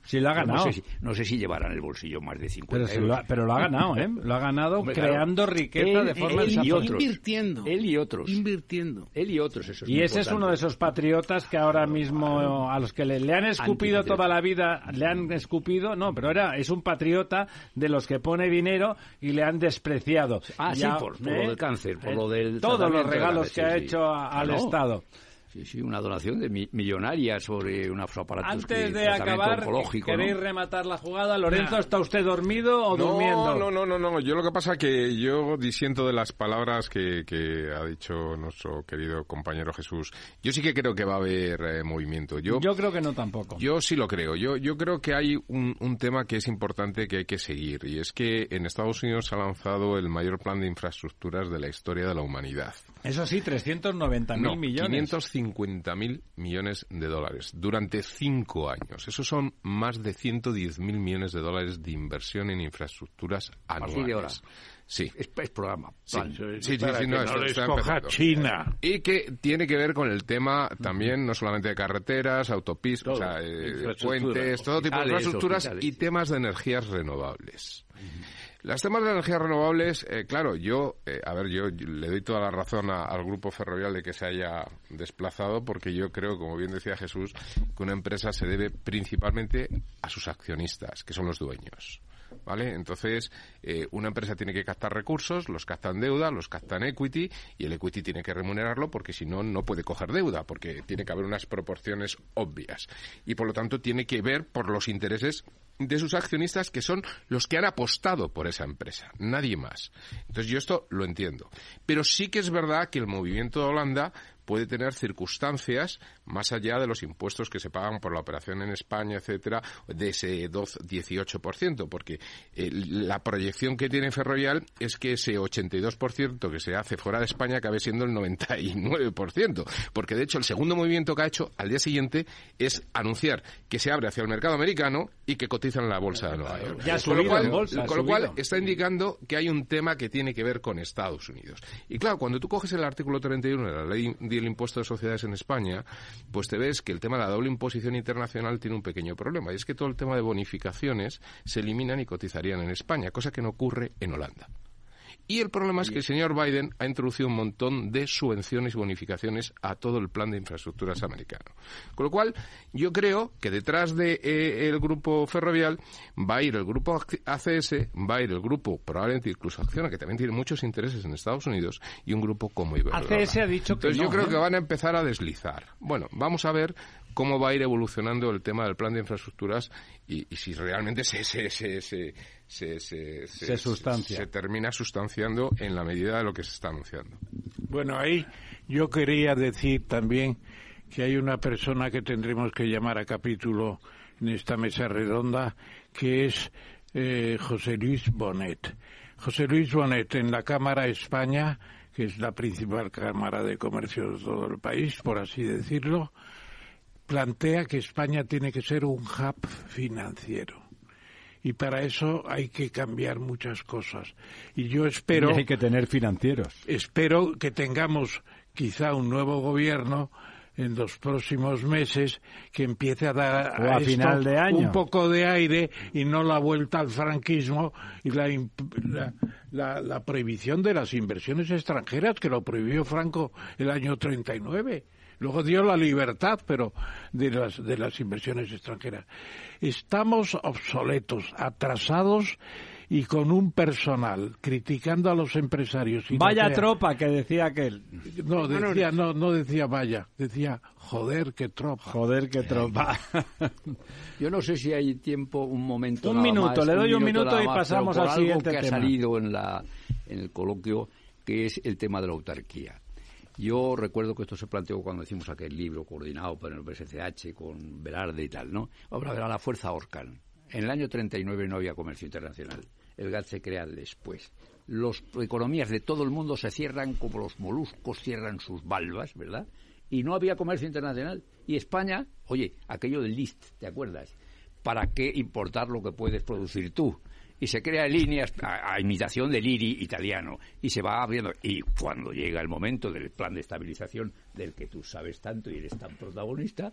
Sí, lo ha ganado. No sé, si, no sé si llevará en el bolsillo más de 50 Pero, euros. lo ha, pero lo ha ganado, ¿eh? Lo ha ganado Hombre, claro. creando riqueza Él- de forma él y desafortunada. otros. Invirtiendo. Él y otros. Invirtiendo. Él y otros, eso es Y ese es uno de esos patriotas que ahora mismo a los que le, le han escupido toda la vida, le han escupido, no, pero era es un patriota de los que pone dinero y le han despreciado. Ah, sí, Ya, por- por ¿eh? lo del cáncer, por Eh, lo del Todos los regalos cáncer, que ha sí, hecho a- al. Estado. Sí, sí, una donación de mi- millonaria sobre unos aparatos Antes que, de acabar, ¿no? ¿queréis rematar la jugada? Lorenzo, ¿está usted dormido o durmiendo? No, no, no, no. Yo lo que pasa es que yo disiento de las palabras que, que ha dicho nuestro querido compañero Jesús. Yo sí que creo que va a haber eh, movimiento. Yo, Yo creo que no tampoco. Yo sí lo creo. Yo, yo creo que hay un, un tema que es importante que hay que seguir y es que en Estados Unidos se ha lanzado el mayor plan de infraestructuras de la historia de la humanidad. Eso sí, 390.000 No, millones. 550.000 millones de dólares durante cinco años. Esos son más de 110.000 millones de dólares de inversión en infraestructuras anuales. partir de ahora. Sí. Es, es programa. Sí, sí, sí, para sí, que no, no está empezando. China. Y que tiene que ver con el tema también, no solamente de carreteras, autopistas, o sea, eh, puentes, todo tipo de infraestructuras hospitales, y temas de energías renovables. Las temas de energías renovables, eh, claro, yo, eh, a ver, yo le doy toda la razón a- al grupo ferrovial de que se haya desplazado, porque yo creo, como bien decía Jesús, que una empresa se debe principalmente a sus accionistas, que son los dueños. ¿Vale? Entonces, eh, una empresa tiene que captar recursos, los captan deuda, los captan equity, y el equity tiene que remunerarlo porque si no, no puede coger deuda, porque tiene que haber unas proporciones obvias. Y por lo tanto, tiene que ver por los intereses de sus accionistas que son los que han apostado por esa empresa, nadie más. Entonces yo esto lo entiendo. Pero sí que es verdad que el movimiento de Holanda puede tener circunstancias más allá de los impuestos que se pagan por la operación en España, etcétera, de ese 12, 18%, porque eh, la proyección que tiene Ferrovial es que ese 82% que se hace fuera de España acabe siendo el 99%, porque de hecho el segundo movimiento que ha hecho al día siguiente es anunciar que se abre hacia el mercado americano y que cotiza en la bolsa de Nueva York. Ya con lo cual, bolsa, con lo cual está indicando que hay un tema que tiene que ver con Estados Unidos. Y claro, cuando tú coges el artículo 31 de la ley del impuesto de sociedades en España, pues te ves que el tema de la doble imposición internacional tiene un pequeño problema. Y es que todo el tema de bonificaciones se eliminan y cotizarían en España, cosa que no ocurre en Holanda. Y el problema es que el señor Biden ha introducido un montón de subvenciones y bonificaciones a todo el plan de infraestructuras americano. Con lo cual, yo creo que detrás del de, eh, el grupo ferrovial va a ir el grupo ACS, va a ir el grupo, probablemente incluso Acciona, que también tiene muchos intereses en Estados Unidos, y un grupo como Iberdrola. ACS ha dicho que Entonces no, yo creo ¿eh? que van a empezar a deslizar. Bueno, vamos a ver cómo va a ir evolucionando el tema del plan de infraestructuras y, y si realmente se, se, se, se, se, se, Se sustancia. se termina sustanciando en la medida de lo que se está anunciando. Bueno, ahí yo quería decir también que hay una persona que tendremos que llamar a capítulo en esta mesa redonda, que es eh, José Luis Bonet. José Luis Bonet en la Cámara España, que es la principal Cámara de Comercio de todo el país, por así decirlo, plantea que España tiene que ser un hub financiero. Y para eso hay que cambiar muchas cosas. Y yo espero Y hay que tener financieros. espero que tengamos quizá un nuevo gobierno en los próximos meses que empiece a dar a esto final de año. un poco de aire y no la vuelta al franquismo y la, la- la prohibición de las inversiones extranjeras que lo prohibió Franco el año 39. Luego dio la libertad, pero de las, de las inversiones extranjeras. Estamos obsoletos, atrasados y con un personal criticando a los empresarios. y no Vaya tropa que decía aquel. No, decía, no, no decía vaya, decía joder, qué tropa. Joder, qué tropa. Yo no sé si hay tiempo, un momento. Un nada minuto, más, le doy un minuto y más, pasamos al algo siguiente que tema. ha salido en, la, en el coloquio, que es el tema de la autarquía. Yo recuerdo que esto se planteó cuando hicimos aquel libro coordinado por el BSCH con Velarde y tal, ¿no? Ahora verá la fuerza Orcan. En el año 39 no había comercio internacional. El GATT se crea después. Las economías de todo el mundo se cierran como los moluscos cierran sus valvas, ¿verdad? Y no había comercio internacional. Y España, oye, aquello del list, ¿te acuerdas? ¿Para qué importar lo que puedes producir tú? Y se crea líneas a, a imitación del IRI italiano y se va abriendo. Y cuando llega el momento del plan de estabilización del que tú sabes tanto y eres tan protagonista,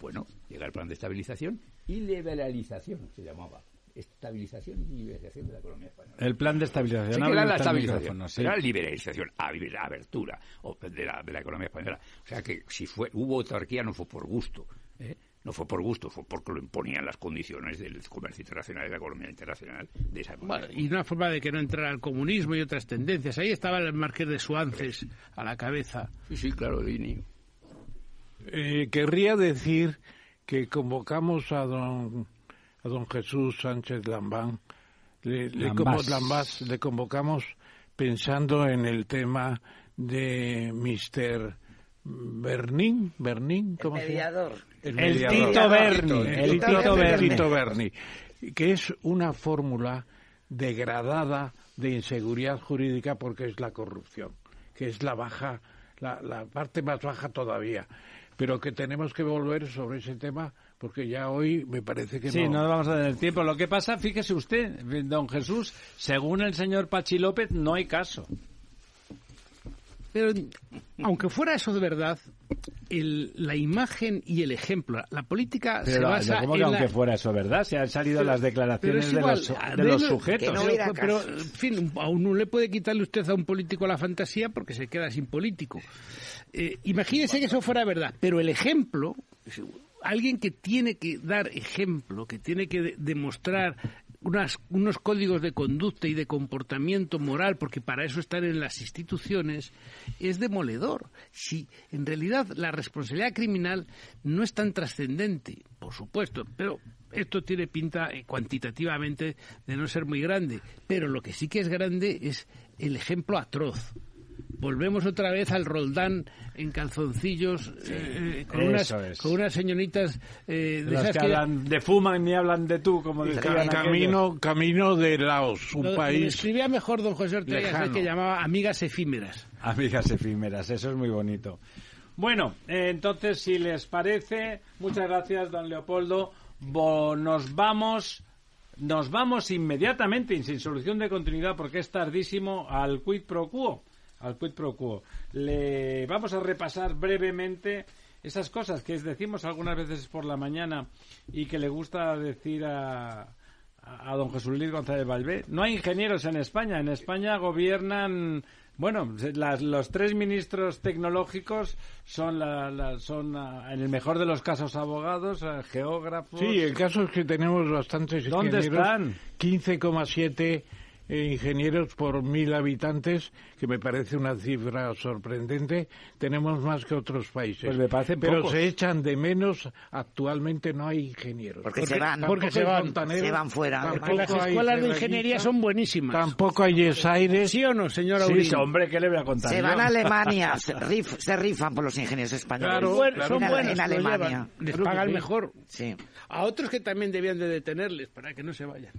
bueno, llega el plan de estabilización y liberalización se llamaba. Estabilización y liberalización de la economía española. El plan de estabilización. Sí era la estabilización, micrófono, sí. era liberalización, abertura de, la, de la economía española. O sea que si fue hubo autarquía no fue por gusto, ¿eh? No fue por gusto, fue porque lo imponían las condiciones del comercio internacional y de la economía internacional de esa época. Bueno, y una forma de que no entrara el comunismo y otras tendencias. Ahí estaba el marqués de Suances a la cabeza. Sí, sí, claro, el INI. Eh, querría decir que convocamos a don, a don Jesús Sánchez Lambán, le, le, Lambás. convo- Lambás, le convocamos pensando en el tema de Mr. Bernin, Bernin, ¿cómo se llama? mediador. El Tito Berni, el Tito Berni. Tito Berni, que es una fórmula degradada de inseguridad jurídica porque es la corrupción, que es la baja, la, la parte más baja todavía, pero que tenemos que volver sobre ese tema porque ya hoy me parece que Sí, no. no vamos a tener tiempo. Lo que pasa, fíjese usted, don Jesús, según el señor Pachi López, no hay caso. Pero aunque fuera eso de verdad, el- la imagen y el ejemplo, la política se basa ¿cómo que en la- aunque fuera eso, verdad? Se han salido Pero- las declaraciones es de los, de los sujetos. pero, pero, en fin, a uno le puede quitarle usted a un político la fantasía porque se queda sin político. Eh, imagínese que eso fuera verdad, pero el ejemplo, alguien que tiene que dar ejemplo, que tiene que de- demostrar unas, unos códigos de conducta y de comportamiento moral, porque para eso están en las instituciones, es demoledor. Si en realidad la responsabilidad criminal no es tan trascendente, por supuesto, pero esto tiene pinta eh, cuantitativamente de no ser muy grande, pero lo que sí que es grande es el ejemplo atroz. Volvemos otra vez al Roldán en calzoncillos eh, con, unas, es. con unas señoritas eh, de Los esas que que hablan de fuman ni hablan de tú, como aquellos. camino, camino de Laos, un Lo- país escribía mejor don José Ortega, que llamaba amigas efímeras. Amigas efímeras, eso es muy bonito. Bueno, eh, entonces, si les parece, muchas gracias, don Leopoldo. Bo- nos vamos, nos vamos inmediatamente y sin solución de continuidad porque es tardísimo al quid pro quo. Al quid pro quo. Le vamos a repasar brevemente esas cosas que decimos algunas veces por la mañana y que le gusta decir a, a don Jesús Luis González Valvé. No hay ingenieros en España. En España gobiernan, bueno, las- los tres ministros tecnológicos son, la, la- son ah, en el mejor de los casos abogados, ah, geógrafos. Sí, el caso es que tenemos bastantes ¿Dónde ingenieros. están? 15,7 eh, ingenieros por mil habitantes, que me parece una cifra sorprendente. Tenemos más que otros países. Pues me parecen Pero pocos. se echan de menos. Actualmente no hay ingenieros. Porque se van, porque se van, se van fuera. tampoco las escuelas de ingeniería son buenísimas. Tampoco hay yesaires. ¿Sí o no, señor Sí, hombre, ¿qué le voy a contar? Se yo? van a Alemania, se, rif- se rifan por los ingenieros españoles. Son buen- claro. son En buenos, en Alemania. Les pagan sí. mejor. Sí. A otros que también debían de detenerles para que no se vayan.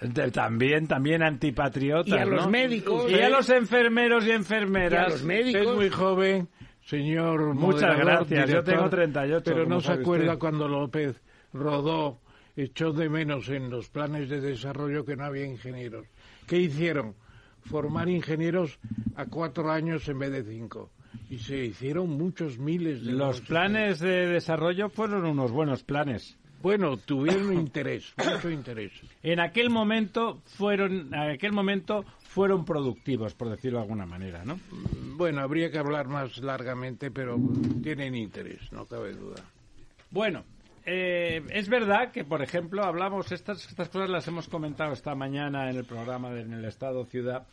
De- También, también antipatriotas. Y a los ¿no? médicos, Y a ¿eh? los enfermeros y Y a enfermeras. los médicos. Es muy joven, señor. Muchas gracias, yo tengo 38, Pero no se acuerda usted. cuando López Rodó echó de menos en los planes de desarrollo que no había ingenieros. ¿Qué hicieron? Formar ingenieros a cuatro años en vez de cinco. Y se hicieron muchos miles de Los planes de desarrollo fueron unos buenos planes. Bueno, tuvieron interés, mucho interés. En aquel momento fueron, en aquel momento fueron productivos, por decirlo de alguna manera, ¿no? Bueno, habría que hablar más largamente, pero tienen interés, no cabe duda. Bueno, eh, es verdad que, por ejemplo, hablamos, estas, estas cosas las hemos comentado esta mañana en el programa de, en el Estado Ciudad,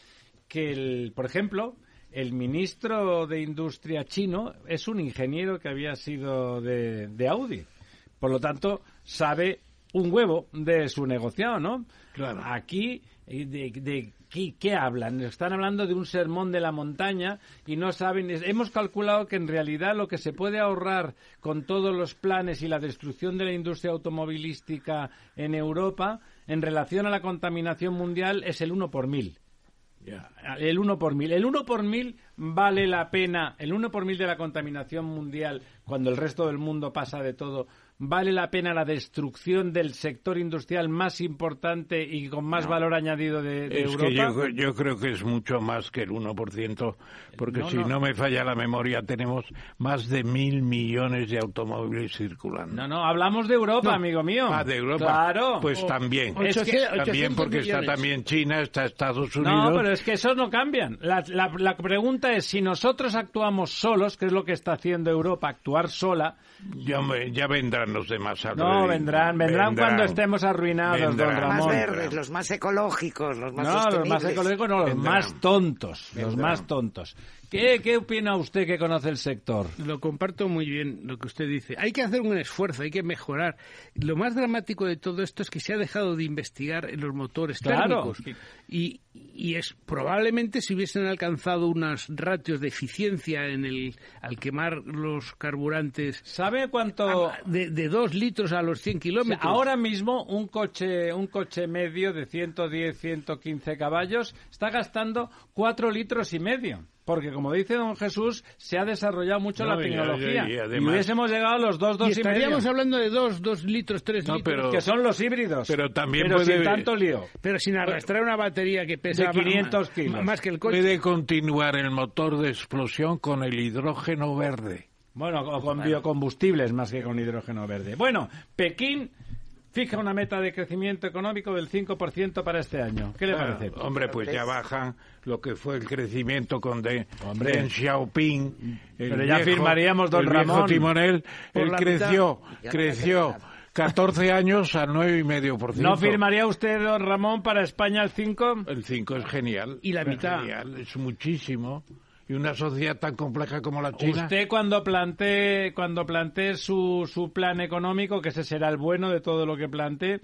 que, el, por ejemplo, el ministro de Industria chino es un ingeniero que había sido de, de Audi. Por lo tanto, sabe un huevo de su negociado, ¿no? Claro. Aquí, eh, de, de ¿qué, qué hablan? Están hablando de un sermón de la montaña y no saben. Hemos calculado que en realidad lo que se puede ahorrar con todos los planes y la destrucción de la industria automovilística en Europa en relación a la contaminación mundial es el 1 por mil. El 1 por mil. El 1 por mil vale la pena. El 1 por mil de la contaminación mundial, cuando el resto del mundo pasa de todo, vale la pena la destrucción del sector industrial más importante y con más valor añadido de, de es Europa. que yo, yo creo que es mucho más que el 1%, porque No, si no. no. me falla la memoria, tenemos más de mil millones de automóviles circulando. No, no, hablamos de Europa, No. amigo mío. Ah, de Europa. Claro. Pues Oh. también. Es que- también porque está millones. también China, está Estados Unidos. No, pero es que esos no cambian. La, la- la pregunta es si nosotros actuamos solos, que es lo que está haciendo Europa, actuar sola, ya, ya vendrán vendrán los demás al No, rey. vendrán, vendrán, cuando estemos arruinados, don Vendrán. Los más Ramón. verdes, los más ecológicos, los más No, los más ecológicos no, los Vendrán. más tontos, los Vendrán. más tontos. ¿Qué, ¿Qué opina usted que conoce el sector? Lo comparto muy bien lo que usted dice. Hay que hacer un esfuerzo, hay que mejorar. Lo más dramático de todo esto es que se ha dejado de investigar en los motores Claro. térmicos. Y, y es probablemente si hubiesen alcanzado unos ratios de eficiencia en el al quemar los carburantes ¿Sabe cuánto? de, de dos litros a los 100 O sea, kilómetros. ahora mismo un coche, un coche medio de 110, 115 caballos está gastando 4 litros y medio. Porque, como dice don Jesús, se ha desarrollado mucho No, la y- tecnología. y- y Y, además- hubiésemos llegado a los 2, 2 y y, medio. estaríamos hablando de dos, dos litros, tres No, litros. pero- Que son los híbridos. Pero también pero puede- sin tanto lío. Pero sin arrastrar una batería que pesa De ma- 500 ma- kilos. más que el coche. Puede continuar el motor de explosión con el hidrógeno verde. Bueno, o con biocombustibles más que con hidrógeno verde. Bueno, Pekín fija una meta de crecimiento económico del 5% para este año. ¿Qué le Ah, parece? hombre, pues ya bajan lo que fue el crecimiento con de, Hombre. Deng Xiaoping. el Pero ya viejo- firmaríamos, don el viejo Ramón. timonel, él creció, mitad. creció 14 años al 9,5%. ¿No firmaría usted, don Ramón, para España el 5? El 5 es genial. Y la es mitad. genial, es muchísimo. Y una sociedad tan compleja como la China. Usted cuando plantee, cuando plantee su, su plan económico, que ese será el bueno de todo lo que plantee,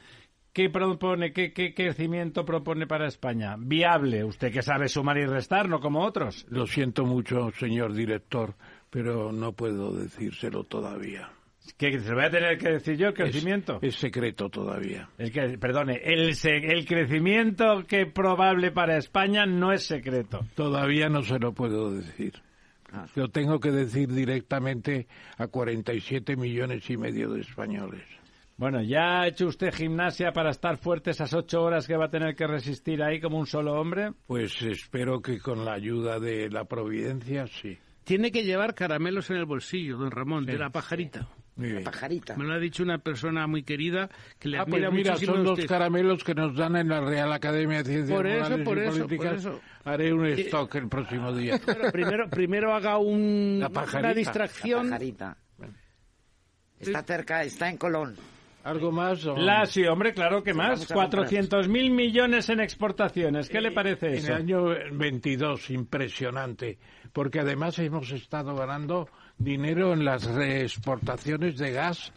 ¿qué propone, qué, qué crecimiento propone para España? Viable, usted que sabe sumar y restar, no como otros. Lo siento mucho, señor director, pero no puedo decírselo todavía. Que se lo voy a tener que decir yo el crecimiento. Es, es secreto todavía. El que, perdone, el, el crecimiento que probable para España no es secreto. Todavía no se lo puedo decir. Lo tengo que decir directamente a 47 millones y medio de españoles. Bueno, ¿ya ha hecho usted gimnasia para estar fuerte esas ocho horas que va a tener que resistir ahí como un solo hombre? Pues espero que con la ayuda de la providencia, sí. Tiene que llevar caramelos en el bolsillo, don Ramón, de la pajarita. Muy bien. Pajarita. Me lo ha dicho una persona muy querida que le Ah, pues admira mira, muchísimo son los usted. caramelos que nos dan en la Real Academia de Ciencias Por eso, Morales por y eso, por Políticas. eso. Haré un Eh, stock el próximo día. Bueno, primero, primero haga un, La pajarita. una La distracción. pajarita. Está cerca, está en Colón. ¿Algo más? o- La, sí, hombre, claro que más. vamos a comprar. 400 mil millones en exportaciones. ¿Qué le parece En eso? el año 22, impresionante, porque además hemos estado ganando dinero en las reexportaciones de gas,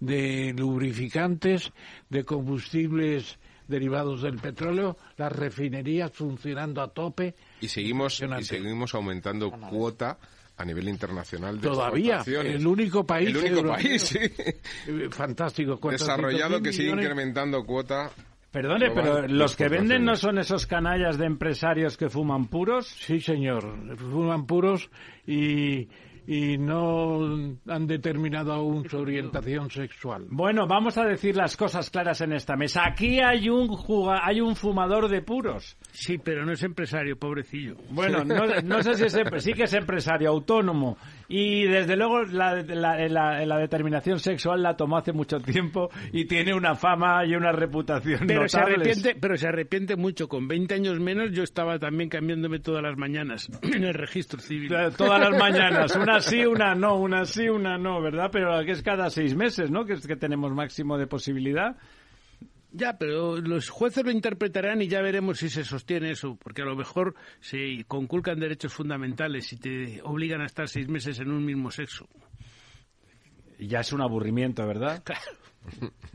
de lubrificantes, de combustibles derivados del petróleo, las refinerías funcionando a tope. Y seguimos, y seguimos aumentando cuota a nivel internacional de Todavía, exportaciones. el único país El único europeo. país, sí. Eh, Fantástico. 400.000 desarrollado que sigue millones. incrementando cuota. Perdone, global pero los que venden no exportaciones. son esos canallas de empresarios que fuman puros. Sí, señor. Fuman puros y, y no han determinado aún su orientación sexual. Bueno, vamos a decir las cosas claras en esta mesa. Aquí hay un juga- hay un fumador de puros. Sí, pero no es empresario, pobrecillo. Bueno, no, no sé si es empre- sí que es empresario, autónomo. Y desde luego la, la- la- la determinación sexual la tomó hace mucho tiempo y tiene una fama y una reputación Pero se, arrepiente, pero se arrepiente mucho. Con 20 años menos yo estaba también cambiándome todas las mañanas en el registro civil. Todas las mañanas, una sí, una no, una sí, una no, ¿verdad? Pero que es cada seis meses, ¿no? Que es que tenemos máximo de posibilidad. Ya, pero los jueces lo interpretarán y ya veremos si se sostiene eso, porque a lo mejor se conculcan derechos fundamentales y te obligan a estar seis meses en un mismo sexo. Y ya es un aburrimiento, ¿verdad? Claro.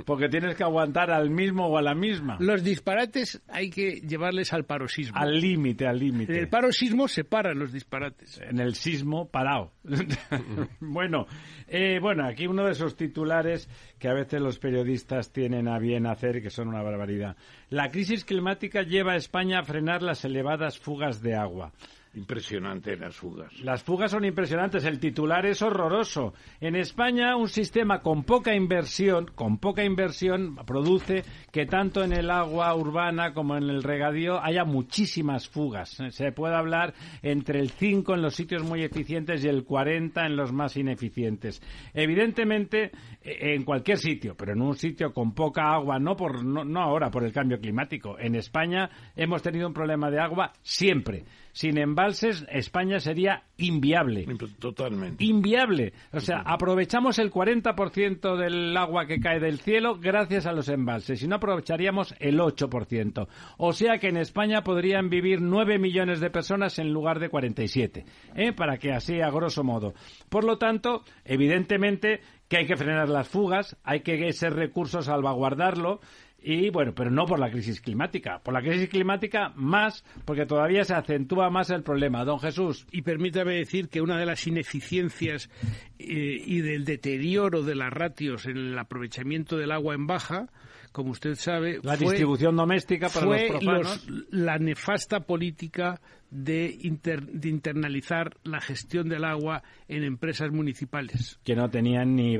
Porque tienes que aguantar al mismo o a la misma. Los disparates hay que llevarles al paroxismo. Al límite, al En el límite. paroxismo se paran los disparates. En el sismo parado. bueno, eh, bueno, aquí uno de esos titulares que a veces los periodistas tienen a bien hacer, que son una barbaridad. La crisis climática lleva a España a frenar las elevadas fugas de agua. Impresionante las fugas. Las fugas son impresionantes, el titular es horroroso. En España, un sistema con poca inversión, con poca inversión, produce que tanto en el agua urbana como en el regadío haya muchísimas fugas. Se puede hablar entre el 5 en los sitios muy eficientes y el 40 en los más ineficientes. Evidentemente, eh, en cualquier sitio, pero en un sitio con poca agua, no, por, no, no ahora por el cambio climático. En España hemos tenido un problema de agua siempre. Sin embalses, España sería inviable. Totalmente. Inviable. O sea, aprovechamos el 40% del agua que cae del cielo gracias a los embalses y no aprovecharíamos el 8%. O sea que en España podrían vivir 9 millones de personas en lugar de 47. ¿eh? Para que así, a grosso modo. Por lo tanto, evidentemente que hay que frenar las fugas, hay que ese recurso salvaguardarlo y bueno, pero no por la crisis climática. Por la crisis climática más, porque todavía se acentúa más el problema. Don Jesús. Y permítame decir que una de las ineficiencias eh, y del deterioro de las ratios en el aprovechamiento del agua en baja, como usted sabe, La fue- distribución doméstica para fue los profanos. los- la nefasta política de, inter- de internalizar la gestión del agua en empresas municipales. que no tenían ni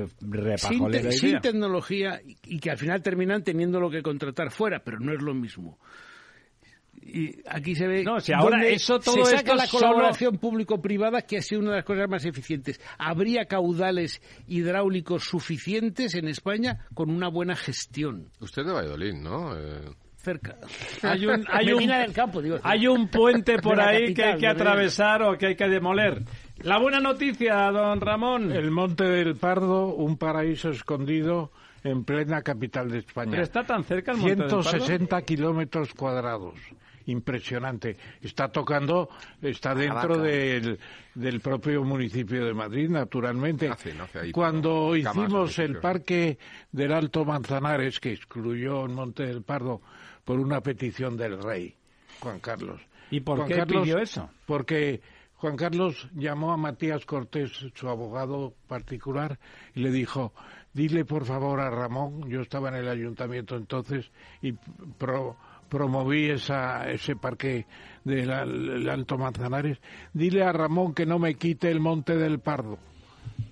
Sin, te- sin tecnología y- y que al final terminan teniendo lo que contratar fuera, pero no es lo mismo. Y aquí se ve No, si ahora eso, todo se saca esto la solo- colaboración público-privada que ha sido una de las cosas más eficientes. Habría caudales hidráulicos suficientes en España con una buena gestión. Usted es de Valladolid, ¿no? Eh, Cerca. Hay un, hay un, del Campo, digo. hay un puente por ahí que hay que atravesar o que hay que demoler. La buena noticia, don Ramón. El Monte del Pardo, un paraíso escondido en plena capital de España. Pero está tan cerca el Monte del Pardo. 160 kilómetros cuadrados. Impresionante. Está tocando, está dentro del, del propio municipio de Madrid, naturalmente. Nace, nace ahí, Cuando pero camas, hicimos el parque del Alto Manzanares, que excluyó el Monte del Pardo por una petición del rey, Juan Carlos. ¿Y por Juan qué Carlos- pidió eso? Porque Juan Carlos llamó a Matías Cortés, su abogado particular, y le dijo, dile por favor a Ramón, yo estaba en el ayuntamiento entonces y pro- promoví esa, ese parque del al- el Alto Manzanares, dile a Ramón que no me quite el Monte del Pardo.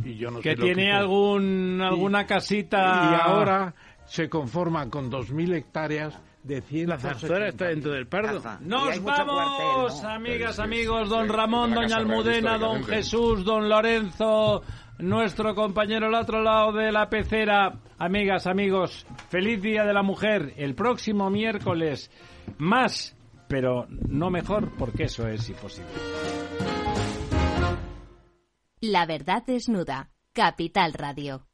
Y yo no que tiene algún alguna casita Y ahora se conforman con 2.000 hectáreas de 100 La zarzuela está dentro del Pardo. Nos vamos, amigas, amigos, don Ramón, doña Almudena, don. Jesús, don Lorenzo, nuestro compañero al otro lado de la pecera. Amigas, amigos, feliz Día de la Mujer. El próximo miércoles más, pero no mejor, porque eso es imposible. La verdad desnuda. Capital Radio.